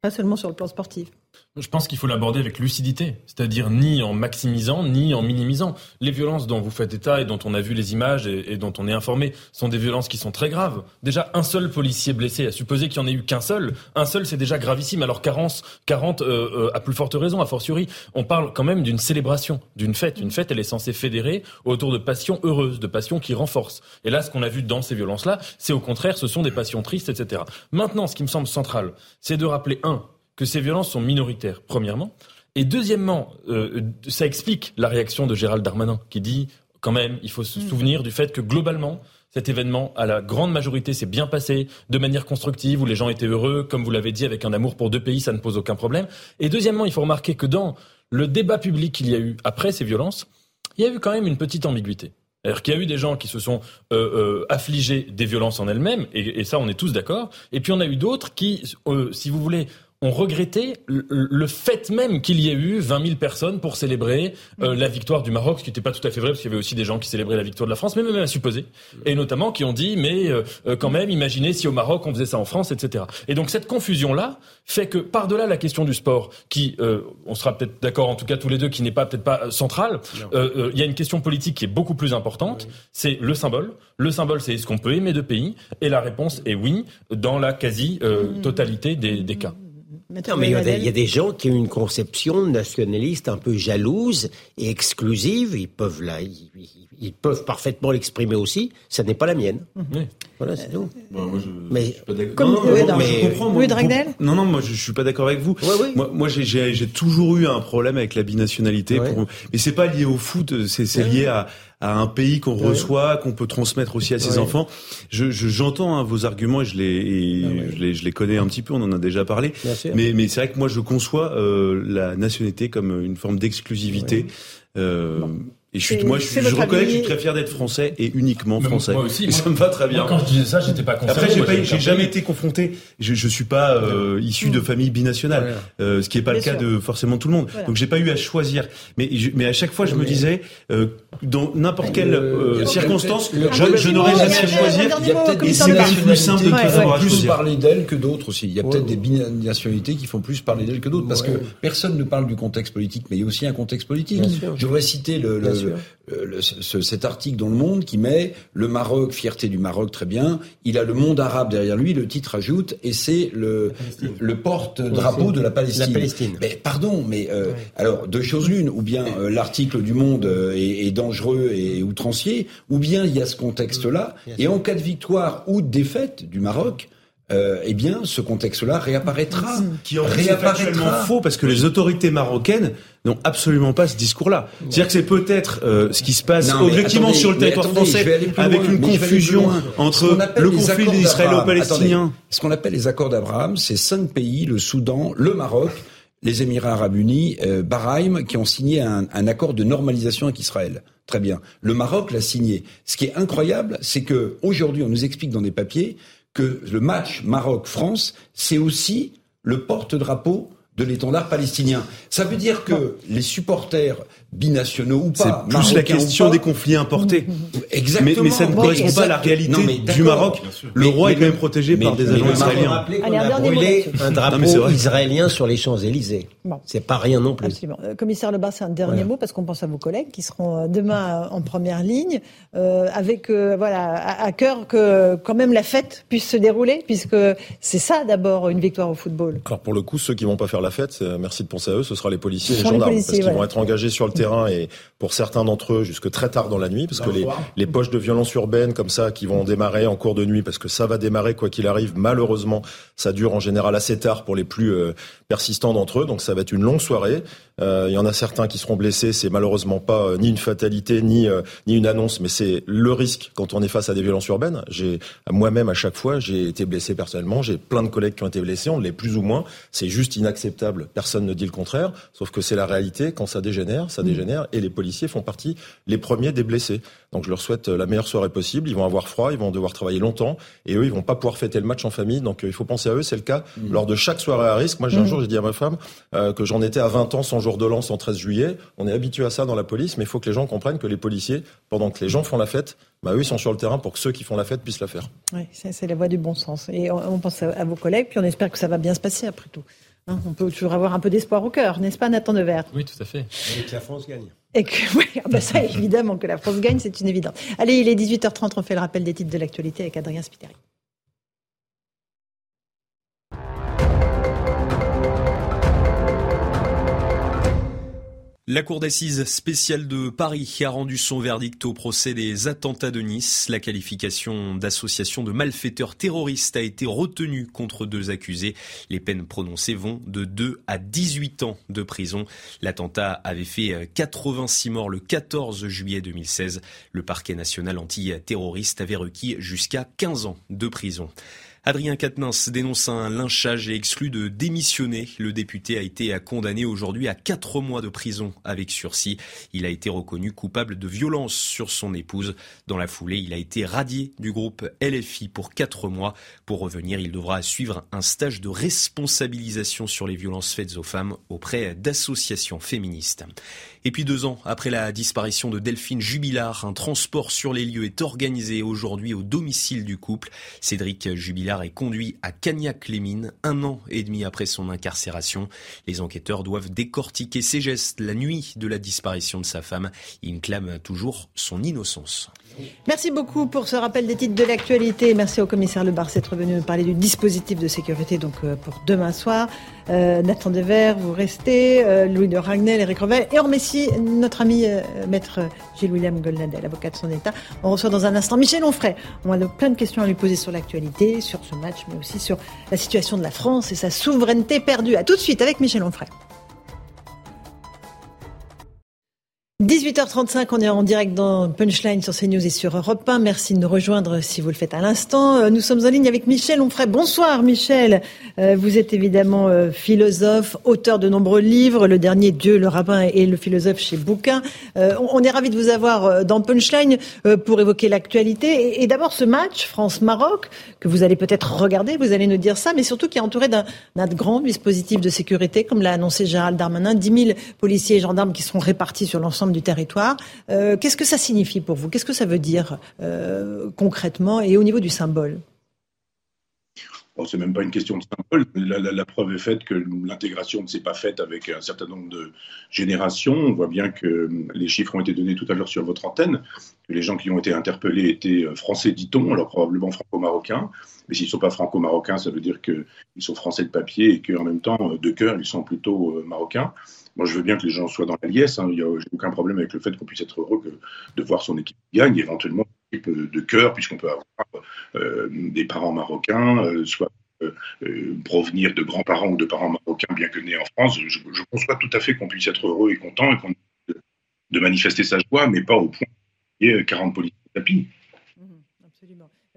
pas seulement sur le plan sportif. Je pense qu'il faut l'aborder avec lucidité, c'est-à-dire ni en maximisant, ni en minimisant. Les violences dont vous faites état et dont on a vu les images et, dont on est informé sont des violences qui sont très graves. Déjà, un seul policier blessé, à supposer qu'il n'y en ait eu qu'un seul, un seul c'est déjà gravissime. Alors 40, 40 euh, euh, à plus forte raison, a fortiori, on parle quand même d'une célébration, d'une fête. Une fête, elle est censée fédérer autour de passions heureuses, de passions qui renforcent. Et là, ce qu'on a vu dans ces violences-là, c'est au contraire, ce sont des passions tristes, etc. Maintenant, ce qui me semble central, c'est de rappeler, un, que ces violences sont minoritaires, premièrement. Et deuxièmement, euh, ça explique la réaction de Gérald Darmanin, qui dit quand même, il faut se mm. souvenir du fait que globalement, cet événement, à la grande majorité, s'est bien passé de manière constructive, où les gens étaient heureux, comme vous l'avez dit, avec un amour pour deux pays, ça ne pose aucun problème. Et deuxièmement, il faut remarquer que dans le débat public qu'il y a eu après ces violences, il y a eu quand même une petite ambiguïté. C'est-à-dire qu'il y a eu des gens qui se sont euh, euh, affligés des violences en elles-mêmes, et, et, ça on est tous d'accord. Et puis on a eu d'autres qui, euh, si vous voulez, ont regretté le, fait même qu'il y ait eu 20 000 personnes pour célébrer euh, la victoire du Maroc, ce qui n'était pas tout à fait vrai, parce qu'il y avait aussi des gens qui célébraient la victoire de la France, mais même à supposer, et notamment qui ont dit, mais euh, euh, quand même, imaginez si au Maroc on faisait ça en France, etc. Et donc cette confusion-là fait que par-delà la question du sport, qui, on sera peut-être d'accord en tout cas tous les deux, qui n'est pas peut-être pas centrale, il y a une question politique qui est beaucoup plus importante, c'est le symbole. Le symbole, c'est est-ce qu'on peut aimer deux pays? Et la réponse est oui, dans la quasi-totalité des, des cas. Non, mais il y, a, il y, a des gens qui ont une conception nationaliste un peu jalouse et exclusive. Ils peuvent là, ils, ils peuvent parfaitement l'exprimer aussi. Ça n'est pas la mienne. Oui. Voilà, c'est tout. Bah, moi, je, mais je suis pas d'accord. comme non, non, oui, non, mais- Oui, Non, non, moi je, je suis pas d'accord avec vous. Moi, moi j'ai- toujours eu un problème avec la binationalité. Ouais. Pour... Mais c'est pas lié au foot, c'est c'est lié à, à un pays qu'on Ouais. reçoit, qu'on peut transmettre aussi à ses Ouais. enfants. Je je- j'entends hein, vos arguments et je les, et je les je les connais un petit peu. On en a déjà parlé. Bien sûr. Mais mais c'est vrai que moi je conçois euh, la nationalité comme une forme d'exclusivité. Euh, Et je suis, moi, je, je reconnais que je suis très fier d'être français et uniquement Mais français. moi aussi, Et moi- ça me va très bien. moi, quand je disais ça, j'étais pas concerné, Après, j'ai moi, pas, j'étais j'ai un jamais été confronté. Je, je suis pas euh, issu de famille binationale, euh, ce qui est pas Bien le cas sûr. de forcément tout le monde. Voilà. Donc, j'ai pas eu à choisir. Mais, je- mais à chaque fois, je me disais, euh, dans n'importe quelle euh, le- circonstance, le- je, je n'aurais jamais le- à choisir. Il y a peut-être Et des c'est même plus simple de nationalités qui font plus parler d'elles que d'autres aussi. Il y a peut-être des binationalités qui font plus parler d'elles que d'autres parce que personne ne parle du contexte politique, mais il y a aussi un contexte politique. Je voudrais citer le, le-. Le- le- ce- cet article dans Le Monde qui met le Maroc, fierté du Maroc, très bien. Il a le monde arabe derrière lui. Le titre ajoute et c'est le, le porte-drapeau de la Palestine. La Palestine. Mais pardon, mais euh, alors deux choses l'une, ou bien euh, l'article du Monde euh, est, est dangereux et outrancier, ou bien il y a ce contexte-là, et en cas de victoire ou de défaite du Maroc, euh, eh bien ce contexte-là réapparaîtra. Qui en fait est faux parce que les autorités marocaines n'ont absolument pas ce discours-là. C'est-à-dire que c'est peut-être euh, ce qui se passe Non, objectivement attendez, sur le territoire attendez, français avec loin, une confusion entre le les conflit accords israélo-palestinien. Ce qu'on appelle les accords d'Abraham, c'est cinq pays, le Soudan, le Maroc, les Émirats arabes unis, euh, Bahreïn, qui ont signé un, un accord de normalisation avec Israël. Très bien. Le Maroc l'a signé. Ce qui est incroyable, c'est que aujourd'hui, on nous explique dans des papiers que le match Maroc-France, c'est aussi le porte-drapeau de l'étendard palestinien. Ça veut dire que les supporters binationaux ou C'est pas, plus la question des conflits importés. Exactement. Mais, mais ça ne correspond pas à la réalité Non, du. Maroc. Le Mais- roi est quand même protégé mais- par des agents israéliens. un a brûlé un c'est drapeau israélien sur les Champs-Élysées. Bon. C'est pas rien non plus. Absolument. Euh, Commissaire Lebas, c'est un dernier Voilà. mot parce qu'on pense à vos collègues qui seront euh, demain euh, en première ligne, euh, avec euh, voilà à, à cœur que quand même la fête puisse se dérouler, puisque c'est ça d'abord une victoire au football. Alors pour le coup, ceux qui vont pas faire la fête, c'est- merci de penser à eux, ce sera les policiers et les gendarmes, policiers, parce qu'ils vont être engagés sur le terrain et pour certains d'entre eux jusque très tard dans la nuit, parce que les, les poches de violence urbaine comme ça qui vont démarrer en cours de nuit, parce que ça va démarrer quoi qu'il arrive. Malheureusement, ça dure en général assez tard pour les plus euh, persistants d'entre eux, donc ça va être une longue soirée. Euh, Il y en a certains qui seront blessés, c'est malheureusement pas euh, ni une fatalité ni euh, ni une annonce, mais c'est le risque quand on est face à des violences urbaines. J'ai moi-même à chaque fois, j'ai été blessé personnellement, j'ai plein de collègues qui ont été blessés, on l'est plus ou moins. C'est juste inacceptable. Personne ne dit le contraire, sauf que c'est la réalité. Quand ça dégénère, ça dégénère, et les policiers font partie les premiers des blessés. Donc je leur souhaite euh, la meilleure soirée possible. Ils vont avoir froid, ils vont devoir travailler longtemps, et eux, ils vont pas pouvoir fêter le match en famille. Donc euh, il faut penser à eux. C'est le cas lors de chaque soirée à risque. Moi, j'ai un Mhm. jour, j'ai dit à ma femme euh, que j'en étais à 20 ans sans jour de l'an, sans 13 juillet. On est habitué à ça dans la police, mais il faut que les gens comprennent que les policiers, pendant que les gens font la fête, bah, eux, ils sont sur le terrain pour que ceux qui font la fête puissent la faire. Oui, c'est c'est la voie du bon sens. Et on, on pense à, à vos collègues, puis on espère que ça va bien se passer après tout. Hein, on peut toujours avoir un peu d'espoir au cœur, n'est-ce pas, Nathan Devers? Oui, tout à fait. Et que la France gagne. Et que, oui, ah bah ça, évidemment, que la France gagne, c'est une évidence. Allez, il est 18h30, on fait le rappel des titres de l'actualité avec Adrien Spiteri. La Cour d'assises spéciale de Paris a rendu son verdict au procès des attentats de Nice. La qualification d'association de malfaiteurs terroristes a été retenue contre deux accusés. Les peines prononcées vont de 2 à 18 ans de prison. L'attentat avait fait 86 morts le 14 juillet 2016. Le parquet national antiterroriste avait requis jusqu'à 15 ans de prison. Adrien Quatennens dénonce un lynchage et exclut de démissionner. Le député a été condamné aujourd'hui à quatre mois de prison avec sursis. Il a été reconnu coupable de violence sur son épouse. Dans la foulée, il a été radié du groupe LFI pour quatre mois. Pour revenir, il devra suivre un stage de responsabilisation sur les violences faites aux femmes auprès d'associations féministes. Et puis deux ans après la disparition de Delphine Jubilard, un transport sur les lieux est organisé aujourd'hui au domicile du couple. Cédric Jubilard Jubilard est conduit à Cagnac-les-Mines un an et demi après son incarcération. Les enquêteurs doivent décortiquer ses gestes la nuit de la disparition de sa femme. Il clame toujours son innocence. Merci beaucoup pour ce rappel des titres de l'actualité. Merci au commissaire Lebar d'être venu nous parler du dispositif de sécurité donc euh, pour demain soir. Euh, Nathan Dever, vous restez, euh, Louis de Ragnel, Eric Revel et en Messi, notre ami euh, maître Gilles-William Goldnadel, avocat de son État. On reçoit dans un instant Michel Onfray. On a plein de questions à lui poser sur l'actualité, sur ce match, mais aussi sur la situation de la France et sa souveraineté perdue. À tout de suite avec Michel Onfray. 18h35, on est en direct dans Punchline sur CNews et sur Europe 1. Merci de nous rejoindre si vous le faites à l'instant. Euh, nous sommes en ligne avec Michel Onfray. Bonsoir Michel. Euh, vous êtes évidemment euh, philosophe, auteur de nombreux livres. Le dernier, Dieu, le rabbin et le philosophe chez Bouquin. On est ravi de vous avoir dans Punchline pour évoquer l'actualité. Et d'abord ce match France-Maroc que vous allez peut-être regarder, vous allez nous dire ça, mais surtout qui est entouré d'un grand dispositif de sécurité, comme l'a annoncé Gérald Darmanin. 10 000 policiers et gendarmes qui seront répartis sur l'ensemble du territoire. Euh, qu'est-ce que ça signifie pour vous? Qu'est-ce que ça veut dire euh, concrètement et au niveau du symbole? Bon, c'est même pas une question de symbole. La, preuve est faite que l'intégration ne s'est pas faite avec un certain nombre de générations. On voit bien que les chiffres ont été donnés tout à l'heure sur votre antenne, les gens qui ont été interpellés étaient français, dit-on, alors probablement franco-marocains. Mais s'ils ne sont pas franco-marocains, ça veut dire qu'ils sont français de papier et qu'en même temps, de cœur, ils sont plutôt marocains. Moi, je veux bien que les gens soient dans la liesse. Hein. J'ai aucun problème avec le fait qu'on puisse être heureux de voir son équipe gagne, éventuellement une équipe de cœur, puisqu'on peut avoir euh, des parents marocains, euh, soit euh, provenir de grands-parents ou de parents marocains, bien que nés en France. Je, conçois tout à fait qu'on puisse être heureux et content et qu'on de manifester sa joie, mais pas au point qu'il y ait 40 politiques tapis.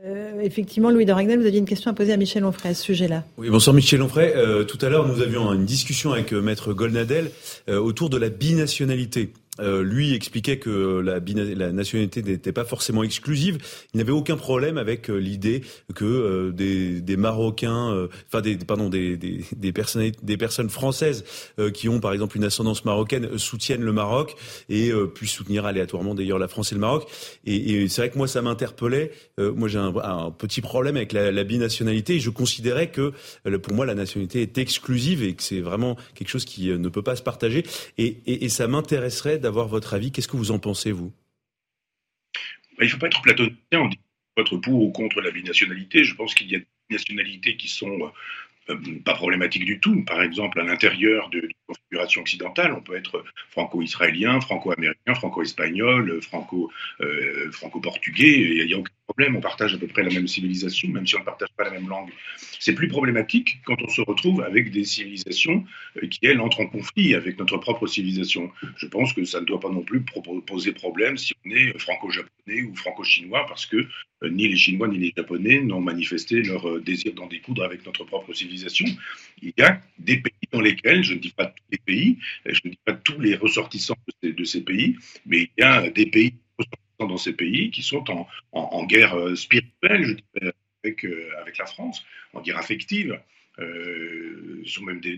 Euh, effectivement, Louis de Ragnel, vous aviez une question à poser à Michel Onfray à ce sujet-là. Oui, bonsoir Michel Onfray. Euh, tout à l'heure, nous avions une discussion avec euh, Maître Golnadel autour de la binationalité. Euh, lui expliquait que la, la nationalité n'était pas forcément exclusive. Il n'avait aucun problème avec euh, l'idée que euh, des, des, Marocains, enfin des pardon des, des, des, personnes des personnes françaises qui ont par exemple une ascendance marocaine soutiennent le Maroc et puissent soutenir aléatoirement d'ailleurs la France et le Maroc. Et, et c'est vrai que moi ça m'interpellait. moi j'ai un, un, petit problème avec la, la, binationalité je considérais que pour moi la nationalité est exclusive et que c'est vraiment quelque chose qui ne peut pas se partager. Et, et, et ça m'intéresserait votre avis. Qu'est-ce que vous en pensez, vous? Bah, Il ne faut pas être platonien, on dit être pour ou contre la binationalité. Je pense qu'il y a des nationalités qui sont euh, pas problématiques du tout. Par exemple, à l'intérieur de, configuration occidentale, on peut être franco-israélien, franco-américain, franco-espagnol, franco, euh, franco-portugais. Il n'y a, aucun problème. On partage à peu près la même civilisation, même si on ne partage pas la même langue. C'est plus problématique quand on se retrouve avec des civilisations euh, qui, elles, entrent en conflit avec notre propre civilisation. Je pense que ça ne doit pas non plus poser problème si on est franco-japonais ou franco-chinois, parce que euh, ni les Chinois ni les Japonais n'ont manifesté leur euh, désir d'en découdre avec notre propre civilisation. Il y a des pays dans lesquels, je ne dis pas tous les pays, je ne dis pas tous les ressortissants de ces, pays, mais il y a des pays dans ces pays qui sont en, guerre spirituelle, je dirais, avec, avec la France, en guerre affective. Euh, sont même des,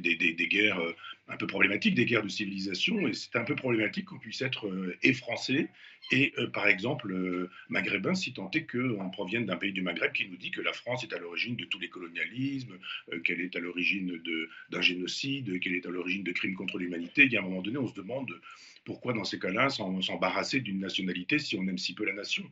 guerres euh, un peu problématiques, des guerres de civilisation, et c'est un peu problématique qu'on puisse être euh, et français et, par exemple, maghrébin, si tant est qu'on provienne d'un pays du Maghreb qui nous dit que la France est à l'origine de tous les colonialismes, qu'elle est à l'origine d'un génocide, qu'elle est à l'origine de crimes contre l'humanité. Il y a un moment donné, on se demande pourquoi, dans ces cas-là, s'embarrasser d'une nationalité si on aime si peu la nation.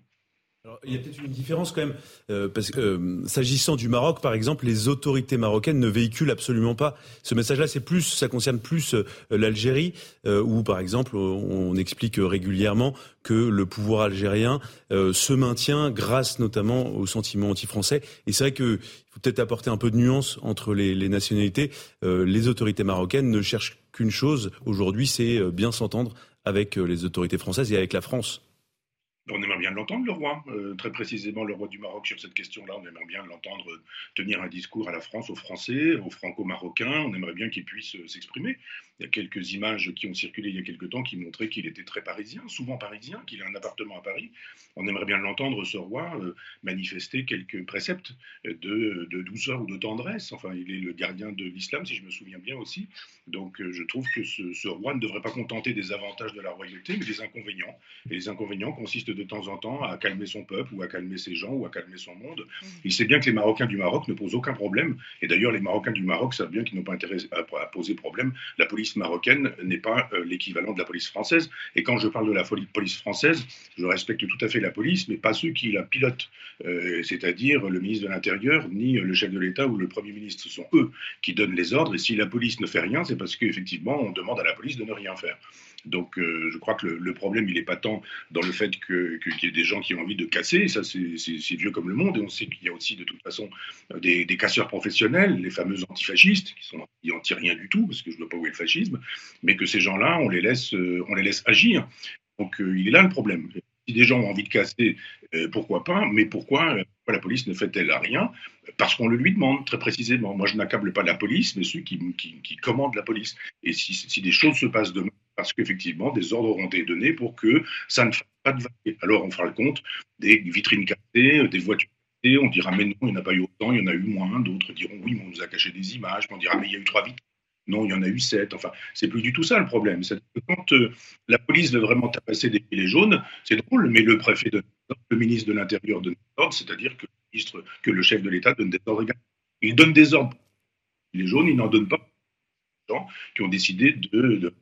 Il y a peut-être une différence quand même, euh, parce que euh, s'agissant du Maroc, par exemple, les autorités marocaines ne véhiculent absolument pas ce message-là. C'est plus, ça concerne plus euh, l'Algérie, où par exemple, on, explique régulièrement que le pouvoir algérien se maintient grâce notamment au sentiment anti-français. Et c'est vrai faut peut-être apporter un peu de nuance entre les nationalités. les autorités marocaines ne cherchent qu'une chose aujourd'hui, c'est bien s'entendre avec les autorités françaises et avec la France. On aimerait bien l'entendre, le roi, euh, très précisément le roi du Maroc sur cette question-là. On aimerait bien l'entendre tenir un discours à la France, aux Français, aux Franco-Marocains. On aimerait bien qu'il puisse euh, s'exprimer. Il y a quelques images qui ont circulé il y a quelques temps qui montraient qu'il était très parisien, souvent parisien, qu'il a un appartement à Paris. On aimerait bien l'entendre, ce roi, euh, manifester quelques préceptes de, douceur ou de tendresse. Enfin, il est le gardien de l'islam, si je me souviens bien aussi. Donc, je trouve que ce, ce roi ne devrait pas contenter des avantages de la royauté, mais des inconvénients. Et les inconvénients consistent de temps en temps à calmer son peuple ou à calmer ses gens ou à calmer son monde. Mmh. Il sait bien que les Marocains du Maroc ne posent aucun problème. Et d'ailleurs, les Marocains du Maroc savent bien qu'ils n'ont pas intérêt à, poser problème. La police marocaine n'est pas euh, l'équivalent de la police française. Et quand je parle de la police française, je respecte tout à fait la police, mais pas ceux qui la pilotent, euh, c'est-à-dire le ministre de l'Intérieur, ni le chef de l'État ou le Premier ministre. Ce sont eux qui donnent les ordres. Et si la police ne fait rien, c'est parce qu'effectivement, on demande à la police de ne rien faire. Donc euh, je crois que le, problème, il n'est pas tant dans le fait qu'il y ait des gens qui ont envie de casser, ça c'est vieux comme le monde, et on sait qu'il y a aussi de toute façon des, casseurs professionnels, les fameux antifascistes, qui sont anti rien du tout, parce que je ne vois pas où est le fascisme, mais que ces gens-là, on, les laisse, euh, on les laisse agir. Donc euh, il est là le problème. Si des gens ont envie de casser, pourquoi pas, mais pourquoi la police ne fait-elle rien? Parce qu'on le lui demande très précisément. Moi, je n'accable pas la police, mais ceux qui, commandent la police. Et si des choses se passent demain, parce qu'effectivement, des ordres auront été donnés pour que ça ne fasse pas de vagues. Alors, on fera le compte des vitrines cassées, des voitures cassées, on dira, mais non, il n'y en a pas eu autant, il y en a eu moins. D'autres diront, oui, mais on nous a caché des images. on dira, mais il y a eu trois vitres. Non, il y en a eu sept. Enfin, c'est plus du tout ça le problème. C'est que quand euh, la police veut vraiment tabasser des gilets jaunes, c'est drôle, mais le préfet de le ministre de l'Intérieur donne des ordres, c'est-à-dire que que le chef de l'État donne des ordres également. Il donne des ordres. Les jaunes, il n'en donne pas gens qui ont décidé de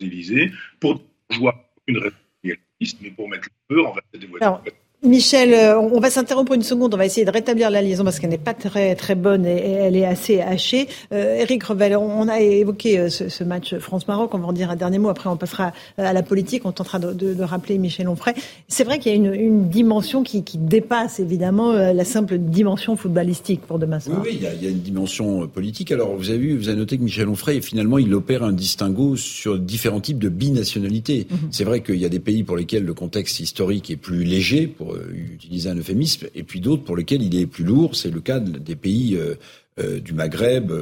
Élysées pour jouer une réalité, mais pour mettre le feu, en va des voitures. Michel, euh, on va s'interrompre une seconde, on va essayer de rétablir la liaison parce qu'elle n'est pas très très bonne et, elle est assez hachée. Euh, Eric Revel, on a évoqué euh, ce, match France-Maroc, on va en dire un dernier mot, après on passera à la politique, on tentera de, rappeler Michel Onfray. C'est vrai qu'il y a une, dimension qui, dépasse évidemment la simple dimension footballistique pour demain soir. Oui, il, y a, une dimension politique. Alors vous avez vu, vous avez noté que Michel Onfray, finalement, il opère un distinguo sur différents types de binationalité. Mhm. C'est vrai qu'il y a des pays pour lesquels le contexte historique est plus léger, pour euh, utiliser un euphémisme, et puis d'autres pour lesquels il est plus lourd. C'est le cas des pays euh, euh, du Maghreb,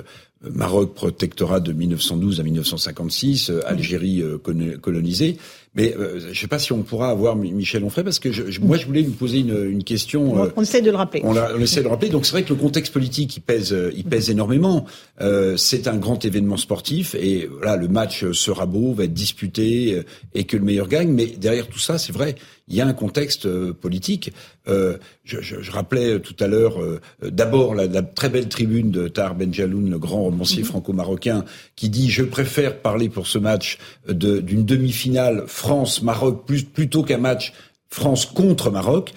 Maroc protectorat de 1912 à 1956, Algérie colonisée. Mais euh, je ne sais pas si on pourra avoir Michel Onfray parce que je, moi je voulais lui poser une, une question. Euh, on essaie de le rappeler. On, on, essaie de le rappeler. Donc c'est vrai que le contexte politique il pèse, euh, il pèse énormément. Euh, c'est un grand événement sportif et voilà le match sera beau, va être disputé et que le meilleur gagne. Mais derrière tout ça, c'est vrai, il y a un contexte politique. Je, je, je, rappelais tout à l'heure d'abord la, la, très belle tribune de Tahar Benjaloun, le grand romancier mhm. franco-marocain, qui dit je préfère parler pour ce match d'une demi-finale France-Maroc plus, plutôt qu'un match France contre Maroc.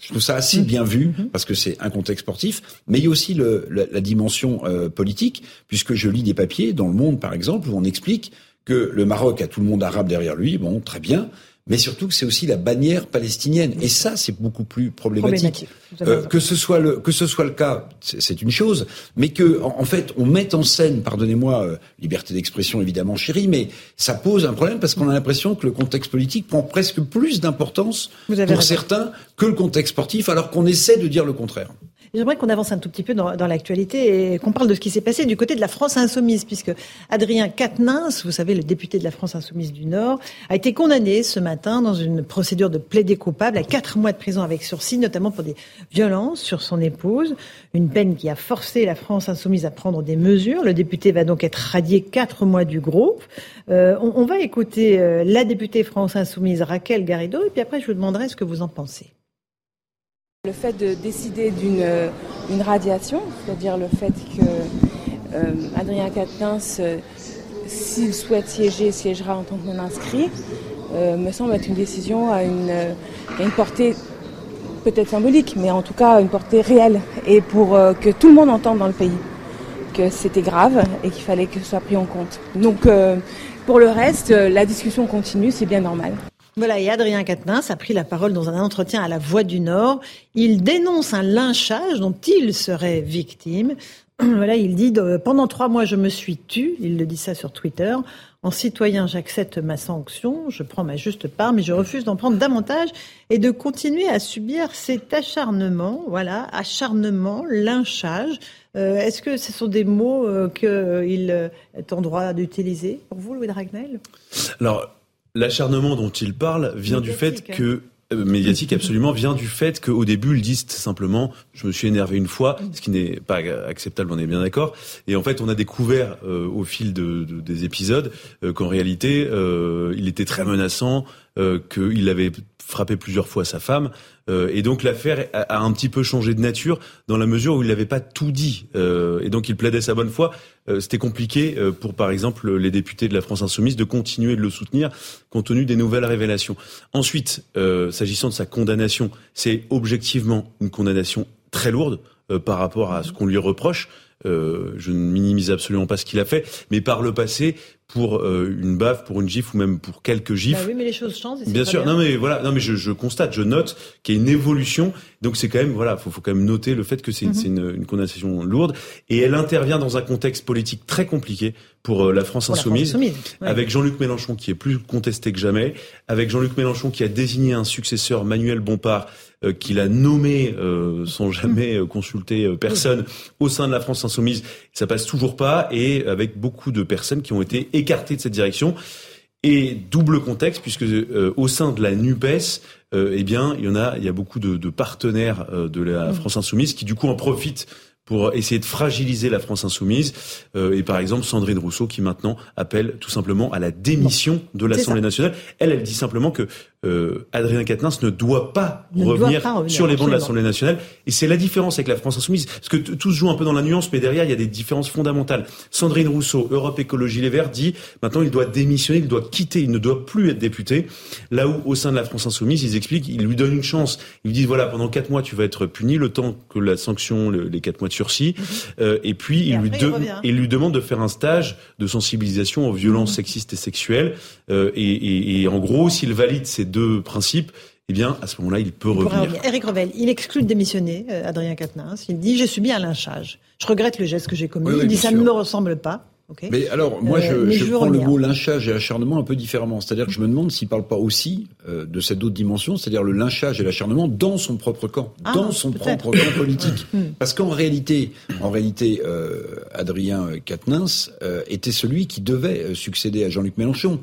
Je trouve ça assez mmh. bien vu mmh. parce que c'est un contexte sportif, mais il y a aussi le, la, dimension euh, politique, puisque je lis des papiers dans le Monde, par exemple, où on explique que le Maroc a tout le monde arabe derrière lui. Bon, très bien, mais surtout que c'est aussi la bannière palestinienne. Et ça, c'est beaucoup plus problématique. Euh, que ce soit le que ce soit le cas, c'est une chose, mais que en, fait on mette en scène, pardonnez-moi, euh, liberté d'expression évidemment chérie, mais ça pose un problème parce qu'on a l'impression que le contexte politique prend presque plus d'importance pour certains que le contexte sportif, alors qu'on essaie de dire le contraire. J'aimerais qu'on avance un tout petit peu dans, dans l'actualité et qu'on parle de ce qui s'est passé du côté de la France insoumise, puisque Adrien Quatennens, vous savez, le député de la France insoumise du Nord, a été condamné ce matin dans une procédure de plaidé coupable à quatre mois de prison avec sursis, notamment pour des violences sur son épouse, une peine qui a forcé la France insoumise à prendre des mesures. Le député va donc être radié quatre mois du groupe. Euh, on, on, va écouter euh, la députée France insoumise Raquel Garrido, et puis après je vous demanderai ce que vous en pensez. Le fait de décider d'une euh, radiation, c'est-à-dire le fait que euh, Adrien Quatennens, euh, s'il souhaite siéger, siégera en tant que non-inscrit, me semble être une décision à une, une portée peut-être symbolique, mais en tout cas une portée réelle, et pour que tout le monde entende dans le pays que c'était grave et qu'il fallait que ce soit pris en compte. Donc pour le reste, la discussion continue, c'est bien normal. Voilà, et Adrien Quatennens a pris la parole dans un entretien à la Voix du Nord. Il dénonce un lynchage dont il serait victime. Voilà, il dit pendant trois mois je me suis tu, il le dit ça sur Twitter. En citoyen, j'accepte ma sanction, je prends ma juste part, mais je refuse d'en prendre davantage et de continuer à subir cet acharnement. Voilà, acharnement, lynchage. Euh, est-ce que ce sont des mots euh, qu'il est en droit d'utiliser pour vous, Louis Dragnel? Alors, L'acharnement dont il parle vient du fait que euh, médiatique absolument vient du fait qu'au début ils disent simplement je me suis énervé une fois ce qui n'est pas acceptable on est bien d'accord. Et en fait on a découvert euh, au fil de, des épisodes euh, qu'en réalité il était très menaçant qu'il avait frappé plusieurs fois sa femme. Euh, et donc l'affaire a, un petit peu changé de nature dans la mesure où il n'avait pas tout dit. Euh, et donc il plaidait sa bonne foi. Euh, c'était compliqué pour, par exemple, les députés de la France insoumise de continuer de le soutenir compte tenu des nouvelles révélations. Ensuite, s'agissant de sa condamnation, c'est objectivement une condamnation très lourde par rapport à ce qu'on lui reproche. Je ne minimise absolument pas ce qu'il a fait, mais par le passé, pour euh, une baffe, pour une gifle ou même pour quelques gifles. Bah oui, mais les choses changent. bien sûr. Non, mais voilà. Non, mais je, je constate, je note qu'il y a une évolution. Donc c'est quand même voilà, faut, faut quand même noter le fait que c'est mm une, une, condamnation lourde et elle intervient dans un contexte politique très compliqué pour euh, la France insoumise, avec Jean-Luc Mélenchon qui est plus contesté que jamais, avec Jean-Luc Mélenchon qui a désigné un successeur, Manuel Bompard, qu'il a nommé euh, sans jamais consulter personne au sein de la France insoumise. Ça passe toujours pas et avec beaucoup de personnes qui ont été écartées de cette direction. Et double contexte, puisque au sein de la NUPES, eh bien, il y en a, il y a beaucoup de, de partenaires de la France insoumise qui du coup en profitent pour essayer de fragiliser la France insoumise. Euh, et par exemple, Sandrine Rousseau qui maintenant appelle tout simplement à la démission de l'Assemblée nationale. Elle, elle dit simplement que euh, Adrien Quatennens ne doit pas, revenir, sur les bancs de l'Assemblée nationale. Et c'est la différence avec la France insoumise. Parce que tout se joue un peu dans la nuance, mais derrière, il y a des différences fondamentales. Sandrine Rousseau, Europe Écologie Les Verts, dit maintenant il doit démissionner, il doit quitter, il ne doit plus être député. Là où, au sein de la France insoumise, ils expliquent, ils lui donnent une chance. Ils lui disent, voilà, pendant quatre mois, tu vas être puni, le temps que la sanction, les quatre mois de sursis. Mhm. Euh, et puis, il, lui il, lui demande de faire un stage de sensibilisation aux violences mhm. sexistes et sexuelles. Euh, et, et, et en gros, s'il valide ces deux principes, eh bien, à ce moment-là, il peut revenir. Eric Revel, il exclut de démissionner, euh, Adrien Quatennens. Il dit, j'ai subi un lynchage. Je regrette le geste que j'ai commis. il dit, ça ne me ressemble pas. Mais alors, moi, je, euh, prends le mot lynchage et acharnement un peu différemment. C'est-à-dire que je me demande s'il ne parle pas aussi euh, de cette autre dimension, c'est-à-dire le lynchage et l'acharnement dans son propre camp, ah, dans son propre camp politique. Hmm. Parce qu'en réalité, en réalité, euh, Adrien Quatennens était celui qui devait succéder à Jean-Luc Mélenchon.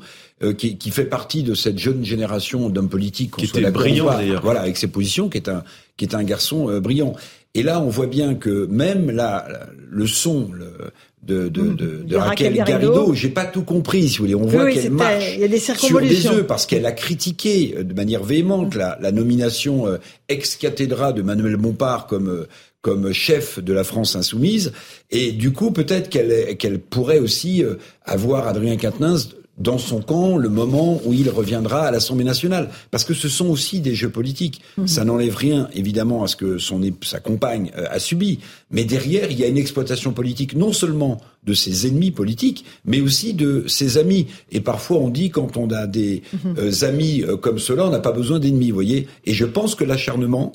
Qui, qui, fait partie de cette jeune génération d'hommes politiques qui était brillant d'ailleurs. Voilà, avec ses positions, qui est un qui est un garçon brillant. Et là, on voit bien que même là, le son, le, de, de, de, de Raquel, Garrido. J'ai pas tout compris, si vous voulez. On voit qu'elle marche y a des sur des œufs parce qu'elle a critiqué euh, de manière véhémente la, la, nomination euh, ex cathedra de Manuel Bompard comme euh, comme chef de la France insoumise. Et du coup, peut-être qu'elle qu'elle pourrait aussi avoir Adrien Quatennens dans son camp le moment où il reviendra à l'Assemblée nationale. Parce que ce sont aussi des jeux politiques. Mhm. Ça n'enlève rien, évidemment, à ce que son, sa compagne euh, a subi. Mais derrière, il y a une exploitation politique non seulement de ses ennemis politiques, mais aussi de ses amis. Et parfois, on dit, quand on a des mhm. euh, amis euh, comme cela, on n'a pas besoin d'ennemis, vous voyez. Et je pense que l'acharnement,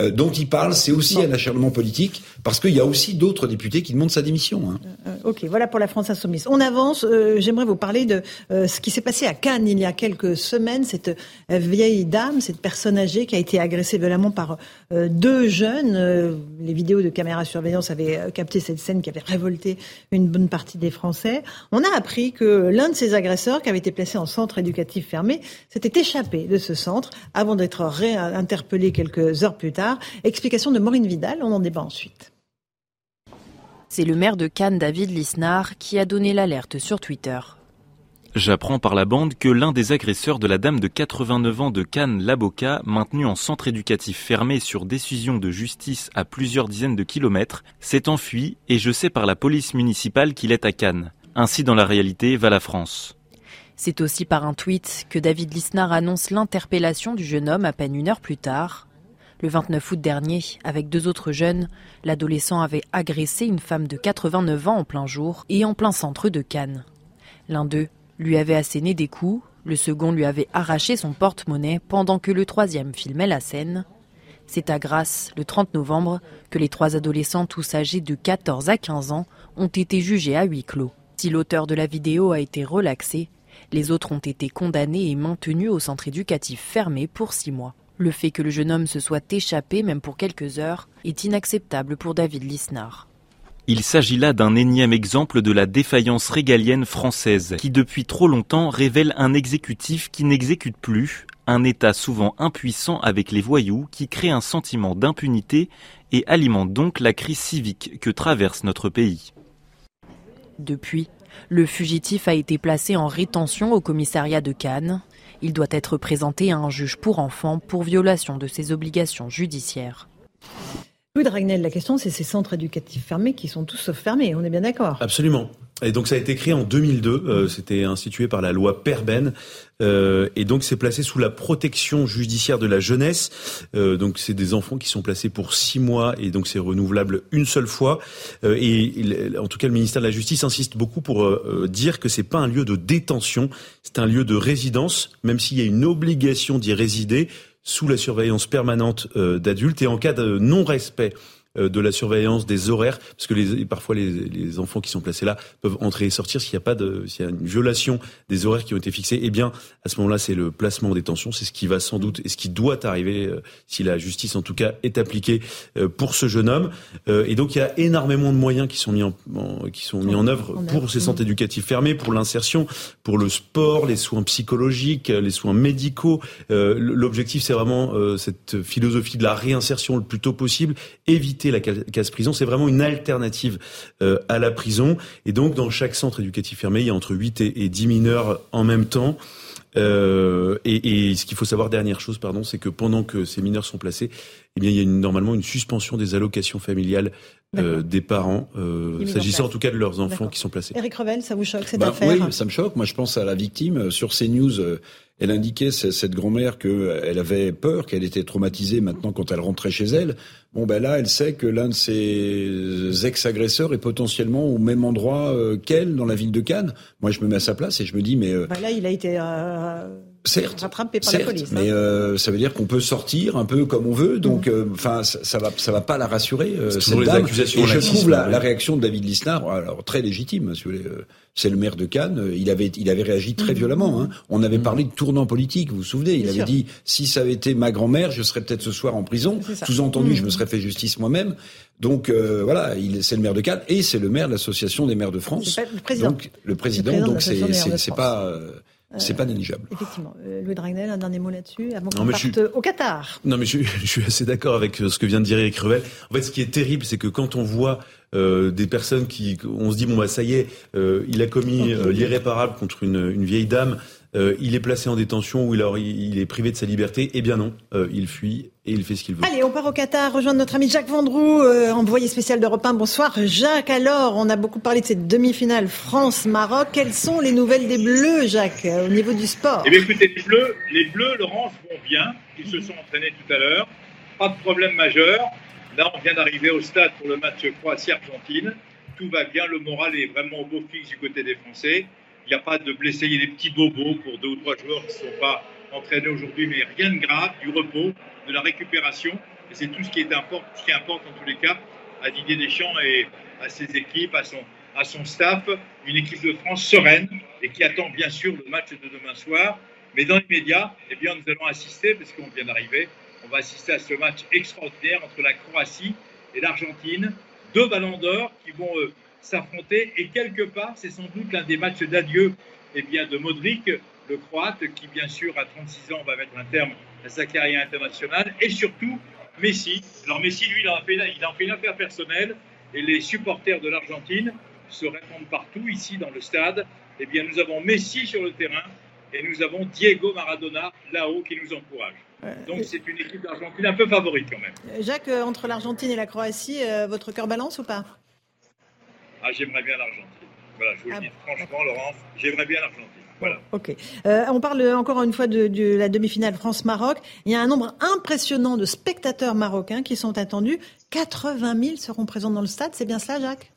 euh, dont il parle, c'est aussi un acharnement politique, parce qu'il y a aussi d'autres députés qui demandent sa démission. Hein. Euh, euh, ok, voilà pour la France insoumise. On avance. J'aimerais vous parler de ce qui s'est passé à Cannes il y a quelques semaines. Cette vieille dame, cette personne âgée qui a été agressée violemment par deux jeunes. les vidéos de caméra surveillance avaient capté cette scène qui avait révolté une bonne partie des Français. On a appris que l'un de ces agresseurs, qui avait été placé en centre éducatif fermé, s'était échappé de ce centre avant d'être réinterpellé quelques heures plus tard. Explication de Maureen Vidal, on en débat ensuite. C'est le maire de Cannes, David Lisnard, qui a donné l'alerte sur Twitter. J'apprends par la bande que l'un des agresseurs de la dame de 89 ans de Cannes, Laboca, maintenu en centre éducatif fermé sur décision de justice à plusieurs dizaines de kilomètres, s'est enfui et je sais par la police municipale qu'il est à Cannes. Ainsi dans la réalité va la France. C'est aussi par un tweet que David Lisnard annonce l'interpellation du jeune homme à peine une heure plus tard. Le 29 août dernier, avec deux autres jeunes, l'adolescent avait agressé une femme de 89 ans en plein jour et en plein centre de Cannes. L'un d'eux lui avait asséné des coups, le second lui avait arraché son porte-monnaie pendant que le troisième filmait la scène. C'est à Grasse, le 30 novembre, que les trois adolescents tous âgés de 14 à 15 ans ont été jugés à huis clos. Si l'auteur de la vidéo a été relaxé, les autres ont été condamnés et maintenus au centre éducatif fermé pour six mois. Le fait que le jeune homme se soit échappé, même pour quelques heures, est inacceptable pour David Lisnard. Il s'agit là d'un énième exemple de la défaillance régalienne française, qui depuis trop longtemps révèle un exécutif qui n'exécute plus, un État souvent impuissant avec les voyous qui crée un sentiment d'impunité et alimente donc la crise civique que traverse notre pays. Depuis, le fugitif a été placé en rétention au commissariat de Cannes Il doit être présenté à un juge pour enfants pour violation de ses obligations judiciaires. Louis Dragnel, la question, c'est ces centres éducatifs fermés qui sont tous fermés, on est bien d'accord Absolument. Et donc ça a été créé en 2002, euh, c'était institué par la loi Perben, euh, et donc c'est placé sous la protection judiciaire de la jeunesse. Euh, donc c'est des enfants qui sont placés pour six mois, et donc c'est renouvelable une seule fois. Euh, et en tout cas, le ministère de la Justice insiste beaucoup pour euh, dire que c'est pas un lieu de détention, c'est un lieu de résidence, même s'il y a une obligation d'y résider sous la surveillance permanente euh, d'adultes et en cas de non-respect de la surveillance des horaires, parce que les, parfois les, les, enfants qui sont placés là peuvent entrer et sortir s'il n'y a pas de, s'il y a une violation des horaires qui ont été fixés. Eh bien, à ce moment-là, c'est le placement en détention, c'est ce qui va sans doute et ce qui doit arriver euh, si la justice en tout cas est appliquée euh, pour ce jeune homme. et donc il y a énormément de moyens qui sont mis en, en qui sont mis en œuvre pour ces centres éducatifs fermés, pour l'insertion, pour le sport, les soins psychologiques, les soins médicaux. L'objectif, c'est vraiment cette philosophie de la réinsertion le plus tôt possible, éviter la case prison. C'est vraiment une alternative euh, à la prison. Et donc, dans chaque centre éducatif fermé, il y a entre 8 et, et 10 mineurs en même temps. Euh, et, et, ce qu'il faut savoir, dernière chose, pardon, c'est que pendant que ces mineurs sont placés, eh bien, il y a une, normalement une suspension des allocations familiales euh, des parents, euh, s'agissant en, tout cas de leurs enfants qui sont placés. Eric Revel, ça vous choque cette bah, affaire Oui, ça me choque. Moi, je pense à la victime. Sur CNews, euh, elle indiquait, cette grand-mère, qu'elle avait peur, qu'elle était traumatisée maintenant quand elle rentrait chez elle. Bon, ben là, elle sait que l'un de ses ex-agresseurs est potentiellement au même endroit euh, qu'elle, dans la ville de Cannes. Moi, je me mets à sa place et je me dis, mais... Euh, bah là, il a été... Euh... Certes, rattrapé par certes, la police. Mais hein. euh, ça veut dire qu'on peut sortir un peu comme on veut, donc enfin ça, ça va ça va pas la rassurer euh, cette les dame. accusations Et je trouve la, ouais. la réaction de David Lisnard alors très légitime. Si vous voulez, euh, c'est le maire de Cannes. Il avait il avait réagi très violemment. Hein. On avait parlé de tournant politique. Vous vous souvenez Il Bien avait sûr. dit si ça avait été ma grand-mère, je serais peut-être ce soir en prison. Sous-entendu, je me serais fait justice moi-même. Donc euh, voilà, il c'est le maire de Cannes et c'est le maire de l'association des maires de France. Pas le président. Donc le président. Le président de donc c'est c'est pas euh, c'est pas négligeable. Effectivement. Euh, Louis Dragnel, un dernier mot là-dessus, avant qu'on parte suis- au Qatar. Non, mais je, je suis assez d'accord avec euh, ce que vient de dire Eric Revel. En fait, ce qui est terrible, c'est que quand on voit euh, des personnes qui, on se dit bon bah ça y est, euh, il a commis euh, l'irréparable contre une, une vieille dame, euh, il est placé en détention ou il, alors, il, est privé de sa liberté. Eh bien non, euh, il fuit et il fait ce qu'il veut. Allez, on part au Qatar, rejoindre notre ami Jacques Vendroux, euh, envoyé spécial d'Europe 1. Bonsoir Jacques. Alors, on a beaucoup parlé de cette demi-finale France-Maroc. Quelles sont les nouvelles des Bleus, Jacques, euh, au niveau du sport? Eh bien, écoutez, les Bleus, les Bleus, Laurence, vont bien. Ils se sont entraînés tout à l'heure. Pas de problème majeur. Là, on vient d'arriver au stade pour le match Croatie-Argentine. Tout va bien. Le moral est vraiment au beau fixe du côté des Français. Il n'y a pas de blessés. Il y a des petits bobos pour deux ou trois joueurs qui ne sont pas entraînés aujourd'hui, mais rien de grave. Du repos, de la récupération. Et c'est tout ce qui, est import- ce qui importe en tous les cas à Didier Deschamps et à ses équipes, à son, à son staff. Une équipe de France sereine et qui attend bien sûr le match de demain soir. Mais dans l'immédiat, eh bien, nous allons assister, parce qu'on vient d'arriver, on va assister à ce match extraordinaire entre la Croatie et l'Argentine. Deux ballons d'or qui vont euh, s'affronter. Et quelque part, c'est sans doute l'un des matchs d'adieu eh bien, de Modric, le Croate, qui bien sûr à 36 ans va mettre un terme à sa carrière internationale. Et surtout, Messi. Alors Messi, lui, il en fait, il en fait une affaire personnelle. Et les supporters de l'Argentine se répondent partout ici dans le stade. Eh bien, nous avons Messi sur le terrain et nous avons Diego Maradona là-haut qui nous encourage. Donc c'est une équipe d'Argentine un peu favorite quand même. Euh, Jacques, euh, entre l'Argentine et la Croatie, euh, votre cœur balance ou pas? Ah, j'aimerais bien l'Argentine. Voilà, je vous le Ah dis franchement, Laurence, j'aimerais bien l'Argentine. Voilà. Ok. Euh, on parle encore une fois de, de la demi-finale France-Maroc. Il y a un nombre impressionnant de spectateurs marocains qui sont attendus. 80 000 seront présents dans le stade. C'est bien cela, Jacques?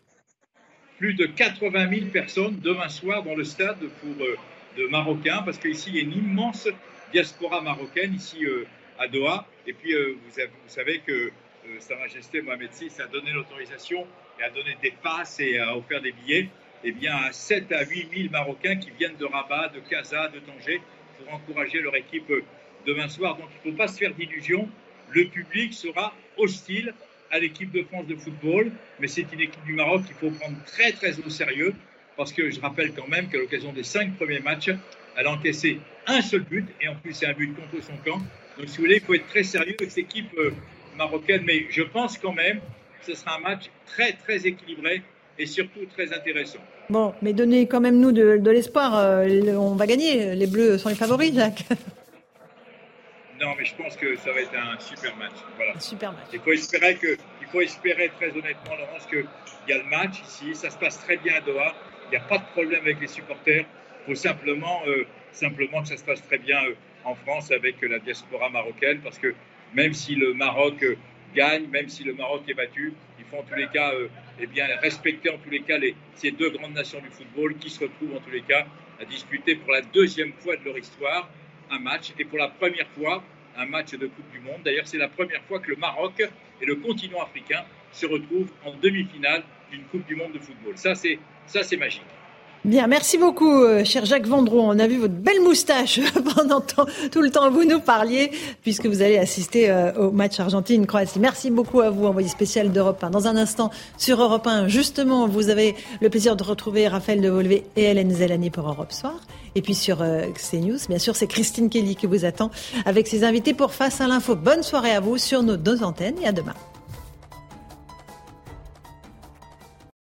Plus de 80 000 personnes demain soir dans le stade pour euh, de Marocains, parce qu'ici il y a une immense diaspora marocaine ici euh, à Doha. Et puis euh, vous, avez- vous savez que Sa Majesté Mohamed VI a donné l'autorisation et a donné des passes et a offert des billets eh bien, à 7 à 8 000 Marocains qui viennent de Rabat, de Casa, de Tanger pour encourager leur équipe demain soir. Donc il ne faut pas se faire d'illusions. Le public sera hostile à l'équipe de France de football, mais c'est une équipe du Maroc qu'il faut prendre très très au sérieux parce que je rappelle quand même qu'à l'occasion des cinq premiers matchs, elle a encaissé un seul but et en plus c'est un but contre son camp. Donc si vous voulez, il faut être très sérieux avec cette équipe euh, marocaine, mais je pense quand même que ce sera un match très très équilibré et surtout très intéressant. Bon, mais donnez quand même nous de, de l'espoir. Euh, on va gagner. Les Bleus sont les favoris, Jacques. Non, mais je pense que ça va être un super match. Voilà. Un super match. Il faut espérer que, il faut espérer très honnêtement, Laurence, qu'il y a le match ici. Ça se passe très bien à Doha. Il n'y a pas de problème avec les supporters. Il faut simplement, euh, simplement que ça se passe très bien euh, en France avec la diaspora marocaine, parce que même si le Maroc gagne, même si le Maroc est battu, il faut en tous les cas eh bien, respecter en tous les cas ces deux grandes nations du football qui se retrouvent en tous les cas à disputer pour la deuxième fois de leur histoire un match et pour la première fois un match de Coupe du Monde. D'ailleurs, c'est la première fois que le Maroc et le continent africain se retrouvent en demi-finale d'une Coupe du Monde de football. Ça, c'est magique. Bien, merci beaucoup, euh, cher Jacques Vendron. On a vu votre belle moustache pendant tout le temps où vous nous parliez, puisque vous allez assister euh, au match Argentine-Croatie. Merci beaucoup à vous, envoyé spécial d'Europe 1. Dans un instant, sur Europe 1, justement, vous avez le plaisir de retrouver Raphaël Devolvé et Hélène Zelani pour Europe Soir. Et puis sur euh, CNews, bien sûr, c'est Christine Kelly qui vous attend avec ses invités pour Face à l'info. Bonne soirée à vous sur nos deux antennes et à demain.